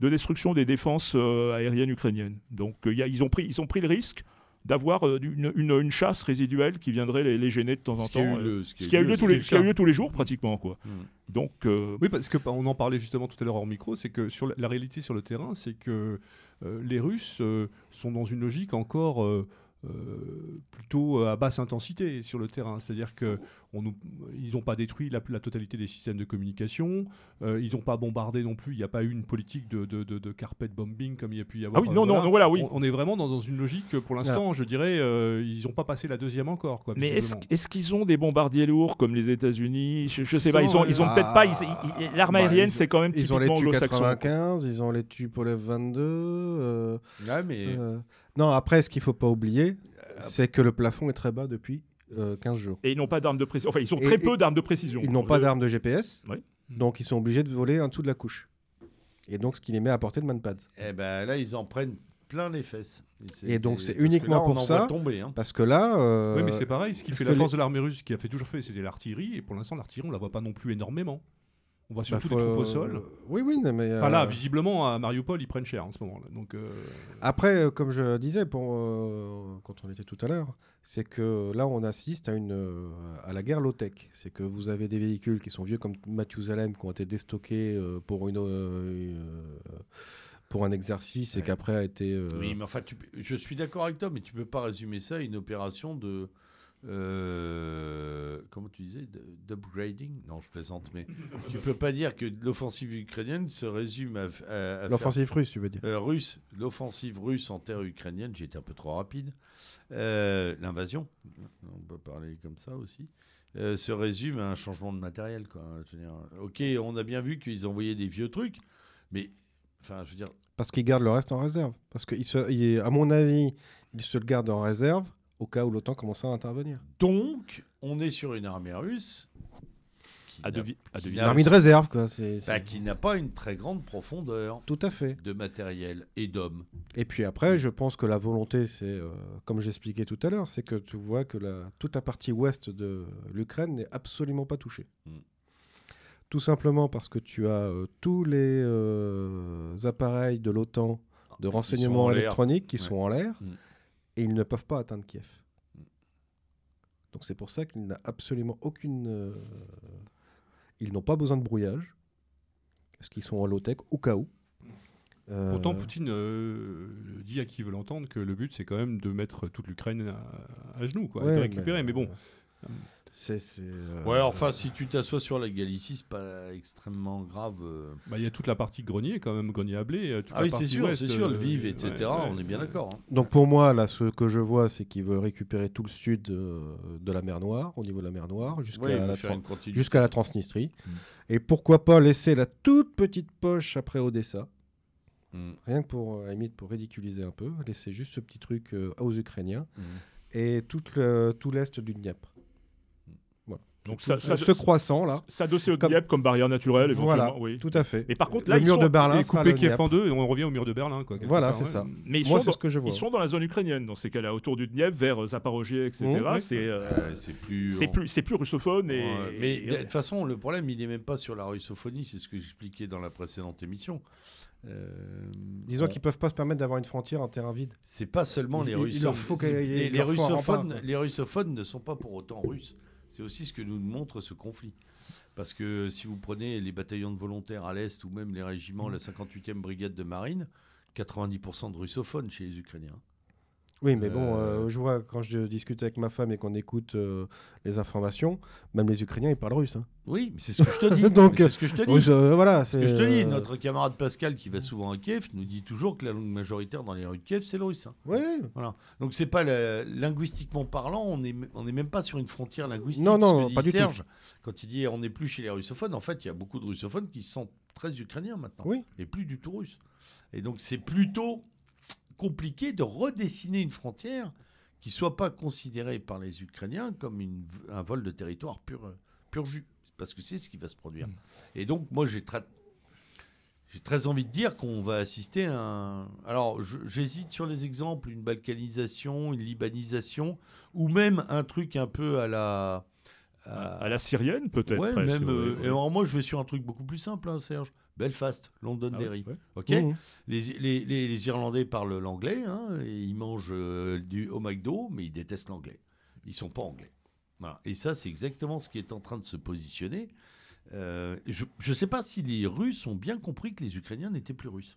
de destruction des défenses euh, aériennes ukrainiennes. Donc euh, il y a- ils ont pris, ils ont pris le risque d'avoir euh, une, une- une chasse résiduelle qui viendrait les, les gêner de temps en temps. Ce qui a eu lieu tous les, jours pratiquement quoi. Mm. Donc euh, Oui, parce que bah, on en parlait justement tout à l'heure hors micro, c'est que sur la, la réalité sur le terrain, c'est que euh, les Russes euh, sont dans une logique encore euh, euh, plutôt à basse intensité sur le terrain. C'est-à-dire que on nous- ils n'ont pas détruit la, la totalité des systèmes de communication. euh, ils n'ont pas bombardé non plus. Il n'y a pas eu une politique de, de, de- de carpet bombing comme il y a pu y Ah avoir. oui, euh, non, non, voilà. non, voilà, oui. On, on est vraiment dans, dans une logique, euh, pour l'instant, je dirais, euh, ils n'ont pas passé la deuxième encore. Quoi, Mais est-ce qu'ils ont des bombardiers lourds comme les États-Unis? Je, je sais pas, Ils ils ont, ont, ils ont euh, peut-être pas. ils- ah, ils- L'arme bah, aérienne, ils- c'est quand même Ils ont les typiquement Tu anglo-saxon. 95, ils ont les Tu Polev 22. euh, Ouais, mais euh, Non, après, ce qu'il faut pas oublier, Euh, c'est que le plafond est très bas depuis euh, 15 jours. Et ils n'ont pas d'armes de précision. Enfin, ils ont Et- très et- peu d'armes de précision. Ils n'ont pas Euh, d'armes de GPS, Oui. donc ils sont obligés de voler en dessous de la couche. Et donc, ce qui les met à portée de manpad. eh ben, là, ils en prennent plein les fesses. Et donc, c'est parce que uniquement là, pour en ça. voit tomber. hein. Parce que là. euh, Oui, mais c'est pareil. Ce qui fait la les- force de l'armée russe, ce qui a fait toujours fait, c'était l'artillerie. Et pour l'instant, l'artillerie, on la voit pas non plus énormément. On voit bah, surtout faut- les troupes au sol. Oui, oui, mais. Enfin là, euh, visiblement, à Mariupol, ils prennent cher en ce moment-là. Donc, euh, Après, euh, comme je disais pour, euh, quand on était tout à l'heure, c'est que là, on assiste à, une, euh, à la guerre low-tech. C'est que vous avez des véhicules qui sont vieux comme Mathusalem, qui ont été déstockés euh, pour, une, euh, euh, pour un exercice et qu'après a été... euh, Oui, mais enfin, tu peux- je suis d'accord avec toi, mais tu peux pas résumer ça à une opération de. Euh, comment tu disais D'upgrading? Non, je plaisante, mais tu peux pas dire que l'offensive ukrainienne se résume à. à- à faire- L'offensive russe, tu veux dire? Euh, russe, l'offensive russe en terre ukrainienne, j'ai été un peu trop rapide. Euh, L'invasion, on peut parler comme ça aussi, se résume à un changement de matériel. Quoi. Je veux dire, ok, on a bien vu qu'ils envoyaient des vieux trucs, mais enfin, je veux dire, Parce qu'ils gardent le reste en réserve. Parce qu'à mon avis, ils se le gardent en réserve au cas où l'OTAN commençait à intervenir. donc, on est sur une armée russe qui qui Une armée de réserve, quoi. bah, qui n'a pas une très grande profondeur Tout à fait. de matériel et d'hommes. Et puis après, je pense que la volonté, c'est, euh, comme j'expliquais tout à l'heure, c'est que tu vois que la, toute la partie ouest de l'Ukraine n'est absolument pas touchée. Mm. Tout simplement parce que tu as euh, tous les euh, appareils de l'OTAN de renseignement électronique qui Ouais. sont en l'air Mm. Et ils ne peuvent pas atteindre Kiev. Mm. Donc c'est pour ça qu'il n'a absolument aucune... euh, ils n'ont pas besoin de brouillage, parce qu'ils sont en low-tech au cas où. Euh, Pourtant, Poutine euh, dit à qui veut l'entendre que le but, c'est quand même de mettre toute l'Ukraine à, à genoux, quoi, ouais, de récupérer. Mais, bon, euh, c'est... c'est, euh, Ouais, enfin, si tu t'assois sur la Galicie, c'est pas extrêmement grave. euh. bah, il y a toute la partie grenier, quand même, grenier à blé. euh, toute Ah la oui, c'est sûr, ouest, c'est sûr, le vive, etc. ouais, ouais, on est bien ouais. d'accord. hein. Donc pour moi, là, ce que je vois, c'est qu'il veut récupérer tout le sud de la mer Noire, au niveau de la mer Noire, jusqu'à Ouais, la, Tran- jusqu'à Transnistrie. Mm. Et pourquoi pas laisser la toute petite poche après Odessa, Mm, rien que pour, à la limite, pour ridiculiser un peu, laisser juste ce petit truc euh, aux Ukrainiens, mm. et tout, le- tout l'est du Dniepr. Donc Tout ça, ce, ça, ce croissant là. s'adosser au Comme- Dnieppe comme barrière naturelle, Voilà, éventuellement. Oui. tout à fait. Et par contre, là, le ils mur sont- de Berlin le Kiev Dniepr. en deux, et on revient au mur de Berlin. Quoi, Voilà, c'est ça. Mais ils Moi, sont, c'est dans, ce que je vois. ils sont dans la zone ukrainienne, dans ces cas-là, autour du Dniepr, vers euh, Zaporozhye, etc. Mmh, oui. C'est euh, Euh, c'est plus. c'est plus, c'est plus russophone. Et, Ouais, mais de toute façon, le problème, il n'est même pas sur la russophonie, c'est ce que j'expliquais dans la précédente émission. Euh, Disons on- qu'ils peuvent pas se permettre d'avoir une frontière en terrain vide. C'est pas seulement Il- les russophones, les russophones ne sont pas pour autant russes. C'est aussi ce que nous montre ce conflit. Parce que si vous prenez les bataillons de volontaires à l'Est ou même les régiments, la 58e brigade de marine, 90% de russophones chez les Ukrainiens. Oui, mais bon, Euh, euh, je vois quand je discute avec ma femme et qu'on écoute euh, les informations, même les Ukrainiens ils parlent russe. hein. Oui, mais c'est ce que je te [laughs] dis. Donc, c'est ce que je te dis. Euh, voilà, Ce c'est que je te dis, notre camarade Pascal qui va souvent à Kiev nous dit toujours que la langue majoritaire dans les rues de Kiev, c'est le russe. hein. ouais. Voilà. Donc c'est pas linguistiquement parlant, on n'est on n'est même pas sur une frontière linguistique. Non, non, ce que dit pas du tout. Serge, quand il dit on n'est plus chez les russophones, en fait il y a beaucoup de russophones qui sont très ukrainiens maintenant, Oui. et plus du tout russes. Et donc c'est plutôt compliqué de redessiner une frontière qui soit pas considérée par les Ukrainiens comme une- un vol de territoire pur, pur jus, parce que c'est ce qui va se produire. Et donc moi j'ai très j'ai très envie de dire qu'on va assister à un. Alors, j'hésite sur les exemples, une balkanisation, une libanisation, ou même un truc un peu à la. à, à la syrienne, peut-être. Ouais, même. ouais, euh, et alors, moi, je vais sur un truc beaucoup plus simple, hein, Serge. Belfast, Ah Londonderry. ouais. Ok Mhm. les, les- les- les Irlandais parlent l'anglais, hein, et ils mangent euh, du, au McDo, mais ils détestent l'anglais. Ils sont pas anglais. Voilà. Et ça, c'est exactement ce qui est en train de se positionner. Euh, je ne sais pas si les Russes ont bien compris que les Ukrainiens n'étaient plus Russes.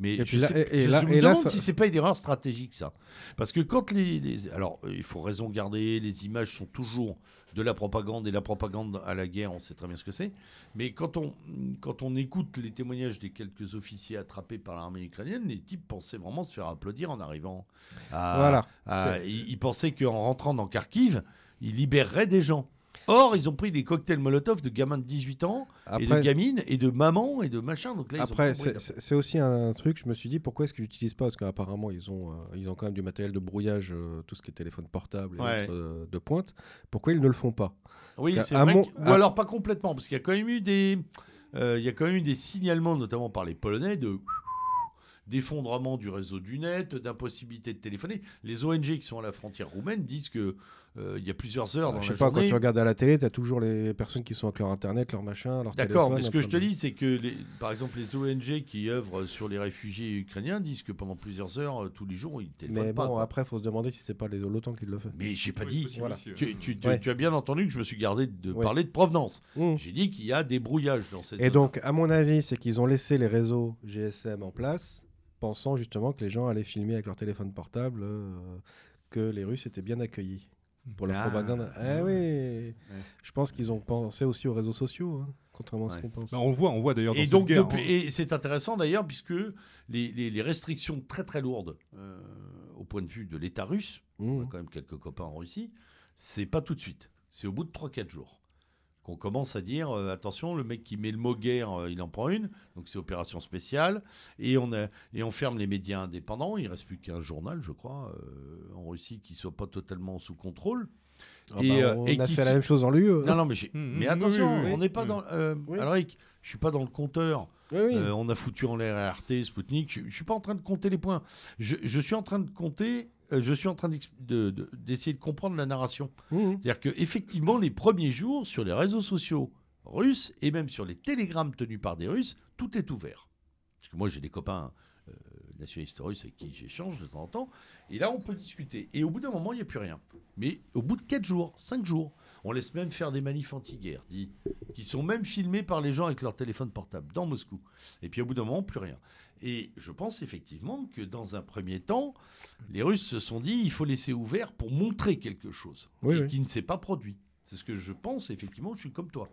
Mais Et je, là- sais- et- et je là- me et là, demande ça- si c'est pas une erreur stratégique ça. Parce que quand les, les- alors euh, il faut raison garder, les images sont toujours de la propagande et la propagande à la guerre, on sait très bien ce que c'est. Mais quand on quand on écoute les témoignages des quelques officiers attrapés par l'armée ukrainienne, les types pensaient vraiment se faire applaudir en arrivant. À, Voilà. à- ils, ils pensaient qu'en rentrant dans Kharkiv, ils libéreraient des gens. Or, ils ont pris des cocktails Molotov de gamins de 18 ans et de gamines et de mamans et de machin. Donc là, ils ont Après, c'est aussi un truc, je me suis dit, pourquoi est-ce qu'ils n'utilisent pas? Parce qu'apparemment, ils, ont, euh, ils ont quand même du matériel de brouillage, euh, tout ce qui est téléphone portable et Ouais. autres, euh, de pointe. Pourquoi ils ne le font pas? Oui, c'est vrai. mon- Ou alors pas complètement, parce qu'il y a quand même eu des, il y a quand même eu des signalements, notamment par les Polonais, de [laughs] d'effondrement du réseau du net, d'impossibilité de téléphoner. Les ONG qui sont à la frontière roumaine disent que il y a plusieurs heures dans Je la sais pas, quand tu regardes à la télé, tu as toujours les personnes qui sont avec leur internet, leur machin, leur D'accord, téléphone. mais ce que je te dis, c'est que, les, par exemple, les ONG qui œuvrent sur les réfugiés ukrainiens disent que pendant plusieurs heures, euh, tous les jours, ils téléphonent Mais pas. bon, quoi. après, il faut se demander si c'est pas les l'OTAN qui le fait. Mais j'ai pas Oui, dit. voilà. Tu, euh. tu- tu- Ouais. tu as bien entendu que je me suis gardé de Ouais. parler de provenance. Mmh. J'ai dit qu'il y a des brouillages dans cette Et zone. donc, à mon avis, c'est qu'ils ont laissé les réseaux GSM en place, pensant justement que les gens allaient filmer avec leur téléphone portable, euh, que les Russes étaient bien accueillis pour la Ah, propagande. Eh oui Je pense qu'ils ont pensé aussi aux réseaux sociaux, hein, contrairement à ce qu'on pense. Bah, on voit, on voit d'ailleurs dans Et donc, guerre, depuis- hein. et c'est intéressant d'ailleurs, puisque les, les- les restrictions très très lourdes euh, au point de vue de l'État russe, on a Mmh. quand même quelques copains en Russie, c'est pas tout de suite. C'est au bout de 3-4 jours qu'on commence à dire euh, attention, le mec qui met le mot guerre, euh, il en prend une. Donc c'est opération spéciale. Et on, a, et on ferme les médias indépendants. Il reste plus qu'un journal, je crois, euh, en Russie qui soit pas totalement sous contrôle. Ah et, bah, euh, on et a fait se- la même chose en lui. Non, non, mais, j'ai- Mm, mais mm, attention, oui, oui, oui. on n'est pas dans. Euh, Oui. Alric, je suis pas dans le compteur. Oui, oui. Euh, on a foutu en l'air RT, Sputnik. Je, je suis pas en train de compter les points. Je, je suis en train de compter. Euh, je suis en train d'ex- de- de- d'essayer de, comprendre la narration. Mmh. C'est-à-dire que effectivement, les premiers jours sur les réseaux sociaux russes et même sur les télégrammes tenus par des Russes, tout est ouvert. Parce que moi, j'ai des copains euh, nationalistes russes avec qui j'échange de temps en temps. Et là, on peut discuter. Et au bout d'un moment, il n'y a plus rien. Mais au bout de 4 jours, 5 jours, on laisse même faire des manifs anti-guerre, dit, qui sont même filmés par les gens avec leur téléphone portable dans Moscou. Et puis au bout d'un moment, plus rien. Et je pense effectivement que dans un premier temps, les Russes se sont dit il faut laisser ouvert pour montrer quelque chose Oui, et oui. qui ne s'est pas produit. C'est ce que je pense, effectivement, je suis comme toi.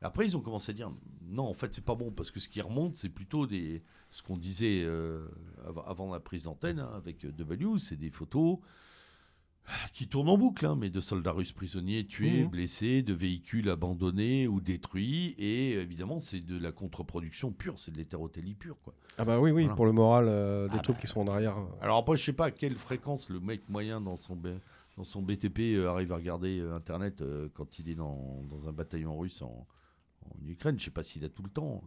Après, ils ont commencé à dire non, en fait, c'est pas bon parce que ce qui remonte, c'est plutôt des, ce qu'on disait euh, avant, avant la prise d'antenne hein, avec W, c'est des photos qui tournent en boucle, hein, mais de soldats russes prisonniers tués, Mhm. blessés, de véhicules abandonnés ou détruits. Et évidemment, c'est de la contre-production pure, c'est de l'hétérotélie pure. Quoi. Ah bah oui, oui, Voilà. pour le moral euh, des Ah troupes bah. qui sont en arrière. euh. Alors après, je sais pas à quelle fréquence le mec moyen dans son, B- dans son BTP euh, arrive à regarder euh, Internet quand il est dans, dans un bataillon russe en, en Ukraine. Je sais pas s'il a tout le temps.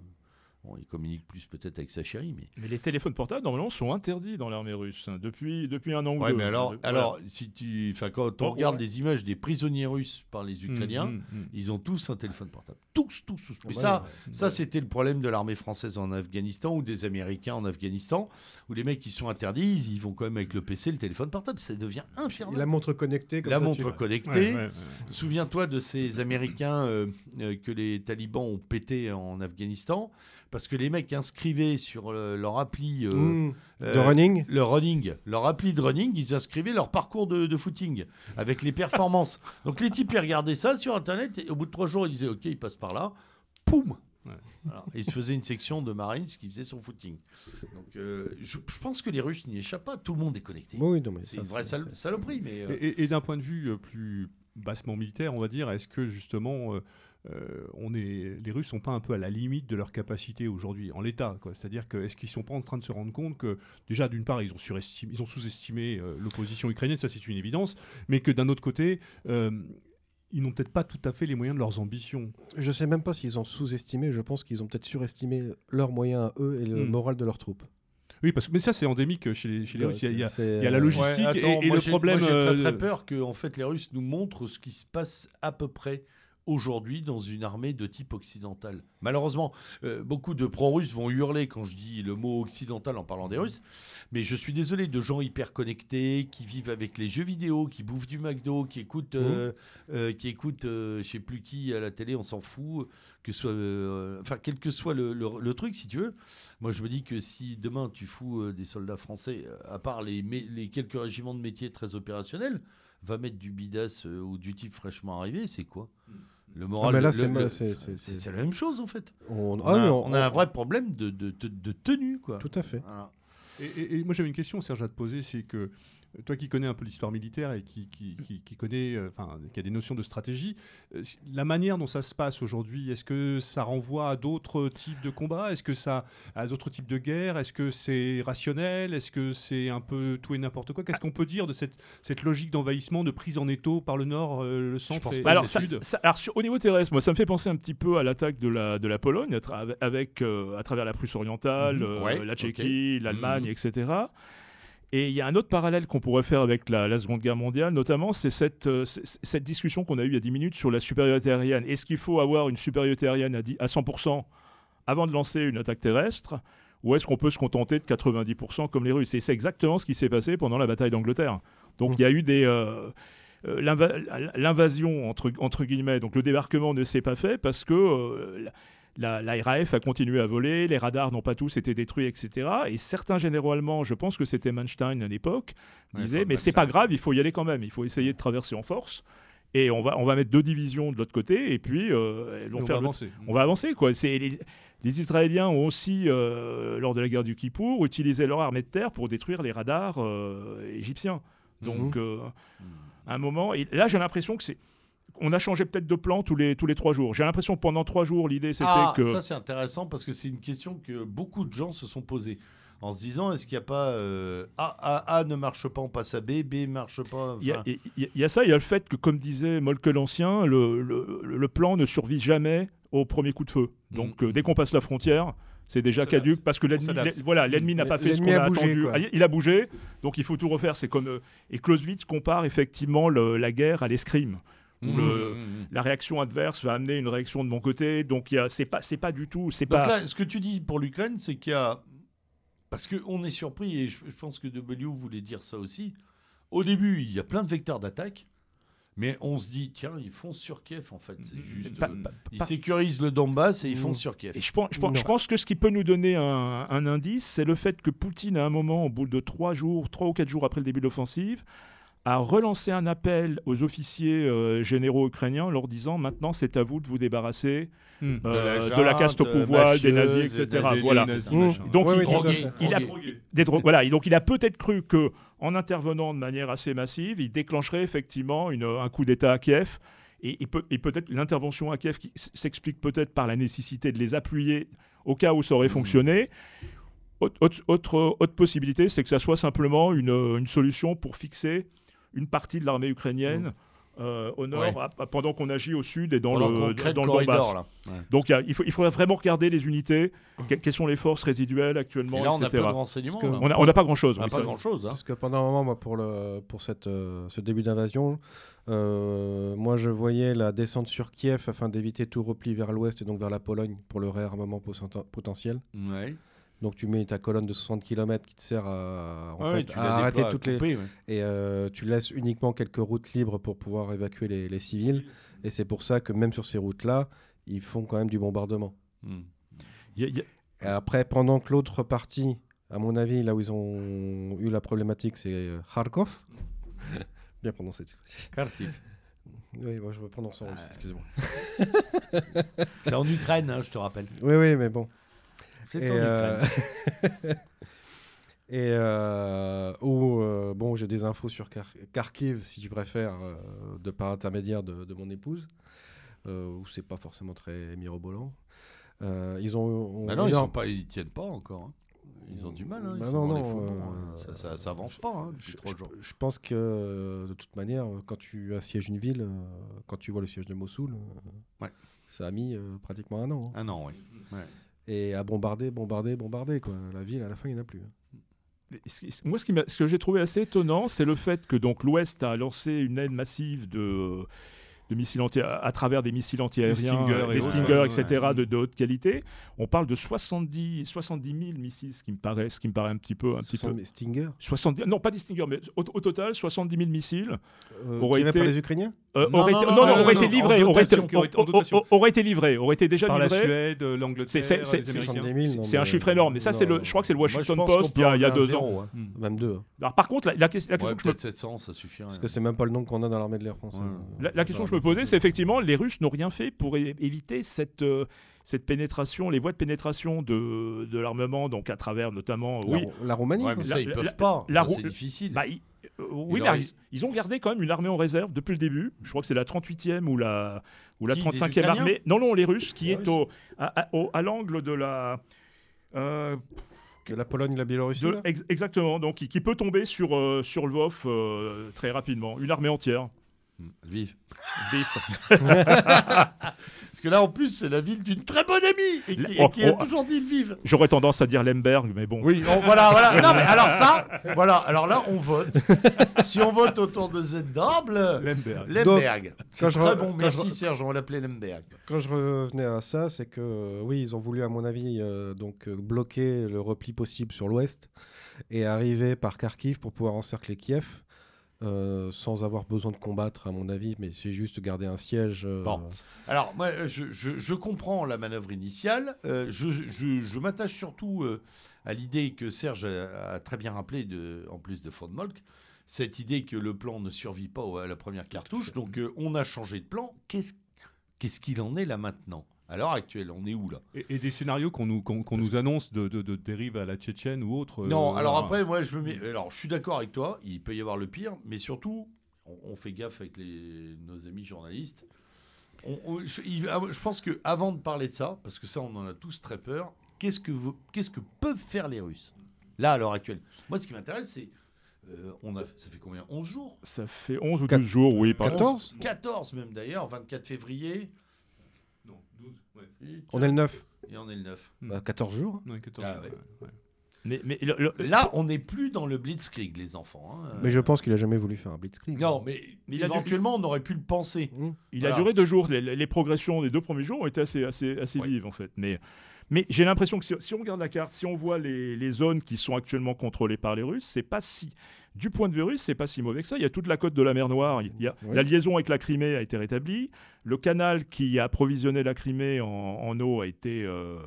Bon, il communique plus peut-être avec sa chérie, mais... Mais les téléphones portables, normalement, sont interdits dans l'armée russe hein, depuis, depuis un an ou Ouais, deux. mais alors, Voilà. alors si tu, enfin, quand on Bon, regarde ouais. les images des prisonniers russes par les Ukrainiens, Mm, mm, mm. ils ont tous un téléphone portable. Tous, tous, tous. Mais bah, ça, ouais. ça c'était le problème de l'armée française en Afghanistan ou des Américains en Afghanistan, où les mecs qui sont interdits, ils vont quand même avec le PC, le téléphone portable. Ça devient infernal. La montre connectée, comme La ça, montre tu- connectée. Ouais, ouais, ouais. Souviens-toi de ces Américains euh, euh, que les talibans ont pété en Afghanistan, parce que les mecs inscrivaient sur euh, leur appli euh, Mmh. euh, de running. le running, leur appli de running, ils inscrivaient leur parcours de, de footing avec les performances. [laughs] Donc les types ils regardaient ça sur internet et au bout de trois jours ils disaient ok ils passent par là, poum. Ouais. Voilà. Et ils se faisaient une section de Marines qui faisait son footing. Donc euh, je, je pense que les Russes n'y échappent pas, tout le monde est connecté. Oui, oui, non, mais c'est ça, une vraie sal- saloperie, mais euh, Et, et- et d'un point de vue plus bassement militaire, on va dire, est-ce que justement euh, on est, les Russes sont pas un peu à la limite de leur capacité aujourd'hui en l'état C'est-à-dire que est-ce qu'ils sont pas en train de se rendre compte que déjà d'une part ils ont surestimé, ils ont sous-estimé euh, l'opposition ukrainienne, ça c'est une évidence, mais que d'un autre côté euh, ils n'ont peut-être pas tout à fait les moyens de leurs ambitions. Je sais même pas s'ils ont sous-estimé, je pense qu'ils ont peut-être surestimé leurs moyens à eux et le Hmm. moral de leurs troupes. Oui, parce que mais ça c'est endémique chez les, chez les Russes. Il y a- il y la logistique et- et moi, le problème, moi, j'ai très, très peur que en fait les Russes nous montrent ce qui se passe à peu près aujourd'hui dans une armée de type occidental. Malheureusement, euh, beaucoup de pro-russes vont hurler quand je dis le mot occidental en parlant des Russes, mais je suis désolé de gens hyper connectés, qui vivent avec les jeux vidéo, qui bouffent du McDo, qui écoutent, euh, euh, qui écoutent je sais plus qui à la télé, on s'en fout, que soit, enfin quel que soit le, le, truc, si tu veux. Moi, je me dis que si demain tu fous des soldats français, à part les, les quelques régiments de métiers très opérationnels, va mettre du bidas ou du type fraîchement arrivé, c'est quoi? Hmm. Le moral, ah, là, c'est la même chose en fait. On, ah a, a, un vrai problème de, de, de, tenue. Quoi. Tout à fait. Et, et, moi j'avais une question, Serge, à te poser, c'est que toi qui connais un peu l'histoire militaire et qui, qui, qui, connaît, euh, enfin, qui a des notions de stratégie, euh, la manière dont ça se passe aujourd'hui, est-ce que ça renvoie à d'autres types de combats? Est-ce que ça à d'autres types de guerres? Est-ce que c'est rationnel? Est-ce que c'est un peu tout et n'importe quoi? Qu'est-ce qu'on peut dire de cette, cette logique d'envahissement, de prise en étau par le nord, euh, le centre et, alors, le sud? alors, au niveau terrestre, moi, ça me fait penser un petit peu à l'attaque de la, de la Pologne, avec, à travers la Prusse orientale, mhm. la Tchéquie, l'Allemagne, mhm. etc. Et il y a un autre parallèle qu'on pourrait faire avec la, Seconde Guerre mondiale, notamment, c'est cette, euh, cette discussion qu'on a eue il y a 10 minutes sur la supériorité aérienne. Est-ce qu'il faut avoir une supériorité aérienne à, à 100% avant de lancer une attaque terrestre ou est-ce qu'on peut se contenter de 90% comme les Russes? Et c'est exactement ce qui s'est passé pendant la bataille d'Angleterre. Donc il y a eu des... Euh, euh, l'invasion entre guillemets, donc le débarquement ne s'est pas fait parce que la, RAF a continué à voler, les radars n'ont pas tous été détruits, etc. Et certains généraux allemands, je pense que c'était Manstein à l'époque, disaient mais c'est pas grave, il faut y aller quand même, il faut essayer de traverser en force. Et on va, on va mettre deux divisions de l'autre côté, et puis euh, on, va avancer. on va avancer. Quoi. Les, les Israéliens ont aussi, euh, lors de la guerre du Kippour, utilisé leur armée de terre pour détruire les radars euh, égyptiens. Donc, mhm. à un moment, et là j'ai l'impression que c'est on a changé peut-être de plan tous les, tous les trois jours. J'ai l'impression que pendant trois jours, l'idée c'était ah, que. Ça, c'est intéressant parce que c'est une question que beaucoup de gens se sont posées en se disant est-ce qu'il n'y a pas euh, a, a, a, ne marche pas, on passe à B, B ne marche pas. Il y, a ça, il y a le fait que, comme disait Molke l'Ancien, le, le, plan ne survit jamais au premier coup de feu. Donc, mm. euh, dès qu'on passe la frontière, c'est déjà caduque parce que l'ennemi voilà l'ennemi n'a pas fait ce qu'on a, attendu ah, il a bougé donc il faut tout refaire c'est comme euh, et Clausewitz compare effectivement la guerre à l'escrime Mmh, mmh, mmh. la réaction adverse va amener une réaction de mon côté. Donc c'est pas pas du tout c'est pas. Là, ce que tu dis pour l'Ukraine, c'est qu'il y a parce qu'on est surpris et je, pense que W voulait dire ça aussi. Au début, il y a plein de vecteurs d'attaque. Mais on se dit, tiens, ils foncent sur Kiev en fait. C'est juste, euh, ils sécurisent le Donbass et ils foncent sur Kiev. Et je pense, je pense, je pense, que ce qui peut nous donner un, un indice, c'est le fait que Poutine, à un moment, au bout de trois jours, trois ou quatre jours après le début de l'offensive, a relancé un appel aux officiers euh, généraux ukrainiens leur disant maintenant c'est à vous de vous débarrasser hmm. euh, de, la caste au pouvoir, des nazis, etc. voilà. donc il, a, voilà. donc il a peut-être cru que en intervenant de manière assez massive, il déclencherait effectivement une, un coup d'État à Kiev. Et, et peut-être l'intervention à Kiev qui s'explique peut-être par la nécessité de les appuyer au cas où ça aurait hmm. fonctionné. Autre, autre, autre possibilité, c'est que ça soit simplement une, une solution pour fixer une partie de l'armée ukrainienne. Mmh. Euh, au nord, pendant qu'on agit au sud et dans le, dans le Donbass. Donc il, faut, il faudrait vraiment regarder les unités, quelles sont les forces résiduelles actuellement, là, on n'a pas de renseignements. On n'a pas grand-chose. On n'a pas grand-chose. Hein. Parce que pendant un moment, moi, pour, le, pour cette, euh, ce début d'invasion, euh, moi je voyais la descente sur Kiev afin d'éviter tout repli vers l'ouest et donc vers la Pologne pour le réarmement potentiel. Ouais. Donc tu mets ta colonne de 60 km qui te sert à, arrêter toutes les... Et euh, tu laisses uniquement quelques routes libres pour pouvoir évacuer les, civils. Et c'est pour ça que même sur ces routes-là, ils font quand même du bombardement. Hmm. Et après, pendant que l'autre partie, à mon avis, là où ils ont eu la problématique, c'est euh, Kharkov. [laughs] Bien prononcé. Kharkiv. Oui, moi je me prononce en russe, excusez-moi. c'est en Ukraine, hein, je te rappelle. Oui, oui, mais bon. C'est en euh, [laughs] Et euh, ou euh, bon, j'ai des infos sur Kharkiv, si tu préfères, de par intermédiaire de, mon épouse, où c'est pas forcément très mirobolant. ils ont. bah non, ils, sont pas, ils tiennent pas encore. Hein. Ils ont du mal. Hein, bah non, non, ça, ça, avance pas. Hein, je, je, pense que de toute manière, quand tu assièges une ville, quand tu vois le siège de Mossoul, ouais. ça a mis pratiquement un an. Un an, oui. Ouais et à bombarder, bombarder, bombarder. Quoi. La ville, à la fin, il n'y en a plus. Hein. Moi, ce, qui ce que j'ai trouvé assez étonnant, c'est le fait que donc l'Ouest a lancé une aide massive de, de missiles anti à, à travers des missiles antiaériens, Stinger et des autres, Stinger, ouais. etc., de, de haute qualité. On parle de 70, 70 000 missiles, ce qui me paraît, ce qui me paraît un petit peu, un petit peu. Stinger? 70, non, pas des Stinger, mais au, au total, 70 000 missiles euh, tirés été- par les Ukrainiens? Euh, Non, auraient non, été, non, non, non, été en livrés, auraient été, dotation, qui auraient été déjà Par la livrés. Suède, l'Angleterre, C'est- c'est- les c'est- Américains. 70 000, non, C'est un chiffre énorme, mais ça, c'est le, je crois que c'est le Moi, Washington pense Post il y a, il y a deux ans. zéro, hein. Hmm. Même deux. Alors, par contre, la, la, question- la question Ouais, que je me peut-être 700, ça suffit. Parce que c'est même pas le nombre qu'on a dans l'armée de l'air française. Ouais. La, la question que je me posais, c'est effectivement, les Russes n'ont rien fait pour éviter cette, euh, cette pénétration, les voies de pénétration de, de l'armement, donc à travers notamment. La, oui, la Roumanie. Ouais, ça, La- ils peuvent pas. la c'est difficile. bah, ils, euh, oui mais ils, ils ont gardé quand même une armée en réserve depuis le début. Je crois que c'est la 38e ou la, ou la Qui, les 35e Ukrainiens armée. Non, non, les Russes, qui Les est au, à, à- au- à l'angle de la. euh, De la Pologne, la Biélorussie. de- là? ex- exactement, donc qui, qui peut tomber sur, euh, sur Lvov euh, très rapidement. Une armée entière. Vive. [laughs] Vif. Parce que là, en plus, c'est la ville d'une très bonne amie et qui, Oh, et qui a oh. toujours dit le vive. J'aurais tendance à dire Lemberg, mais bon. Oui, on- voilà, voilà. [laughs] Non, mais alors ça, voilà. Alors là, on vote. si on vote autour de Z d'Arble, Lemberg. Lemberg. C'est je très bon. Merci je- Serge, on va l'appeler Lemberg. Quand je revenais à ça, c'est que oui, ils ont voulu, à mon avis, euh, donc euh, bloquer le repli possible sur l'ouest et arriver par Kharkiv pour pouvoir encercler Kiev. Euh, sans avoir besoin de combattre, à mon avis, mais c'est juste garder un siège. euh, Bon. Alors, moi, je, je- je comprends la manœuvre initiale. Euh, je je- je m'attache surtout euh, à l'idée que Serge a, a très bien rappelé, de, en plus de von Molk, cette idée que le plan ne survit pas à la première cartouche. Donc, euh, on a changé de plan. Qu'est-ce qu'est-ce qu'il en est là maintenant? À l'heure actuelle, on est où là? Et, et des scénarios qu'on nous, qu'on, qu'on nous annonce de, de, de dérive à la Tchétchène ou autre. Non, euh, alors voilà. après, moi, je me mets. Alors, je suis d'accord avec toi. Il peut y avoir le pire, mais surtout, on, on fait gaffe avec les, nos amis journalistes. On- on- je, il- ah, je pense que avant de parler de ça, parce que ça, on en a tous très peur. Qu'est-ce que vous- qu'est-ce que peuvent faire les Russes là à l'heure actuelle? Moi, ce qui m'intéresse, c'est euh, on a, ça fait combien? 11 jours? Ça fait 11 ou Quatre- 12 jours, oui. Par 14 14 même d'ailleurs, 24 février. Non, 12, ouais. On est le 9, Et on est le 9. Hmm. bah, 14 jours. Ouais, 14, Ah ouais. ouais, ouais. Mais, mais le- le- Là, on n'est plus dans le blitzkrieg, les enfants. hein. Mais je pense qu'il a jamais voulu faire un blitzkrieg. Non, mais éventuellement, on aurait pu le penser. Mmh. Il Voilà. a duré deux jours. Les, les progressions des deux premiers jours ont été assez, assez, assez Ouais. vives, en fait. Mais, mais j'ai l'impression que si, si on regarde la carte, si on voit les, les zones qui sont actuellement contrôlées par les Russes, c'est pas si. Du point de vue russe, c'est pas si mauvais que ça. Il y a toute la côte de la mer Noire. Il y a, Oui. La liaison avec la Crimée a été rétablie. Le canal qui a approvisionné la Crimée en, en eau a été, euh,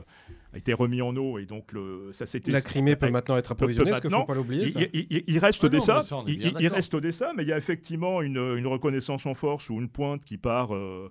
a été remis en eau. Et donc, le, ça s'était. La Crimée peut maintenant être peut approvisionnée, parce qu'il ne maintenant- faut pas l'oublier. il, ça. il- il- il reste Ah Odessa, ça, il, reste Odessa, mais il y a effectivement une, une reconnaissance en force ou une pointe qui part euh,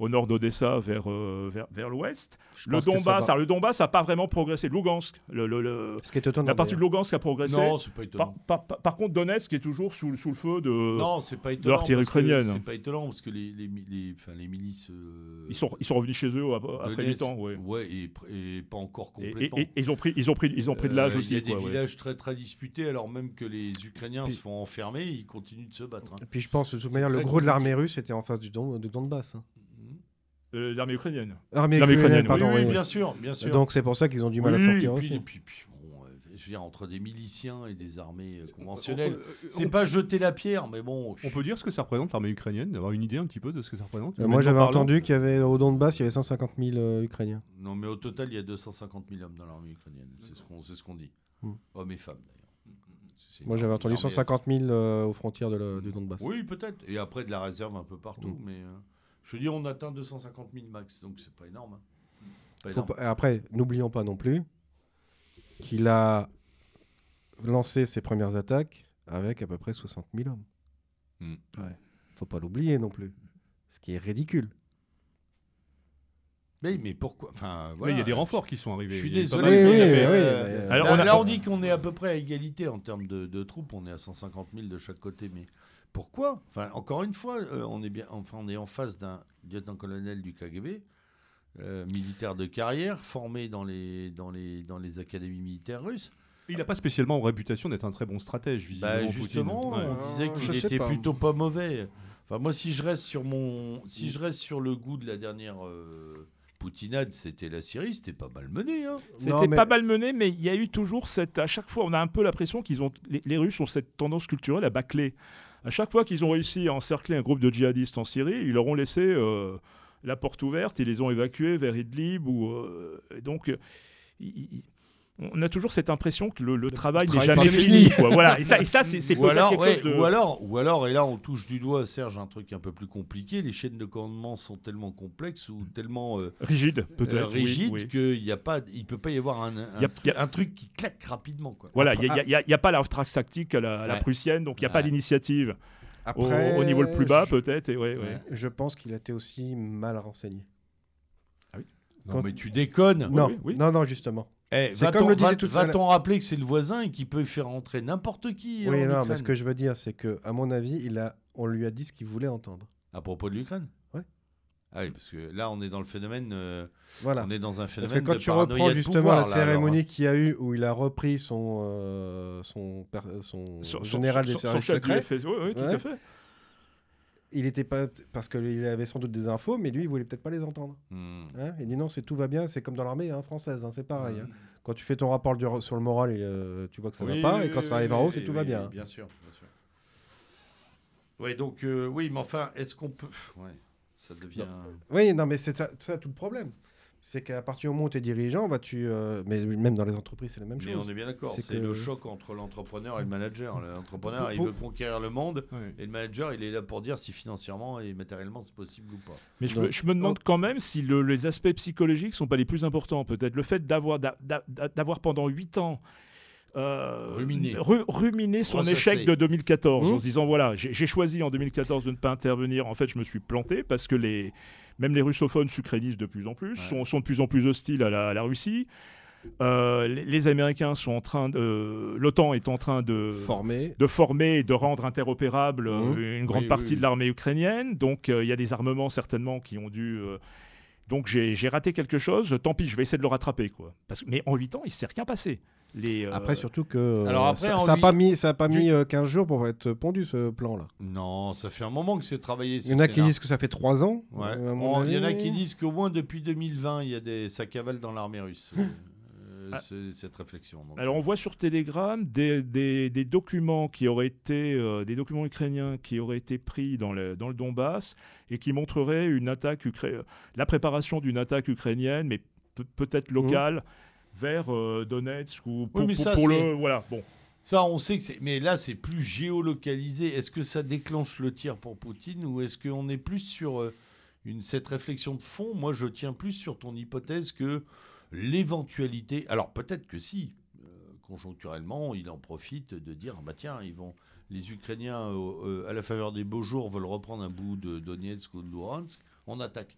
au nord d'Odessa vers, euh, vers, vers l'ouest. Le ça Donbass, va. alors le Donbass n'a pas vraiment progressé. Lugansk, le- le- le- Ce qui est étonnant. la partie de. Lugansk a progressé. Non, c'est pas par, étonnant. par- par- par contre, Donetsk est toujours sous, sous le feu de. Non, c'est pas étonnant. l'artillerie ukrainienne. C'est pas étonnant parce que les, les, les, enfin, les milices. euh, Ils sont, ils sont revenus chez eux ap- après 8 ans. Ouais. Ouais, et, et pas encore Et, et- complètement. et- ils, ont pris, ils, ont pris, ils ont pris de l'âge Euh, aussi. Il y a des quoi, ouais. villages très très disputés, alors même que les Ukrainiens Puis- se font enfermer, ils continuent de se battre. hein. Et puis je pense, de toute manière, le gros de l'armée russe était en face du, Don, du Donbass. hein. Euh, L'armée ukrainienne. Armée L'armée ukrainienne, ukrainienne, pardon. oui, oui, oui. bien sûr, bien sûr. Donc c'est pour ça qu'ils ont du mal Oui, à sortir et puis, aussi. et puis- puis, bon, euh, je veux dire, entre des miliciens et des armées euh, conventionnelles, On- c'est pas jeter la pierre, mais bon. On peut dire ce que ça représente l'armée ukrainienne, d'avoir une idée un petit peu de ce que ça représente. Euh, moi j'avais entendu qu'il y avait au Donbass, il y avait 150 000 euh, Ukrainiens. Non, mais au total, il y a 250 000 hommes dans l'armée ukrainienne. C'est ce qu'on c'est ce qu'on dit. Hmm. Hommes et femmes, d'ailleurs. Moi j'avais entendu une armée 150 000 euh, aux frontières de la- du Donbass. Oui, peut-être. Et après, de la réserve un peu partout. Mm. Mais je dis, on atteint 250 000 max, donc c'est pas énorme. hein. Pas énorme. pas- Après, n'oublions pas non plus qu'il a lancé ses premières attaques avec à peu près 60 000 hommes. Hmm. Ouais. Faut pas l'oublier non plus. Ce qui est ridicule. Mais, mais pourquoi Enfin, Mais il y a des renforts qui sont arrivés. Je suis désolé. mal- Oui, mais, oui, euh, euh, mais- Alors, là, on a- là, on dit qu'on est à peu près à égalité en termes de, de troupes. On est à 150 000 de chaque côté. Mais pourquoi Enfin, encore une fois, euh, on est bien. Enfin, on est en face d'un lieutenant-colonel du KGB, euh, militaire de carrière, formé dans les dans les dans les académies militaires russes. Il n'a pas spécialement réputation d'être un très bon stratège, Bah, visiblement. Poutine. justement, Ouais. on disait Euh, qu'il était pas. plutôt pas mauvais. Enfin, moi, si je reste sur mon, si je reste sur le goût de la dernière euh, poutinade, c'était la Syrie, c'était pas mal mené. Hein. C'était mais- pas mal mené, mais il y a eu toujours cette. À chaque fois, on a un peu l'impression qu'ils ont. Les, les Russes ont cette tendance culturelle à bâcler. À chaque fois qu'ils ont réussi à encercler un groupe de djihadistes en Syrie, ils leur ont laissé euh, la porte ouverte, ils les ont évacués vers Idlib. Ou, euh, et donc, euh, on a toujours cette impression que le, le travail n'est jamais fini. fini. quoi. Voilà. Et ça, et ça [laughs] c'est peut-être quelque ouais, chose de... ou alors, ou alors, et là on touche du doigt, Serge, un truc un peu plus compliqué. Les chaînes de commandement sont tellement complexes ou tellement euh, rigide, euh, peut-être. oui, rigides oui. qu'il y a pas, il peut pas y avoir un, un, Y a- truc, y a- un truc qui claque rapidement, quoi. Voilà, il n'y a, pas la trace tactique à la, à la Ouais. prussienne, donc il n'y a pas d'initiative au, Après, au niveau le plus bas, je- peut-être. Je pense qu'il a été aussi mal renseigné. Non, Quand- mais tu déconnes. non, oui, oui. non, non, justement. Eh, C'est va-t-on- comme le disait va- tout à l'heure. Va-t-on rappeler que c'est le voisin et qu'il peut faire rentrer n'importe qui Oui, en non, mais ce que je veux dire, c'est que, à mon avis, il a, on lui a dit ce qu'il voulait entendre. À propos de l'Ukraine Ouais. Ah oui, parce que là, on est dans le phénomène. euh, Voilà. On est dans un Parce phénomène que quand de tu reprends justement pouvoir, la cérémonie hein. qu'il y a eu où il a repris son, euh, son, général sur- des sur- services secrets, oui, oui, tout Ouais. à fait. Il était pas parce qu'il avait sans doute des infos, mais lui il voulait peut-être pas les entendre. Hmm. Hein il dit non, c'est tout va bien, c'est comme dans l'armée hein, française, hein, c'est pareil. Hmm. Quand tu fais ton rapport du- sur le moral, et, euh, tu vois que ça Oui, va pas, oui, et quand oui, ça arrive oui, en haut, oui, c'est tout oui, va oui, bien. Bien sûr, bien sûr. Ouais, donc, euh, oui, mais enfin, est-ce qu'on peut. Ouais, ça devient. Oui, non, mais c'est ça, ça tout le problème. C'est qu'à partir du moment où tu es dirigeant, bah, tu, euh, mais même dans les entreprises, c'est la même Mais chose. on est bien d'accord, C'est c'est que- le choc entre l'entrepreneur et le manager. L'entrepreneur, Pour- il veut conquérir le monde, et le manager, il est là pour dire si financièrement et matériellement c'est possible ou pas. Mais je, me, je me demande quand même si le- les aspects psychologiques sont pas les plus importants. Peut-être le fait d'avoir d'a- d'a- d'avoir pendant 8 ans euh, Ruminé. ru- ruminé son échec de 2014 Mmh. en se disant voilà j'ai j'ai choisi en 2014 de ne pas intervenir. En fait je me suis planté parce que les même les russophones s'ukrainisent de plus en plus, Ouais. sont, sont de plus en plus hostiles à la, à la Russie. Euh, les, les Américains sont en train de l'OTAN est en train de Formé. de former et de rendre interopérable euh, Mhm. une grande Oui, partie oui, oui. de l'armée ukrainienne. Donc euh, il y a des armements certainement qui ont dû... donc j'ai raté quelque chose, tant pis, je vais essayer de le rattraper. Quoi. Parce, mais en 8 ans, il ne s'est rien passé. Les, euh, Après, surtout que euh, Alors après, ça n'a pas mis, ça a pas du- mis euh, 15 jours pour être pondu ce plan-là. Non, ça fait un moment que c'est travaillé. Il y en a qui disent que ça fait 3 ans. Ouais. Bon, Il y en a qui disent qu'au moins depuis 2020, il y a des... ça cavale dans l'armée russe. [laughs] euh, Ah. ce- cette réflexion. donc. Alors on voit sur Telegram des, des- des documents qui auraient été euh, des documents ukrainiens qui auraient été pris dans le, dans le Donbass et qui montreraient une attaque ukra- la préparation d'une attaque ukrainienne, mais peut- peut-être locale vers euh, Donetsk ou pour, ça, le voilà bon Ça, on sait que c'est. Mais là, c'est plus géolocalisé. Est-ce que ça déclenche le tir pour Poutine ou est-ce qu'on est plus sur euh, une, cette réflexion de fond? Moi, je tiens plus sur ton hypothèse que l'éventualité. Alors, peut-être que si, euh, conjoncturellement, il en profite de dire ah bah tiens, ils vont. Les Ukrainiens, euh, à la faveur des beaux jours, veulent reprendre un bout de Donetsk ou de Luhansk. On attaque.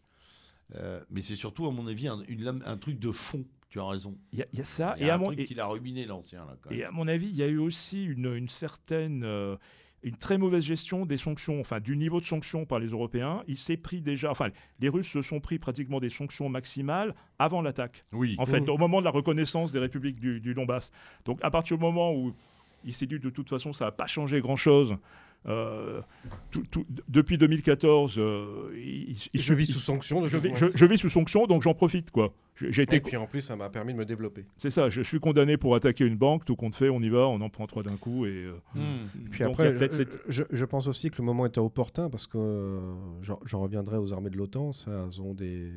Euh, mais c'est surtout, à mon avis, un, une lame- un truc de fond. Tu as raison. il y, a- il y a ça Il y et à mon truc et- qu'il a ruiné l'ancien là. Quand même. Et à mon avis, il y a eu aussi une, une certaine, euh, une très mauvaise gestion des sanctions, enfin du niveau de sanctions par les Européens. Il s'est pris déjà, enfin les Russes se sont pris pratiquement des sanctions maximales avant l'attaque. Oui. En fait, au moment de la reconnaissance des républiques du, du Donbass. Donc à partir du moment où il s'est dit de toute façon ça va pas changer grand chose. Depuis 2014, euh, il, il- Je vis sous sanction. je vis, façon. je- je vis sous sanction, donc j'en profite quoi. J'ai été Et puis en plus, ça m'a permis de me développer. c'est ça, je suis condamné pour attaquer une banque, tout compte fait, on y va, on en prend trois d'un coup. Et, euh, Hmm. Puis donc, après, je, cette- je- je pense aussi que le moment était opportun parce que euh, j'en reviendrai aux armées de l'OTAN. Ça ont des.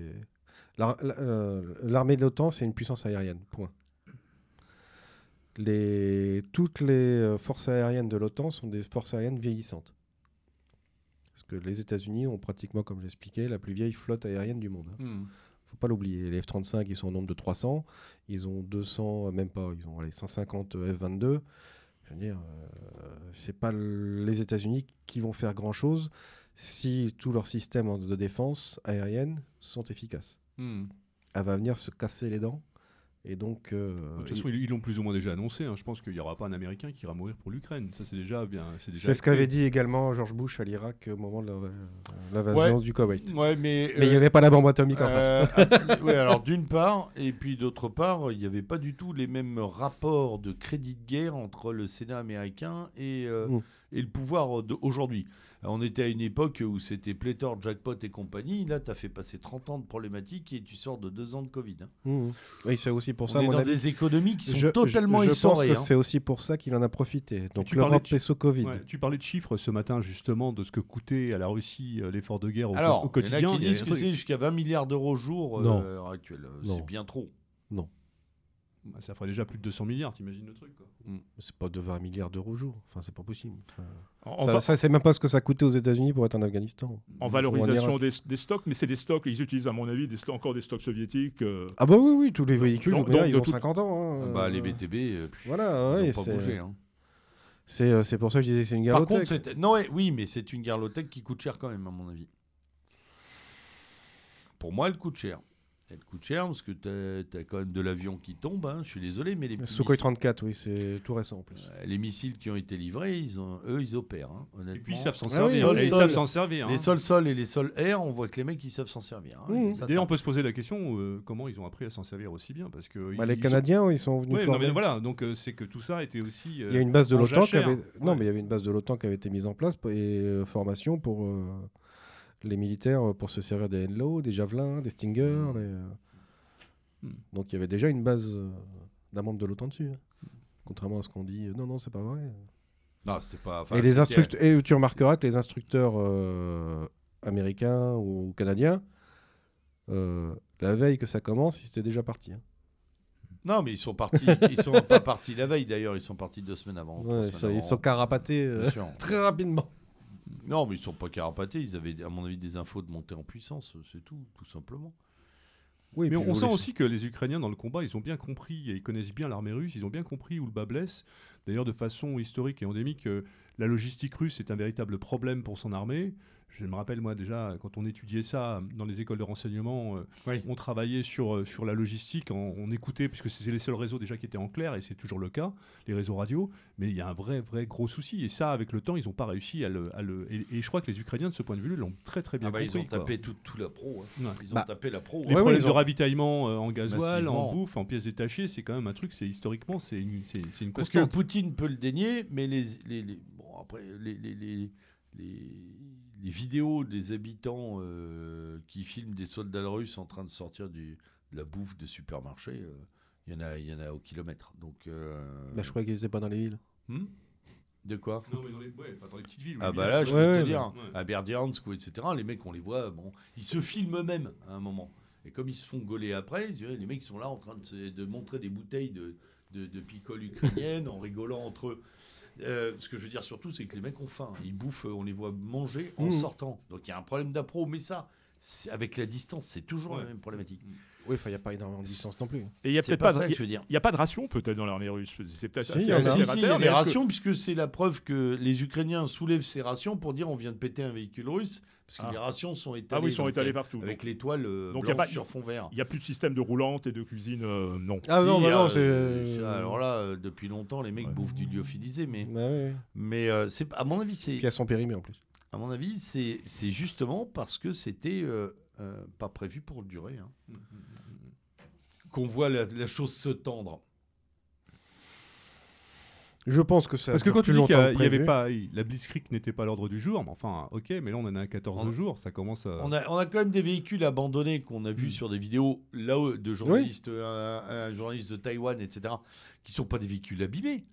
La- la- euh, L'armée de l'OTAN, c'est une puissance aérienne. Point. Les... Toutes les euh, forces aériennes de l'OTAN sont des forces aériennes vieillissantes. Parce que les États-Unis ont pratiquement, comme j'expliquais, la plus vieille flotte aérienne du monde. Hmm. faut pas l'oublier. Les F-35, ils sont au nombre de 300. Ils ont 200, euh, même pas, ils ont allez, 150 F-22. Je veux dire, euh, c'est pas les États-Unis qui vont faire grand-chose si tous leurs systèmes de défense aérienne sont efficaces. Hmm. Elle va venir se casser les dents. Et donc, euh, De toute façon, ils ils l'ont plus ou moins déjà annoncé. hein. Je pense qu'il n'y aura pas un Américain qui ira mourir pour l'Ukraine. Ça, c'est déjà bien. C'est ce qu'avait dit également George Bush à l'Irak au moment de euh, l'invasion Ouais. du Koweït. Ouais, mais. Il n'y euh, avait pas la bombe atomique en face. ah, alors d'une part, et puis d'autre part, il n'y avait pas du tout les mêmes rapports de crédit de guerre entre le Sénat américain et euh, Mm. et le pouvoir d'aujourd'hui. On était à une époque où c'était pléthore, jackpot et compagnie. Là, tu as fait passer 30 ans de problématiques et tu sors de 2 ans de Covid. hein. Mmh. Oui, c'est aussi pour ça. On est mon dans avis, des économies qui sont je, totalement je, je pense essorées. que hein. c'est aussi pour ça qu'il en a profité. Donc tu parlais l'Europe de- fait ce Covid. Ouais, tu parlais de chiffres ce matin justement de ce que coûtait à la Russie euh, l'effort de guerre au, Alors, au il y en a quotidien. qui Il disent que c'est jusqu'à 20 milliards d'euros au jour euh, Non. à l'heure actuelle. Non. C'est bien trop. Bah, ça ferait déjà plus de 200 milliards, t'imagines le truc quoi. C'est pas de 20 milliards d'euros au jour. Enfin, c'est pas possible. Enfin, En, ça, va- ça, c'est même pas ce que ça coûtait aux États-Unis pour être en Afghanistan. en valorisation en des, des stocks, mais c'est des stocks, ils utilisent à mon avis des encore des stocks soviétiques. euh, Ah bah oui, oui, tous les véhicules, Donc- donc, ils de ont toute- 50 ans. hein, Bah, euh, les VTB, euh, Voilà, ils n'ont pas c'est- bougé. hein. c'est euh, c'est pour ça que je disais que c'est une guerre Par low-tech. contre, non, ouais, oui, mais c'est une guerre low-tech qui coûte cher quand même, à mon avis. Pour moi, elle coûte cher. Elle coûte cher parce que tu as, quand même de l'avion qui tombe. hein. Je suis désolé, mais les, Sukhoi missiles, 34, oui, c'est tout récent en plus. euh, les missiles qui ont été livrés, ils ont, eux, ils opèrent. hein, honnêtement. Et puis ils savent s'en Ah oui, servir. ils savent s'en servir. Les hein. sols-sol et les sols-air, on voit que les mecs, ils savent s'en servir. hein. Mmh. D'ailleurs, on peut se poser la question euh, comment ils ont appris à s'en servir aussi bien parce que Bah, ils- les ils Canadiens, ils sont venus Ouais, non, mais voilà, donc euh, c'est que tout ça était aussi. euh, Il y a une base de l'OTAN qui avait... Non, mais il y avait une base de l'OTAN qui avait été mise en place et euh, formation pour euh, les militaires euh, pour se servir des NLO, des javelins, des Stingers. des, euh, Hmm. Donc il y avait déjà une base euh, d'un membre de l'OTAN dessus. hein. Contrairement à ce qu'on dit, non, non, c'est pas vrai. Non, c'était pas. enfin, et, les et tu remarqueras que les instructeurs euh, américains ou canadiens, euh, la veille que ça commence, ils étaient déjà partis. hein. Non, mais ils sont partis. ils sont pas partis la veille d'ailleurs. Ils sont partis deux semaines avant. trois Ouais, semaines ça, ils sont carapatés euh, [laughs] très rapidement. Non, mais ils sont pas carapatés. Ils avaient, à mon avis, des infos de montée en puissance. C'est tout, tout simplement. Oui, Mais on, sent aussi que les Ukrainiens dans le combat, ils ont bien compris et ils connaissent bien l'armée russe, ils ont bien compris où le bas blesse. D'ailleurs, de façon historique et endémique, euh, la logistique russe est un véritable problème pour son armée. Je me rappelle, moi, déjà, quand on étudiait ça dans les écoles de renseignement, euh, Oui. on travaillait sur, euh, sur la logistique, on, on écoutait, puisque c'était les seuls réseaux déjà qui étaient en clair, et c'est toujours le cas, les réseaux radio, mais il y a un vrai, vrai gros souci. Et ça, avec le temps, ils n'ont pas réussi à le... à le- et, et je crois que les Ukrainiens, de ce point de vue, l'ont très, très bien Ah bah, compris. ils ont quoi. tapé tout, tout la pro. hein. Ouais. Ils ont Bah, tapé la pro. Les Ouais, ouais, problèmes de ont- ravitaillement euh, en gasoil, en bouffe, en pièces détachées, c'est quand même un truc, c'est historiquement, c'est une, c'est, c'est une Parce que. Poutine peut le dénier, mais les, les, les- bon, après, les, les, les, vidéos des habitants euh, qui filment des soldats russes en train de sortir du, de la bouffe de supermarché, euh, il y en a, il y en a au kilomètre. Donc, euh, Bah, je croyais qu'ils étaient pas dans les villes. hmm? De quoi? Non, mais dans les, ouais, enfin, dans les petites villes. Ah bah là, je sûr. peux Ouais, te ouais, dire, ouais. à Berdiansk, ou etc., les mecs, on les voit, bon, ils se filment eux-mêmes à un moment. Et comme ils se font gauler après, les mecs sont là en train de, se- de montrer des bouteilles de, de, de picole ukrainienne en rigolant entre eux. Euh, ce que je veux dire surtout, c'est que les mecs ont faim. Ils bouffent, on les voit manger en Mhm. sortant. Donc il y a un problème d'appro, mais ça, avec la distance, c'est toujours Ouais. la même problématique. Oui, il n'y a pas énormément de distance non plus. Et il y a peut-être pas, pas, ça il que y, je veux dire. il y a pas de ration peut-être dans l'armée russe. C'est peut-être Si, assez il y en a. Si, y a des que- rations, puisque c'est la preuve que les Ukrainiens soulèvent ces rations pour dire on vient de péter un véhicule russe, parce que Ah. les rations sont étalées. Ah oui, ils sont donc, étalés euh, partout. Avec l'étoile euh, y a blanche pas- sur fond vert. Il n'y a plus de système de roulante et de cuisine, euh, non. Ah non, bah non, c'est. Alors là, euh, depuis longtemps, les mecs Ouais. bouffent du lyophilisé, mais, Bah mais euh, c'est à mon avis, c'est Puis elles sont périmées en plus. à mon avis, c'est c'est justement parce que c'était euh, euh, pas prévu pour durer. hein. Qu'on voit la, la chose se tendre. Je pense que ça. Parce que quand tu plus dis qu'il y, longtemps a- que il y avait pas, la Blitzkrieg n'était pas à l'ordre du jour, mais enfin, ok, mais là on en est à 14 On- jours, ça commence à. On a, on a quand même des véhicules abandonnés qu'on a vus Mm. sur des vidéos là de journalistes, un, un journaliste de Taïwan, etc., qui sont pas des véhicules abîmés,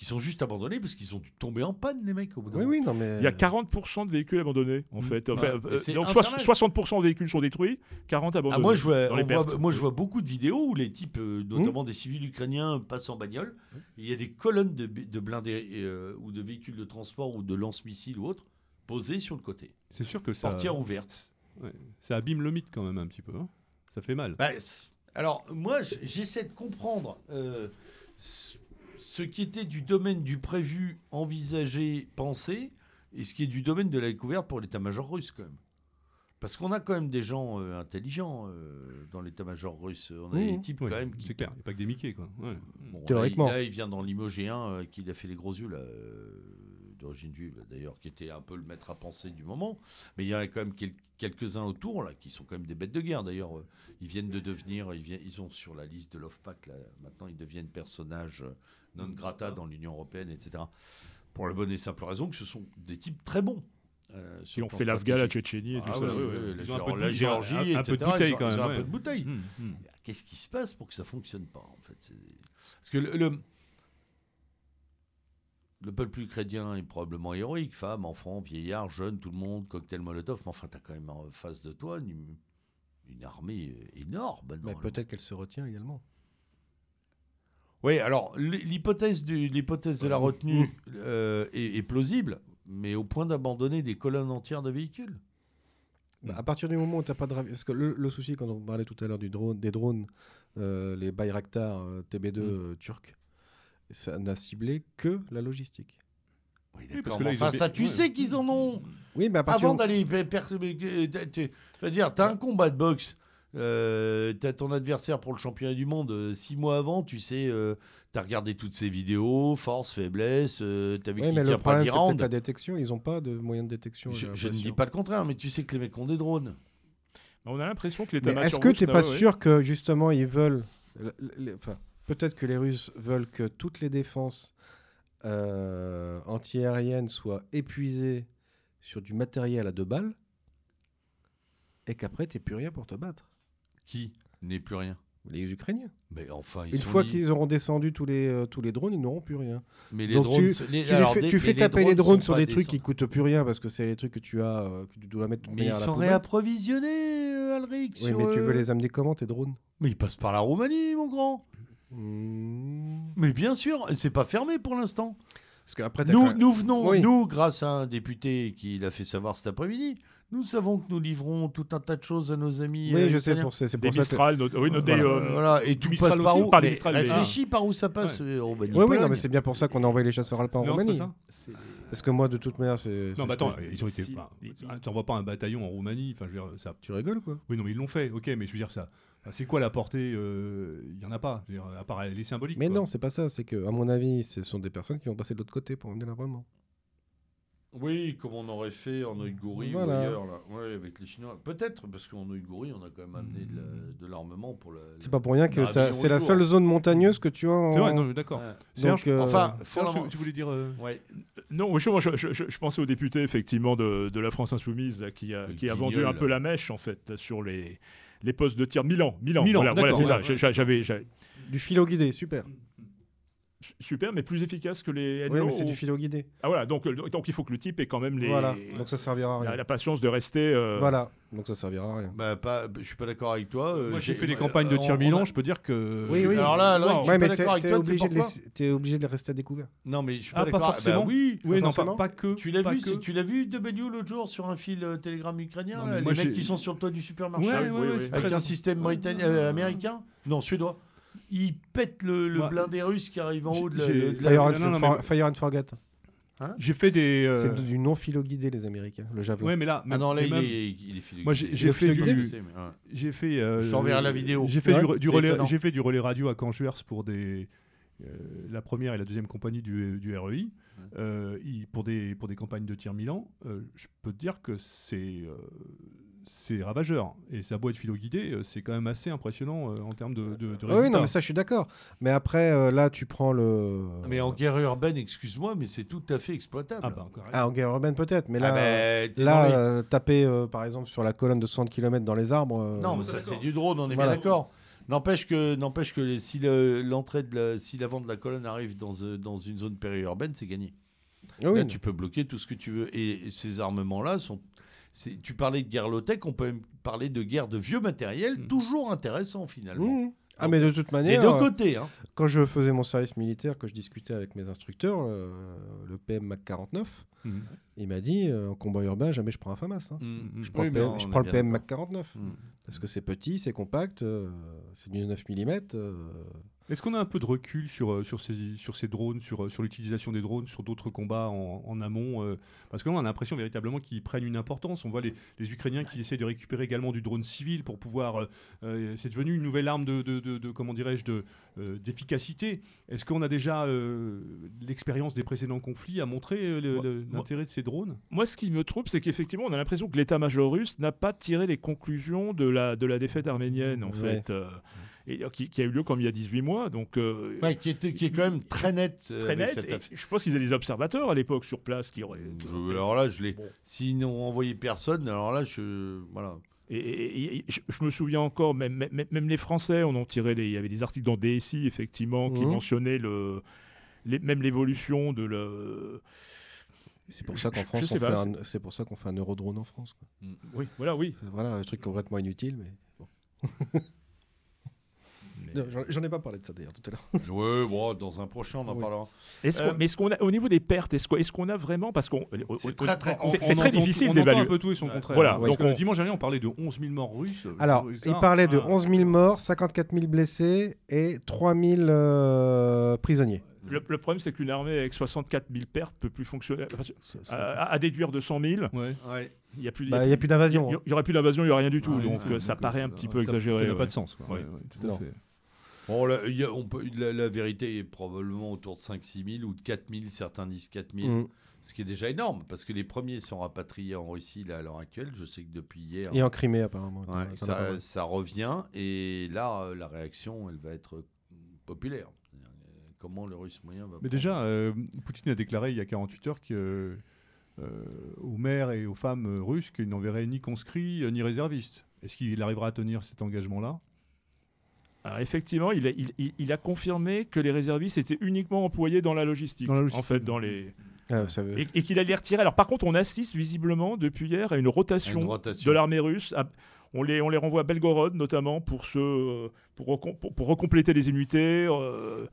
qui sont juste abandonnés parce qu'ils sont tombés en panne, les mecs, au bout d'un Oui, moment. oui, non, mais. Il y a 40% de véhicules abandonnés, en Mm. fait. Enfin, Mais euh, donc soix- infernal. 60% des véhicules sont détruits, 40 abandonnés. Ah, moi, je vois, dans les on voit- pertes. moi, je vois beaucoup de vidéos où les types, euh, notamment des civils ukrainiens, passent en bagnole. Il y a des colonnes de, de blindés euh, ou de véhicules de transport ou de lance-missiles ou autres posées sur le côté. C'est sûr que ça. Portière ouverte. Ouais, ça abîme le mythe quand même un petit peu. hein. Ça fait mal. Bah, alors, moi, j'essaie de comprendre euh, ce qui était du domaine du prévu, envisagé, pensé, et ce qui est du domaine de la découverte pour l'état-major russe, quand même. Parce qu'on a quand même des gens euh, intelligents euh, dans l'état-major russe. On a Mmh. des types Ouais, quand même qui c'est clair, il n'y a pas que des Mickey quoi. Ouais. Bon, Théoriquement. Là, il, là, il vient dans limogéen euh, qui a fait les gros yeux, là, euh, d'origine juive, d'ailleurs, qui était un peu le maître à penser du moment. Mais il y en a quand même quel- quelques-uns autour, là, qui sont quand même des bêtes de guerre. D'ailleurs, ils viennent de devenir, ils, viennent, ils sont sur la liste de l'OFPAC, là. Maintenant, ils deviennent personnages euh, non grata dans l'Union européenne, etc. Pour la bonne et simple raison que ce sont des types très bons. Euh, si on fait l'Afghan, la Tchétchénie et tout ça. la, Géorgie, un, un, peu de bouteille quand même. un peu de bouteille. Qu'est-ce qui se passe pour que ça fonctionne pas en fait Parce que le, le, peuple ukrainien est probablement héroïque, femmes, enfants, vieillards, jeunes, tout le monde, cocktail Molotov, mais enfin, tu as quand même en face de toi une, armée énorme. Mais peut-être qu'elle se retient également. Oui, alors l'hypothèse de la retenue euh, est, plausible, mais au point d'abandonner des colonnes entières de véhicules. Bah, à partir du moment où tu n'as pas de. Parce que le, souci, quand on parlait tout à l'heure du drone, des drones, euh, les Bayraktar euh, TB2 mm. turcs, ça n'a ciblé que la logistique. Oui, parce que enfin, ça, tu sais qu'ils en ont. Oui, mais à partir Avant d'aller. C'est-à-dire, tu as un combat de boxe euh, tu as ton adversaire pour le championnat du monde euh, six mois avant, tu sais, euh, tu as regardé toutes ses vidéos, force, faiblesse, tu as vu qu'il tire pas la détection, ils n'ont pas de moyens de détection. Je, ne dis pas le contraire, mais tu sais que les mecs ont des drones. On a l'impression que les Est-ce que tu n'es pas sûr que justement ils veulent. Enfin, peut-être que les Russes veulent que toutes les défenses antiaériennes soient épuisées sur du matériel à deux balles et qu'après, tu n'es plus rien pour te battre. Qui n'est plus rien? Les Ukrainiens. Mais enfin, Une fois qu'ils auront descendu tous les, euh, tous les drones, ils n'auront plus rien. Mais les drones, tu, fais, taper les drones, sur des trucs qui coûtent plus rien parce que c'est les trucs que tu as, euh, que tu dois mettre. Mais ils sont réapprovisionnés, euh, Alric. Oui, mais tu veux les amener comment tes drones? Mais ils passent par la Roumanie, mon grand. Hmm. Mais bien sûr, c'est pas fermé pour l'instant. Nous, nous venons, nous, grâce à un député qui l'a fait savoir cet après-midi, nous savons que nous livrons tout un tas de choses à nos amis. Oui, je sais, pour, c'est pour des ça. Mistral, que... oui, notre voilà, euh, voilà, et tout passe par où Réfléchis par où ça passe, ouais. Roumanie. Oui, oui, non, mais c'est bien pour ça qu'on a envoyé les chasseurs alpins en Roumanie. Parce que moi, de toute manière, c'est. Non, mais attends, ils ont été. T'envoies pas un bataillon en Roumanie. Enfin, je veux dire, ça. Tu rigoles, quoi Oui, non, mais ils l'ont fait. Ok, mais je veux dire ça. C'est quoi la portée Il euh, n'y en a pas, à part les symboliques. Mais non, c'est pas ça. C'est que, à mon avis, ce sont des personnes qui vont passer de l'autre côté pour emmener l'armement. Oui, comme on aurait fait en Ouïghouri ou ailleurs, là. Ouais, avec les Chinois. Peut-être, parce qu'en Ouïghouri, on a quand même amené de l'armement pour le. C'est pas pour rien que c'est la seule zone montagneuse que tu as. En... C'est vrai, non, d'accord. Donc, euh... enfin, tu voulais dire. Euh, ouais. Non, je, je, je, pensais au député effectivement de, de la France insoumise là, qui a, qui a vendu un peu la mèche en fait sur les les postes de tir Milan. Milan, Milan voilà, voilà c'est ça. J'avais du filo guidé, super super, mais plus efficace que les Oui, mais c'est du filo guidé. Ah voilà, donc, euh, donc il faut que le type ait quand même les. Voilà, donc ça servira à rien. La, patience de rester. Euh, voilà, donc ça servira à rien. Bah, pas, je suis pas d'accord avec toi. Euh, Moi, j'ai fait des campagnes de tir Milan, je peux dire que. Oui, oui. Alors là, là je suis pas d'accord avec toi. Obligé de es obligé de rester à découvert. Non, mais je suis pas ah, d'accord. Bah, oui, oui non, pas, que. Tu l'as vu, tu l'as vu W l'autre jour sur un fil Telegram ukrainien, les mecs qui sont sur le toit du supermarché, avec un système américain, non suédois il pète le, le blindé russe qui arrive en haut de la. Fire, Fire, and Forget. Hein j'ai fait des. Euh, c'est du non philo guidé les Américains, le javelot. Ouais, mais là. Ah non, là il, est, il est philo Moi j'ai fait du. J'ai fait. Euh, J'enverrai la vidéo. J'ai fait du, relais. J'ai fait du relais radio à Canjuers pour des. Euh, la première et la deuxième compagnie du, du REI, euh, pour, des, pour des campagnes de tir Milan, je peux te dire que c'est c'est ravageur. Et sa boîte philo-guidée, euh, c'est quand même assez impressionnant euh, en termes de, de, Oui, non, mais ça, je suis d'accord. Mais après, euh, là, tu prends le. Mais en guerre urbaine, excuse-moi, mais c'est tout à fait exploitable. Ah, bah, ah en guerre urbaine, peut-être. Mais là, ah, ben, là taper, par exemple, sur la colonne de 60 km dans les arbres. non, mais ça, c'est du drone, on est bien d'accord. N'empêche que, n'empêche que si l'entrée de la, si l'avant de la colonne arrive dans, dans une zone périurbaine, c'est gagné. Ah oui. Là, tu peux bloquer tout ce que tu veux. Et ces armements-là sont tu parlais de guerre low-tech, on peut même parler de guerre de vieux matériel, mm. toujours intéressant finalement. Mm. Ah, mais de toute manière. Les deux côtés. Hein. Quand je faisais mon service militaire, que je discutais avec mes instructeurs, euh, le PM Mac 49, mm. il m'a dit euh, en combat urbain, jamais je prends un FAMAS. Hein. Je prends, le, PM, je prends le PM Mac 49. Parce que c'est petit, c'est compact, euh, c'est du 9 mm. Est-ce qu'on a un peu de recul sur, euh, sur, ces, sur ces drones, sur, euh, sur l'utilisation des drones, sur d'autres combats en, amont euh, Parce que là, on a l'impression véritablement qu'ils prennent une importance. On voit les, les, Ukrainiens qui essaient de récupérer également du drone civil pour pouvoir. c'est devenu une nouvelle arme de, de, de, comment dirais-je, de, d'efficacité. Est-ce qu'on a déjà l'expérience des précédents conflits à montrer l'intérêt de ces drones? Moi, ce qui me trouble, c'est qu'effectivement, on a l'impression que l'état-major russe n'a pas tiré les conclusions de la, de la défaite arménienne, en fait. Et, qui, qui a eu lieu comme il y a 18 mois. Donc, euh, Ouais, qui, est quand même très net. euh, très net. cette et affaire. je pense qu'ils avaient des observateurs à l'époque sur place qui auraient. Je- alors là, je l'ai. Bon. S'ils n'ont envoyé personne, alors là, je. Voilà. Et, et- et- je, je me souviens encore, même, même, même les Français, on en tirait les, il y avait des articles dans DSI, effectivement, qui Mhm. mentionnaient le, les- même l'évolution de le. C'est pour ça qu'en France, un- c'est pour ça qu'on fait un eurodrone en France. quoi. Oui, voilà, oui. Voilà, un truc complètement inutile, mais bon. [laughs] Mais- J'en- ai pas parlé de ça d'ailleurs tout à l'heure. [laughs] Ouais, bon, dans un prochain, on en Oui. parlera. Est-ce qu'on- Euh, mais est-ce qu'on a, au niveau des pertes, est-ce qu'on est-ce qu'on a vraiment, parce qu'on, au- C'est très, très on- c'est très entend- difficile on d'évaluer. un peu tout et son Ouais. contraire. Voilà, Parce donc on- dimanche dernier, on parlait de 11 000 morts russes. Alors, Euh, il parlait de ah, 11 000 morts, 54 000 blessés et 3 000 euh, prisonniers. Le, le problème, c'est qu'une armée avec 64 000 pertes peut plus fonctionner. Enfin, Ça- ça- à, à déduire de 100 000, Ouais. Ouais. il n'y a plus, Bah, Il n'y plus d'invasion. il y- hein. il y aurait plus d'invasion, il n'y aurait rien du tout. Ouais, donc ouais, euh, ça donc, paraît euh, un petit peu ça- exagéré. Ça n'a ouais. pas de sens. quoi. Ouais. Ouais, ouais, tout à fait. Bon, là, il y a- on peut, la, la vérité est probablement autour de 5-6 000 ou de 4 000, certains disent 4 000, Mm. ce qui est déjà énorme, parce que les premiers sont rapatriés en Russie là, à l'heure actuelle. Je sais que depuis hier, Et en Crimée, apparemment. ouais, ça, revient, et là, la réaction, elle va être populaire. Comment le russe moyen va Mais prendre- déjà, euh, Poutine a déclaré il y a 48 heures que, euh, aux mères et aux femmes euh, russes qu'il n'enverrait ni conscrits euh, ni réservistes. Est-ce qu'il arrivera à tenir cet engagement-là? Alors, effectivement, il a, il, il- il a confirmé que les réservistes étaient uniquement employés dans la logistique. Dans la logistique. En fait, dans les. Ah, ça veut- Et, et qu'il allait les retirer. Alors, par contre, on assiste visiblement depuis hier à une rotation, Une rotation. de l'armée russe. À- on, les, on les renvoie à Belgorod, notamment, pour, se, pour, recom- pour, pour recompléter les unités. euh,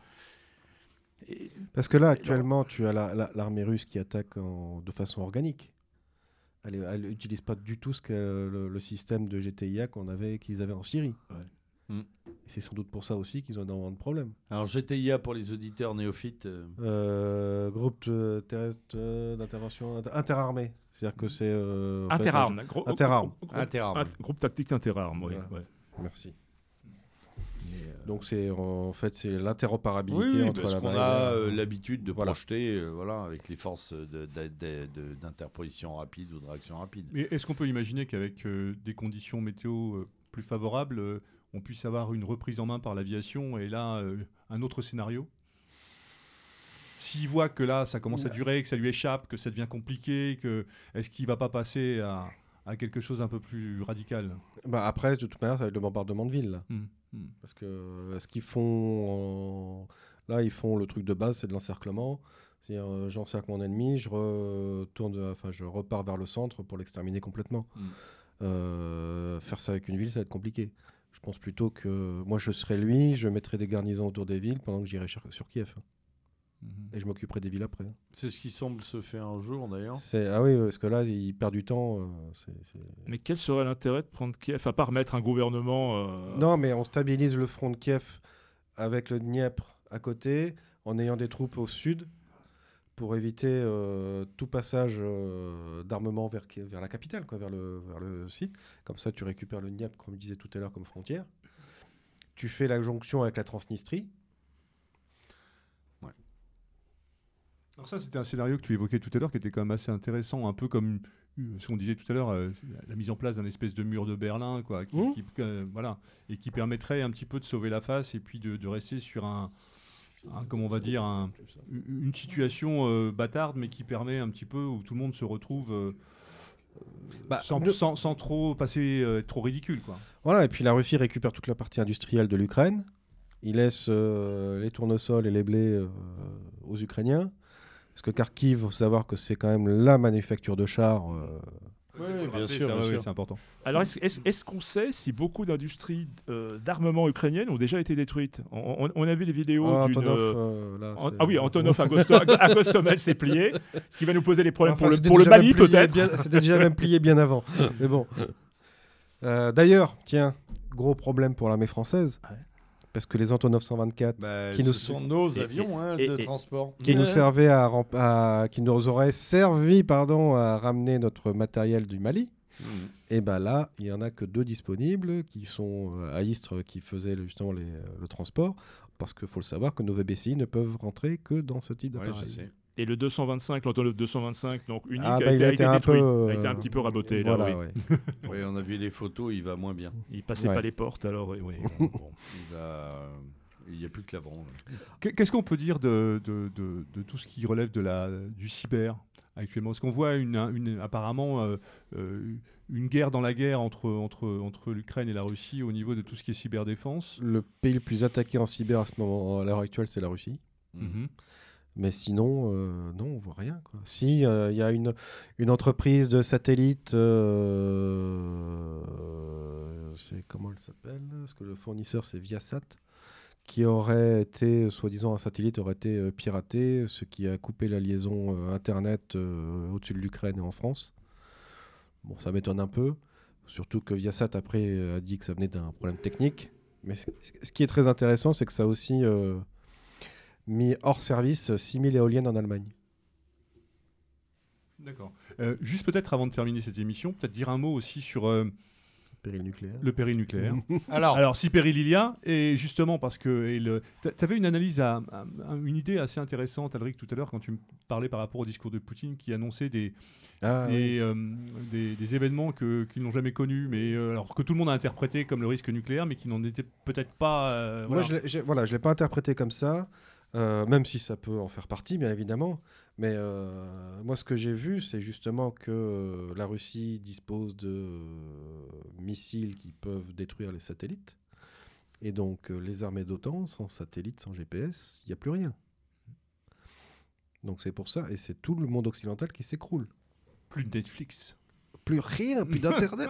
et- Parce que là, actuellement, tu as la- la- l'armée russe qui attaque en- de façon organique. Elle n'utilise pas du tout ce que, le, le système de GTIA qu'on avait, qu'ils avaient en Syrie. Ouais. Mm. C'est sans doute pour ça aussi qu'ils ont énormément de problèmes. Alors, GTIA pour les auditeurs néophytes. euh, Euh, groupe terrestre euh, d'intervention inter- interarmé. C'est-à-dire que c'est. euh, Interarmes. groupe- Groupe tactique interarmes, oui. Voilà. ouais. Merci. Donc c'est en fait c'est l'interopérabilité Oui, oui, entre parce la qu'on a euh, l'habitude de Voilà. projeter euh, voilà, avec les forces d'interposition rapide ou de réaction rapide. Mais est-ce qu'on peut imaginer qu'avec euh, des conditions météo euh, plus favorables, euh, on puisse avoir une reprise en main par l'aviation et là, euh, un autre scénario S'il voit que là, ça commence à durer, que ça lui échappe, que ça devient compliqué, que est-ce qu'il va pas passer à, à quelque chose d'un peu plus radical? Bah, après, de toute manière, ça va être le bombardement de ville. là. Hmm, hmm. Parce que euh, ce qu'ils font, en- là, ils font le truc de base, c'est de l'encerclement. C'est-à-dire, euh, j'encercle mon ennemi, je retourne, enfin, je repars vers le centre pour l'exterminer complètement. Euh, faire ça avec une ville, ça va être compliqué. Je pense plutôt que moi, je serais lui, je mettrais des garnisons autour des villes pendant que j'irai sur, sur Kiev. Mhm. Et je m'occuperai des villes après. C'est ce qui semble se faire un jour d'ailleurs. C'est- Ah oui, parce que là, il perd du temps. euh, Mais quel serait l'intérêt de prendre Kiev, à part mettre un gouvernement euh, Non, mais on stabilise le front de Kiev avec le Dniepr à côté, en ayant des troupes au sud pour éviter euh, tout passage euh, d'armement vers, vers la capitale, quoi, vers, le, vers le site. Comme ça, tu récupères le Dniepr, comme je disais tout à l'heure, comme frontière. Tu fais la jonction avec la Transnistrie. Alors ça, c'était un scénario que tu évoquais tout à l'heure qui était quand même assez intéressant, un peu comme euh, ce qu'on disait tout à l'heure, euh, la mise en place d'un espèce de mur de Berlin, quoi, qui, Mmh. qui- euh, voilà, et qui permettrait un petit peu de sauver la face et puis de, de rester sur un, un- comment on va dire, un- une situation euh, bâtarde, mais qui permet un petit peu où tout le monde se retrouve euh, Bah, sans, le- sans- sans trop passer, euh, trop ridicule, quoi. Voilà, et puis la Russie récupère toute la partie industrielle de l'Ukraine. Il laisse euh, les tournesols et les blés euh, aux Ukrainiens. Parce que Kharkiv, il faut savoir que c'est quand même la manufacture de chars. Oui, bien rappeler, sûr, c'est important. Alors, est-ce qu'on sait si beaucoup d'industries euh, d'armement ukrainiennes ont déjà été détruites? On, on- on a vu les vidéos ah, d'une. Antonov, euh, euh, ah oui, Antonov [laughs] à, Gosto- à Gostomel s'est plié, ce qui va nous poser des problèmes Enfin, pour le, pour Mali peut-être. C'était déjà même plié bien avant. [laughs] Mais bon. Euh, D'ailleurs, tiens, gros problème pour l'armée française. Ouais. Parce que les Antonov 124, Bah, Qui nous- sont nos et- avions hein, et- de et- transport. qui nous Ouais. servaient à, rem- à- qui nous auraient servi pardon, à ramener notre matériel du Mali, Mm. et ben là, il y en a que deux disponibles qui sont euh, à Istres qui faisaient justement les- euh, le transport. Parce qu'il faut le savoir que nos VBCI ne peuvent rentrer que dans ce type Ouais, d'appareil. sais. Et le 225, l'Antonov 225, donc unique, Ah, a, bah, été, il a a été détruit. peu, a été un euh, petit peu raboté. là, oui. ouais. [laughs] Oui, on a vu les photos, il va moins bien. Il passait Ouais. pas les portes, alors oui. oui, bon, [laughs] bon. Il va- il n'y a plus que l'avant. Qu'est-ce qu'on peut dire de, de- de- de tout ce qui relève de la, du cyber actuellement? Est-ce qu'on voit une, une- apparemment euh, euh, une guerre dans la guerre entre, entre, entre l'Ukraine et la Russie au niveau de tout ce qui est cyberdéfense Le pays le plus attaqué en cyber à ce moment, à l'heure actuelle, c'est la Russie. Mhm. Mais sinon, euh, non, on voit rien. Quoi. Si, euh, il y a une, une entreprise de satellite, euh, c'est comment elle s'appelle Parce que le fournisseur, c'est Viasat, qui aurait été, soi-disant, un satellite aurait été euh, piraté, ce qui a coupé la liaison euh, Internet euh, au-dessus de l'Ukraine et en France. Bon, ça m'étonne un peu, surtout que Viasat, après, euh, a dit que ça venait d'un problème technique. Mais ce qui est très intéressant, c'est que ça aussi euh, mis hors service 6000 éoliennes en Allemagne. D'accord. Euh, juste peut-être avant de terminer cette émission, peut-être dire un mot aussi sur euh, Péril nucléaire. le péril nucléaire. [laughs] Alors, Alors, si péril il y a, et justement parce que tu avais une analyse, à, à- à- une idée assez intéressante, Alric, tout à l'heure, quand tu me parlais par rapport au discours de Poutine qui annonçait des, Ah, oui. des, euh, des, des événements que- qu'ils n'ont jamais connus, mais euh, alors que tout le monde a interprété comme le risque nucléaire, mais qui n'en étaient peut-être pas. euh, Moi, voilà. je l'ai- j'ai- voilà, je l'ai pas interprété comme ça, euh, même si ça peut en faire partie, bien évidemment. Mais euh, moi, ce que j'ai vu, c'est justement que euh, la Russie dispose de missiles qui peuvent détruire les satellites. Et donc, les armées d'OTAN, sans satellite, sans GPS, il n'y a plus rien. Donc, c'est pour ça, et c'est tout le monde occidental qui s'écroule. Plus de Netflix. Plus rien, plus d'Internet.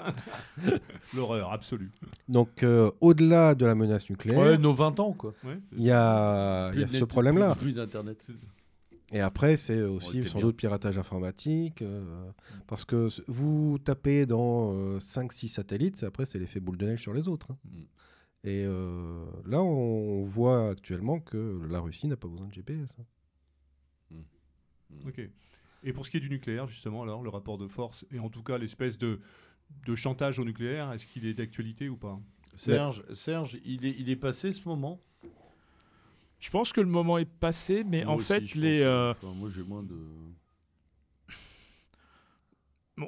[laughs] L'horreur absolue. donc, euh, au-delà de la menace nucléaire, ouais, nos 20 ans, quoi. Ouais, il y a, y ce problème-là. Plus, plus d'Internet. Et après, c'est aussi sans bien. doute piratage informatique. euh, parce que vous tapez dans 5-6 satellites, après, c'est l'effet boule de neige sur les autres. hein. Mm. Et euh, là, on voit actuellement que la Russie n'a pas besoin de GPS. hein. Ok. Et pour ce qui est du nucléaire, justement, alors, le rapport de force, et en tout cas l'espèce de, de chantage au nucléaire, est-ce qu'il est d'actualité ou pas? Serge, Serge il, est, il est passé ce moment? Je pense que le moment est passé, mais Moi en aussi, fait, je les, pense, euh, enfin, moi, j'ai moins de. on,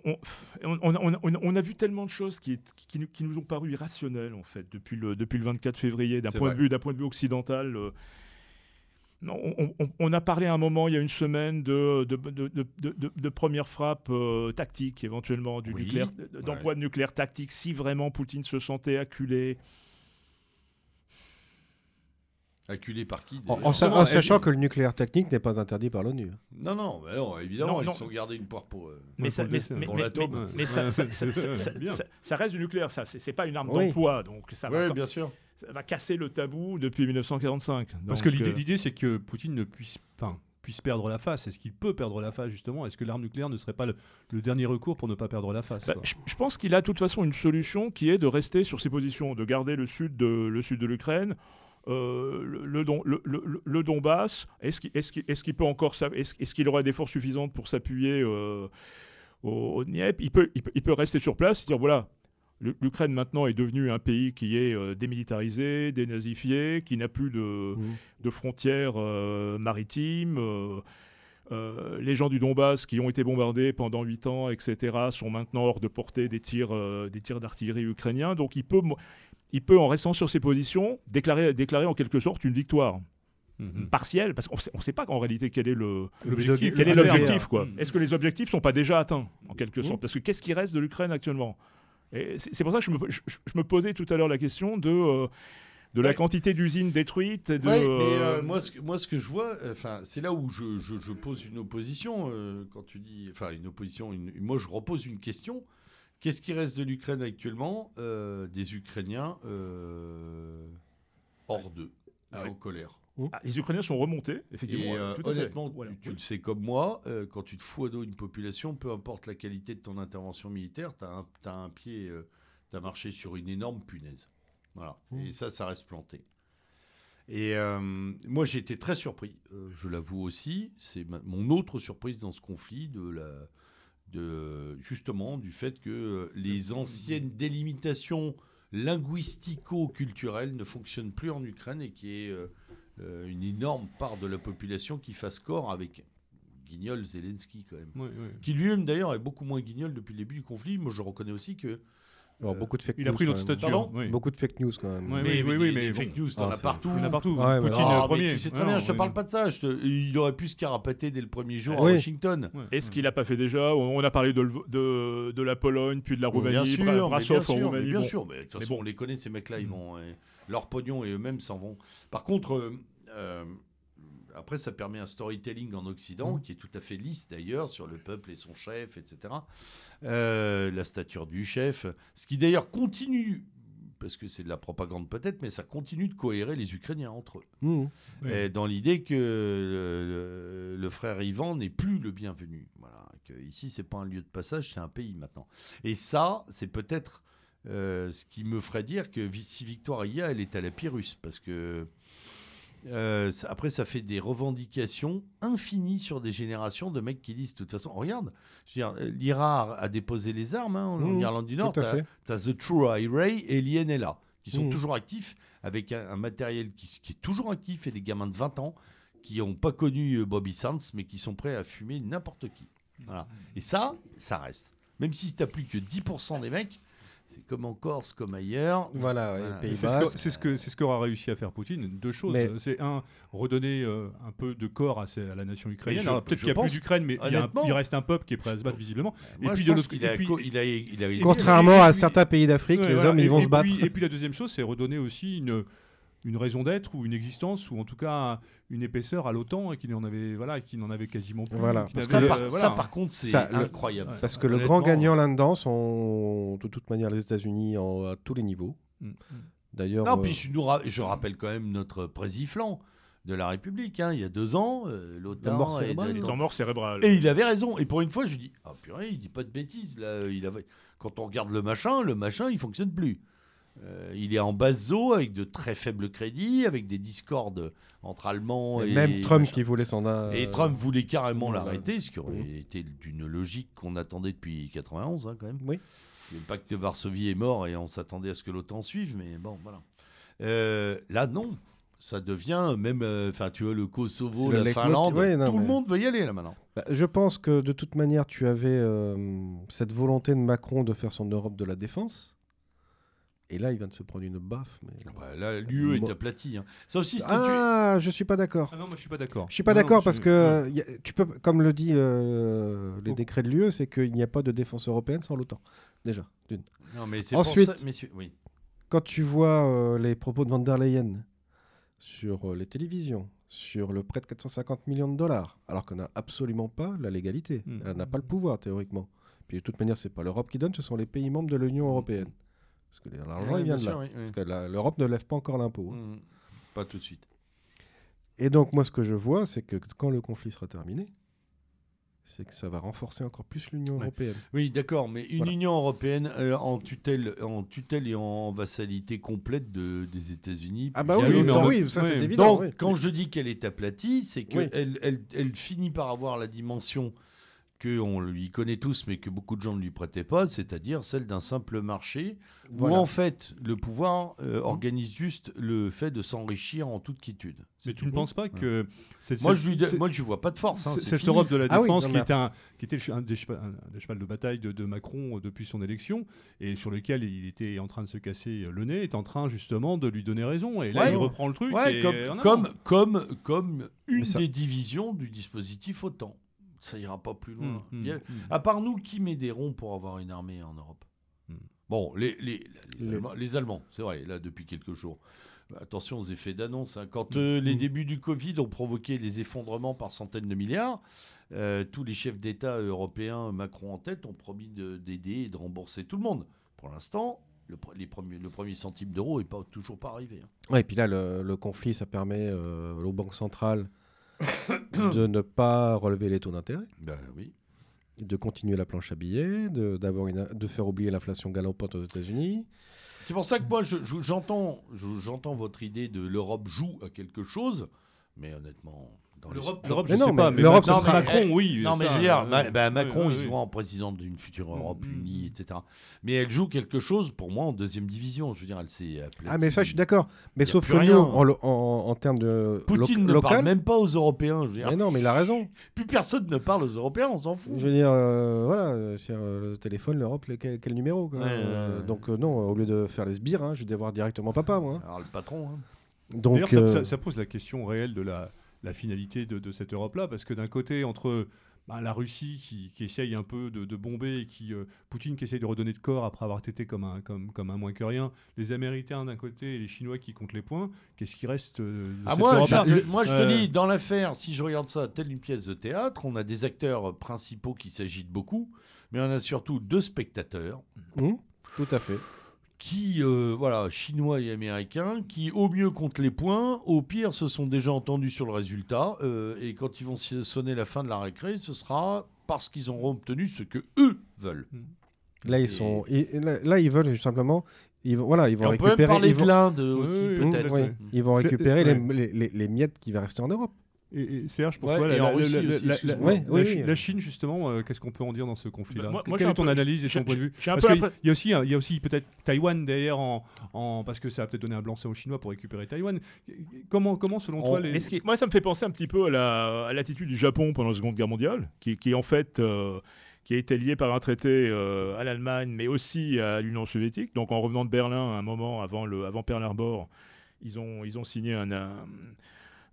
on- on- on- on a vu tellement de choses qui, qui nous- qui nous ont paru irrationnelles en fait depuis le, depuis le 24 février d'un point, de vue- d'un point de vue occidental. euh, on, on- on a parlé à un moment, il y a une semaine, de, première frappe euh, tactique, éventuellement, du Oui, nucléaire, d'emploi de nucléaire tactique, si vraiment Poutine se sentait acculé. Acculé par qui En, d'ailleurs en sa- Justement, en sachant elle- que le nucléaire technique n'est pas interdit par l'ONU. Non, non, bah non, évidemment, Non, ils non. se sont gardés une poire pour. euh, Mais, ça, mais- Pour l'atome. mais- mais ça, ça- ça- ça- [laughs] ça- Bien. ça- ça reste du nucléaire, ça. C'est c'est pas une arme Oui. d'emploi, donc ça va, Ouais, bien sûr. ça va casser le tabou depuis 1945. Parce que l'idée, euh, l'idée, c'est que Poutine ne puisse, enfin, puisse perdre la face. Est-ce qu'il peut perdre la face, justement? Est-ce que l'arme nucléaire ne serait pas le, le dernier recours pour ne pas perdre la face Bah, quoi? je, je pense qu'il a de toute façon une solution qui est de rester sur ses positions, de garder le sud de, le sud de l'Ukraine. Euh, le, le, Don- le- Donbass, est-ce qu'il qu'il peut encore est-ce qu'il aurait des forces suffisantes pour s'appuyer euh, au, au Dniepr il peut, il, peut, il peut rester sur place et dire voilà, l'U- l'Ukraine maintenant est devenue un pays qui est euh, démilitarisé, dénazifié, qui n'a plus de, de frontières euh, maritimes. euh, les gens du Donbass qui ont été bombardés pendant 8 ans, etc., sont maintenant hors de portée des tirs, des tirs d'artillerie ukrainiens. Donc il peut, il peut, en restant sur ses positions, déclarer, déclarer en quelque sorte une victoire Mhm. partielle, parce qu'on ne sait pas en réalité quel est le, L'objectif, quel est l'objectif. quoi. Est-ce que les objectifs sont pas déjà atteints, en quelque Mm. sorte? Parce que qu'est-ce qui reste de l'Ukraine actuellement? Et C'est c'est pour ça que je me, je- je me posais tout à l'heure la question de, euh, de la quantité d'usines détruites. et De, Ouais, mais euh, euh, moi, ce que, moi, ce que je vois, euh, enfin, c'est là où je, je- je pose une opposition. euh, quand tu dis, enfin, une opposition, une- moi, je repose une question. Qu'est-ce qui reste de l'Ukraine actuellement? Euh, Des Ukrainiens euh, hors d'eux, Ah en colère. ah, les Ukrainiens sont remontés, effectivement. Et euh, tout à fait. honnêtement, Voilà. tu, tu le sais comme moi, euh, quand tu te fous à dos une population, peu importe la qualité de ton intervention militaire, tu as, un pied, tu as marché sur une énorme punaise. Voilà. Mmh. Et ça, ça reste planté. Et euh, moi, j'ai été très surpris, euh, je l'avoue aussi. C'est mon autre surprise dans ce conflit, de la, de, justement du fait que euh, les anciennes délimitations linguistico-culturelles ne fonctionnent plus en Ukraine et qu'il y ait euh, euh, une énorme part de la population qui fasse corps avec guignol Zelensky quand même. Qui lui-même d'ailleurs est beaucoup moins guignol depuis le début du conflit. Moi je reconnais aussi que. Alors, beaucoup de fake Il a news, pris quand notre même. statut. Oui. Beaucoup de fake news quand même. Ouais, mais, oui, oui, des- oui, mais fake bon. news, t'en Ah, as partout. Il y en a partout. Ouais. Poutine Ah, mais premier. tu sais très bien, je te parle pas de ça. je te- Il aurait pu se carapater dès le premier jour Oui. à Washington. Ouais. Est-ce qu'il n'a pas fait déjà On a parlé de, de, de la Pologne, puis de la bien Roumanie, sûr, Bra- mais Brassov bien en sûr, mais Roumanie. bien bon. sûr, mais de toute Mais façon, on les connaît, ces mecs-là, ils Mm. vont. euh, leur pognon et eux-mêmes s'en vont. Par contre, euh, euh, après, ça permet un storytelling en Occident, Mm. qui est tout à fait lisse d'ailleurs, sur le peuple et son chef, etc. Euh, la stature du chef. Ce qui d'ailleurs continue, parce que c'est de la propagande peut-être, mais ça continue de cohérer les Ukrainiens entre eux. Mmh. Oui. Et dans l'idée que le, frère Ivan n'est plus le bienvenu. Voilà, que ici, c'est pas un lieu de passage, c'est un pays maintenant. Et ça, c'est peut-être euh, ce qui me ferait dire que si Victoire y a, elle est à la Pyrrhus, parce que euh, ça- après, ça fait des revendications infinies sur des générations de mecs qui disent, de toute façon, regarde, veux dire, euh, l'IRA a déposé les armes hein, en Mmh, Irlande du Nord. Tu as The True IRA et l'INLA, qui sont Mhm. toujours actifs, avec un, un matériel qui, qui est toujours actif et des gamins de 20 ans qui n'ont pas connu euh, Bobby Sands, mais qui sont prêts à fumer n'importe qui. Voilà. Et ça, ça reste. Même si tu n'as plus que 10% des mecs, c'est comme en Corse, comme ailleurs. Voilà, Voilà. Pays C'est ce c'est ce que qu'aura réussi à faire Poutine. Deux choses. Mais- C'est un redonner euh, un peu de corps à, la nation ukrainienne. Peut-être qu'il n'y a pense, plus d'Ukraine, mais il, y a un- honnêtement, il reste un peuple qui est prêt à se battre visiblement. Moi, puis de l'autre- et Contrairement et à certains pays d'Afrique, Ouais, les voilà. hommes, Et- ils vont et se battre. puis- et puis la deuxième chose, c'est redonner aussi une, une raison d'être ou une existence ou en tout cas une épaisseur à l'OTAN et qui n'en avait voilà qui n'en avait quasiment plus. Voilà, qui parce ça, que par, euh, ça, voilà. par contre, c'est Ça, le- incroyable. Ouais. Parce que le grand gagnant là-dedans sont de toute manière les États-Unis à tous les niveaux. Mm. D'ailleurs, Non, euh, puis je, nous ra- je rappelle quand même notre président de la République. hein, il y a deux ans, euh, l'OTAN. mort est- Il en mort cérébrale. Et il avait raison. Et pour une fois, je dis, ah purée, il dit pas de bêtises. Là, il avait... Quand on regarde le machin, le machin, il fonctionne plus. Euh, il est en base eau avec de très faibles crédits, avec des discordes entre Allemands et, et même Trump machin. qui voulait s'en a- Et Trump voulait carrément voilà. l'arrêter, ce qui aurait Mhm. été d'une logique qu'on attendait depuis 91 hein, quand même. Oui. Le pacte de Varsovie est mort et on s'attendait à ce que l'OTAN suive, mais bon, voilà. Euh, là, non. Ça devient même, euh, enfin, tu vois, le Kosovo, la. Finlande, Ouais, non, tout le monde veut y aller là maintenant. Bah, je pense que de toute manière, tu avais cette volonté de Macron de faire son Europe de la défense. Et là, il vient de se prendre une baffe. Mais... Ah bah, là, l'UE est aplatie. hein. Ah, je suis pas d'accord. Ah non, moi je suis pas d'accord. Je suis pas d'accord je- parce que euh, y a- tu peux, comme le dit euh, les Oh. décrets de l'UE, c'est qu'il n'y a pas de défense européenne sans l'OTAN. Déjà, d'une. Non, mais c'est Ensuite- pour ça, messieurs, oui. Quand tu vois euh, les propos de Van der Leyen sur euh, les télévisions, sur le prêt de 450 millions de dollars, alors qu'on n'a absolument pas la légalité. Mm. Elle n'a pas le pouvoir théoriquement. Puis de toute manière, c'est pas l'Europe qui donne, ce sont les pays membres de l'Union européenne. Parce que l'argent, Ouais, il vient bien de là. sûr, oui, oui. Parce que l'Europe ne lève pas encore l'impôt. hein. Mhm. Pas tout de suite. Et donc, moi, ce que je vois, c'est que quand le conflit sera terminé, c'est que ça va renforcer encore plus l'Union Ouais. européenne. Oui, d'accord, mais une Voilà. Union européenne euh, en, tutelle, en tutelle et en vassalité complète de, des États-Unis. Ah bah oui, en oui, ça c'est oui. évident. Donc, oui. quand je dis qu'elle est aplatie, c'est Oui. qu'elle elle, elle finit par avoir la dimension qu'on lui connaît tous, mais que beaucoup de gens ne lui prêtaient pas, c'est-à-dire celle d'un simple marché, Voilà. où en fait, le pouvoir euh, organise juste le fait de s'enrichir en toute quiétude. Mais tu ne penses pas que cette- Moi, cette- je lui, moi, je vois pas de force. hein, cette fini. Europe de la Ah oui, défense qui, est un, qui était un des, cheva- un des chevals de bataille de, de Macron euh, depuis son élection et sur lequel il était en train de se casser euh, le nez, est en train justement de lui donner raison. Et là, Ouais. il reprend le truc. Ouais, et comme, comme, comme, comme une ça- des divisions du dispositif OTAN. Ça ira pas plus loin. Y a- hum. À part nous, qui met des ronds pour avoir une armée en Europe Hmm. Bon, les, les, les Les- Allemands, les Allemands, c'est vrai, là, depuis quelques jours. Attention aux effets d'annonce. hein. Quand euh, les Hmm. débuts du Covid ont provoqué des effondrements par centaines de milliards, euh, tous les chefs d'État européens, Macron en tête, ont promis de- d'aider et de rembourser tout le monde. Pour l'instant, le, pre- les premiers, le premier centime d'euro n'est pas, toujours pas arrivé. hein. Ouais, et puis là, le, le conflit, ça permet euh, aux banques centrales [coughs] de ne pas relever les taux d'intérêt, Ben oui. de continuer la planche à billets, de, d'avoir une, de faire oublier l'inflation galopante aux États-Unis. C'est pour ça que moi, je- je- j'entends je- j'entends votre idée de l'Europe joue à quelque chose, Mais honnêtement, L'Europe, je non, sais pas, mais l'Europe, ce sera- Macron, oui. Non, mais ça, je veux dire, euh, bah, bah, Macron, oui, il se oui. voit en président d'une future Europe Mm, unie, mm. etc. Mais elle joue quelque chose, pour moi, en deuxième division. Je veux dire, elle s'est. Ah, mais ça, je suis d'accord. Mais sauf plus que nous, en, lo- en, en termes de Poutine lo- ne parle local, même pas aux Européens. Je veux dire. mais non, mais il a raison. [laughs] Plus personne ne parle aux Européens, on s'en fout. Je veux dire, euh, voilà, euh, c'est euh, le téléphone, l'Europe, le- quel, quel numéro quoi. Ouais, ouais, Euh, ouais. Donc euh, non, au lieu de faire les sbires, hein, je vais devoir directement papa, moi. hein. Alors, le patron. hein. Donc D'ailleurs, ça pose la question réelle de la, la finalité de, de cette Europe-là, parce que d'un côté, entre bah, la Russie qui, qui essaye un peu de, de bomber, et qui euh, Poutine qui essaye de redonner de corps après avoir été comme un, comme, comme un moins que rien, les Américains d'un côté et les Chinois qui comptent les points, qu'est-ce qui reste euh, de Ah, cette moi, Europe-là? je, moi, je te Euh, dis, dans l'affaire, si je regarde ça telle une pièce de théâtre, on a des acteurs principaux qui s'agitent beaucoup, mais on a surtout deux spectateurs hum, tout à fait. Qui, euh, voilà, chinois et américains, qui au mieux comptent les points, au pire se sont déjà entendus sur le résultat, euh, et quand ils vont sonner la fin de la récré, ce sera parce qu'ils auront obtenu ce que eux veulent. Là, Et- ils sont, et- là, là, ils veulent simplement, ils vont, voilà, ils Et vont on peut même récupérer, parler ils de vont, l'Inde aussi, Oui, peut-être. oui, ils vont récupérer les, ouais. les- les- les miettes qui va rester en Europe. Et, et Serge, pour Ouais, toi, la, Russie aussi, Ouais, oui, Chine, justement, euh, qu'est-ce qu'on peut en dire dans ce conflit-là Bah, Quelle est ton peu- analyse et ton point de vue Parce qu'il y a aussi, il y a aussi peut-être Taïwan derrière, en, en- parce que ça a peut-être donné un blanc-seing aux Chinois pour récupérer Taïwan. Comment, comment selon toi, les... qui- moi, ça me fait penser un petit peu à la- à l'attitude du Japon pendant la Seconde Guerre mondiale, qui, qui en fait euh, qui a été lié par un traité euh, à l'Allemagne, mais aussi à l'Union soviétique. Donc, en revenant de Berlin, un moment avant, le, avant Pearl Harbor, ils ont, ils ont signé un, un,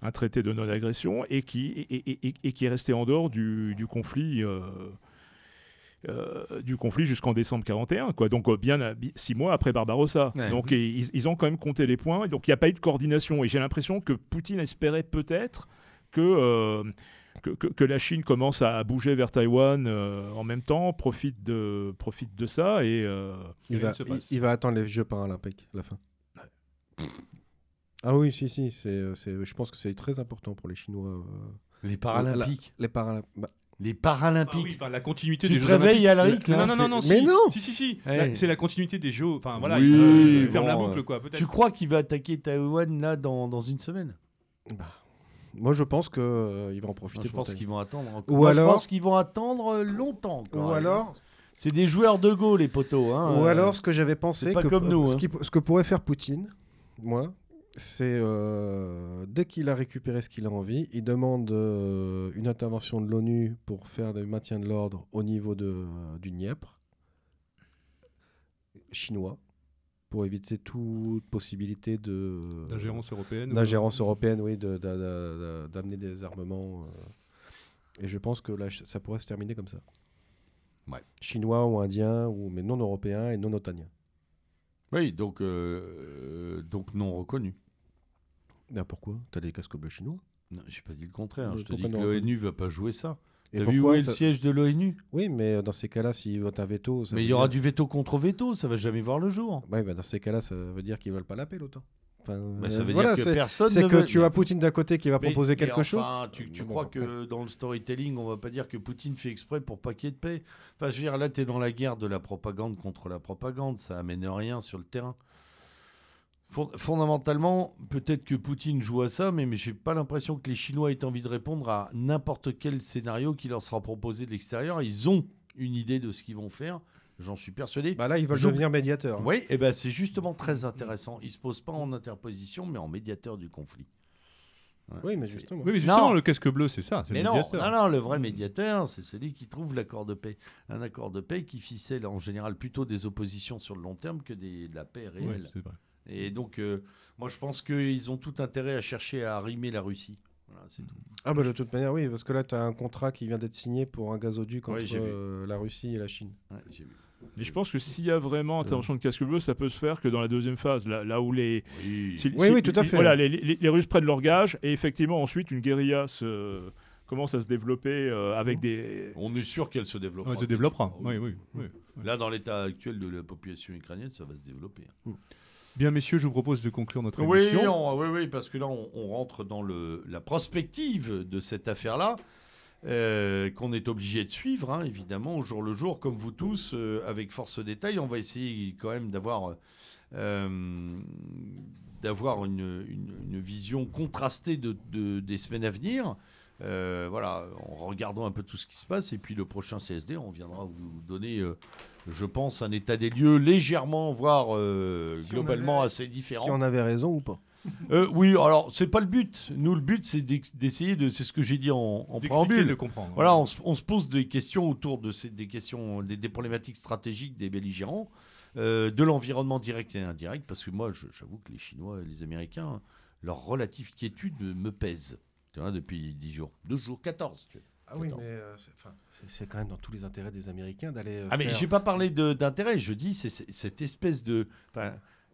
un traité de non-agression et qui, et, et- et- et qui est resté en dehors du, du conflit. euh, euh, du conflit jusqu'en décembre 41, quoi. Donc euh, bien bi- six mois après Barbarossa. Ouais. Donc et ils, ils ont quand même compté les points. Donc il n'y a pas eu de coordination. Et j'ai l'impression que Poutine espérait peut-être que, euh, que, que- que la Chine commence à bouger vers Taïwan euh, en même temps, profite de, profite de ça et euh, Il va, il, il attendre les Jeux paralympiques à la fin. Ah oui, si, si, c'est, c'est, je pense que c'est très important pour les Chinois. euh, Les Paralympiques. les Paralympiques. Les Ah Paralympiques. oui, enfin, la continuité Tu des te Jeux réveilles. Alric, là Non, non, non, non, Mais si. non Si, si, si. Ouais. La- C'est la continuité des Jeux. Enfin, voilà, Oui, il, il ferme la bon, boucle, euh, quoi, peut-être. Tu crois qu'il va attaquer Taïwan là dans, dans une semaine? Bah, Moi, je pense qu'il va en profiter. Je pour pense qu'ils vont attendre. encore. Ou Moi, je alors- pense qu'ils vont attendre euh, longtemps. encore. Ou alors, C'est des joueurs de Go, les poteaux. Hein, ou euh. alors, ce que j'avais pensé, c'est pas que, comme nous, ce, hein. qui- ce que pourrait faire Poutine, moi, c'est euh, dès qu'il a récupéré ce qu'il a envie, il demande euh, une intervention de l'ONU pour faire le maintien de l'ordre au niveau de, du Dniepr, chinois, pour éviter toute possibilité de D'ingérence européenne. ou- d'ingérence européenne, oui, de- de- de- de- d'amener des armements. euh. et je pense que là, ça pourrait se terminer comme ça. Ouais. Chinois ou indiens, ou, mais non européens et non otaniens. Oui, donc, euh, euh, donc non reconnu. Ben pourquoi? T'as des casques bleus chinois? Non, j'ai pas dit le contraire. Mais Je te dis que l'ONU va pas jouer ça. Et T'as vu où est le siège de l'ONU? Oui, mais euh, dans ces cas-là, s'ils votent un veto. ça Mais veut il y aura dire- du veto contre veto, ça va jamais voir le jour. Ouais, ben dans ces cas-là, ça veut dire qu'ils veulent pas la paix, l'OTAN. Enfin, Mais euh, ça veut voilà, dire que personne C'est que veut- tu as Poutine d'un côté qui va Mais- proposer mais quelque chose. enfin, Tu, tu Bon, crois que dans le storytelling, on va pas dire que Poutine fait exprès pour pas qu'il y ait de paix? Enfin, je veux dire, là, tu es dans la guerre de la propagande contre la propagande. Ça amène rien sur le terrain. Fond- Fondamentalement, peut-être que Poutine joue à ça, mais, mais j'ai pas l'impression que les Chinois aient envie de répondre à n'importe quel scénario qui leur sera proposé de l'extérieur. Ils ont une idée de ce qu'ils vont faire, j'en suis persuadé. Bah là, ils veulent Je- devenir médiateurs. Oui, et ben c'est justement très intéressant. Ils se posent pas en interposition, mais en médiateur du conflit. Ouais, Oui, mais c'est- justement. Oui, mais justement, Non. le casque bleu, c'est ça. C'est Mais le non, médiateur. non, non, le vrai médiateur, c'est celui qui trouve l'accord de paix. Un accord de paix qui ficelle en général plutôt des oppositions sur le long terme que des, de la paix réelle. c'est vrai. Et donc, euh, moi, je pense qu'ils ont tout intérêt à chercher à arrimer la Russie. Voilà, c'est tout. Ah bah de toute manière, oui, parce que là, tu as un contrat qui vient d'être signé pour un gazoduc entre Oui, j'ai vu. euh, la Russie et la Chine. Ouais, j'ai vu. Et je pense que s'il y a vraiment intervention de casque bleu, ça peut se faire que dans la deuxième phase, là, là où les, Oui. si- Oui, si- oui, tout à fait. Voilà, les, les- les Russes prennent leur gage et effectivement ensuite une guérilla se, commence à se développer euh, avec des. On est sûr qu'elle se développera. Ouais, se développera. Oui, oui, oui. Là, dans l'état actuel de la population ukrainienne, ça va se développer. Bien, messieurs, je vous propose de conclure notre Oui, émission. on- oui, oui, parce que là, on, on rentre dans le, la prospective de cette affaire-là, euh, qu'on est obligé de suivre, hein, évidemment, au jour le jour, comme vous tous, euh, avec force détail. On va essayer quand même d'avoir euh, d'avoir une, une- une vision contrastée de, de- des semaines à venir. Euh, voilà, en regardant un peu tout ce qui se passe. Et puis le prochain CSD, on viendra vous donner, euh, je pense, un état des lieux légèrement, voire euh, Si globalement avait- assez Si différent. on avait raison ou pas. [laughs] Euh, oui, alors c'est pas le but. Nous, le but, c'est d'essayer de. C'est ce que j'ai dit en, en préambule. de comprendre. Voilà, on se, on se pose des questions autour de ces, des questions, des, des problématiques stratégiques des belligérants, euh, de l'environnement direct et indirect, parce que moi, j'avoue que les Chinois et les Américains, leur relative quiétude me pèse. Tu vois, depuis 10 jours. 12 jours, 14. tu vois. Ah oui, 14. mais euh, c'est- quand même dans tous les intérêts des Américains d'aller. euh, Ah, mais faire- j'ai pas parlé d'intérêt, je dis, c'est cette espèce de.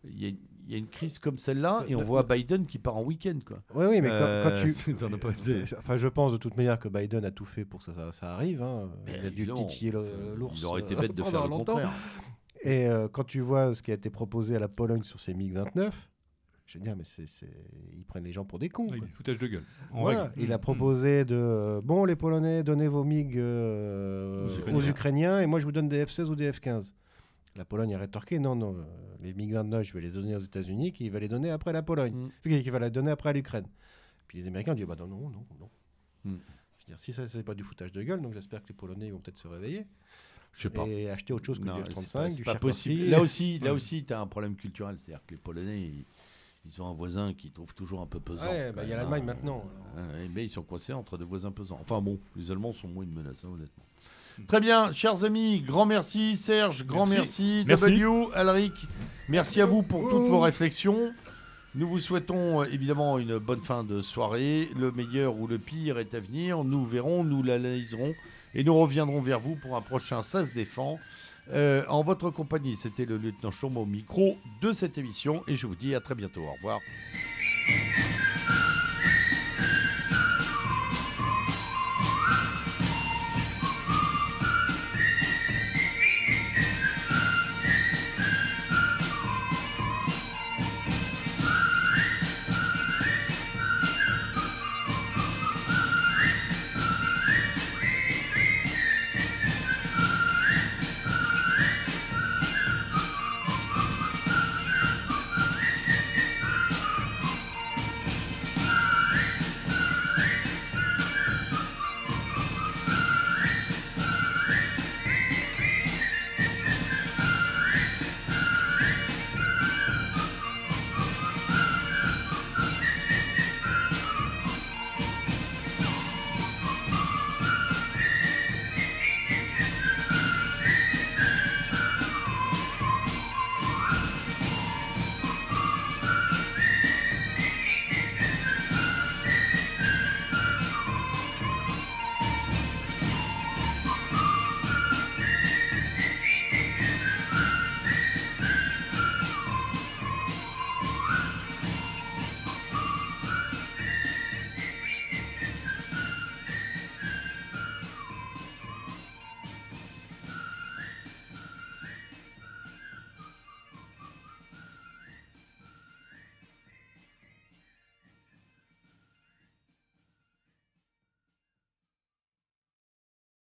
Il y, a- il y a une crise comme celle-là, et on voit Biden qui part en week-end, quoi. Oui, oui, mais quand- Euh, quand, tu. [laughs] [laughs] Enfin, je pense de toute manière que Biden a tout fait pour que ça, ça, ça arrive. hein. Mais Il a dû titiller l'ours. Il aurait été euh, bête de [laughs] faire le longtemps. contraire. Et quand tu vois ce qui a été proposé à la Pologne sur ces MiG-29, je veux dire, mais c'est, c'est- ils prennent les gens pour des cons. Oui, quoi. du foutage de gueule. Voilà, il a Mm. proposé de euh, bon les Polonais donnez vos MiG euh, Aux aux, Ukrainiens. Et moi je vous donne des F16 ou des F15. La Pologne a rétorqué non non euh, les MiG 29 je vais les donner aux États-Unis qui va les donner après la Pologne Mm. qui va les donner après à l'Ukraine. Puis les Américains ont dit bah non non non non. Mm. Je veux dire si ça c'est pas du foutage de gueule donc j'espère que les Polonais vont peut-être se réveiller Je sais pas. et acheter autre chose que Non, du c'est F35 pas- c'est du pas possible. Là aussi, là Ouais. aussi, tu as un problème culturel, c'est-à-dire que les Polonais, ils, ils ont un voisin qui trouve toujours un peu pesant. Ouais, bah, il y a l'Allemagne maintenant. Ouais, mais ils sont coincés entre deux voisins pesants. Enfin bon, les Allemands sont moins une menace, hein, honnêtement. Très bien, chers amis, grand merci Serge, grand merci, Merci. W, Alric, merci à vous pour toutes vos réflexions. Nous vous souhaitons euh, évidemment une bonne fin de soirée. Le meilleur ou le pire est à venir. Nous verrons, nous l'analyserons et nous reviendrons vers vous pour un prochain Ça se défend. Euh, en votre compagnie, c'était le lieutenant Chaume au micro de cette émission et je vous dis à très bientôt. Au revoir.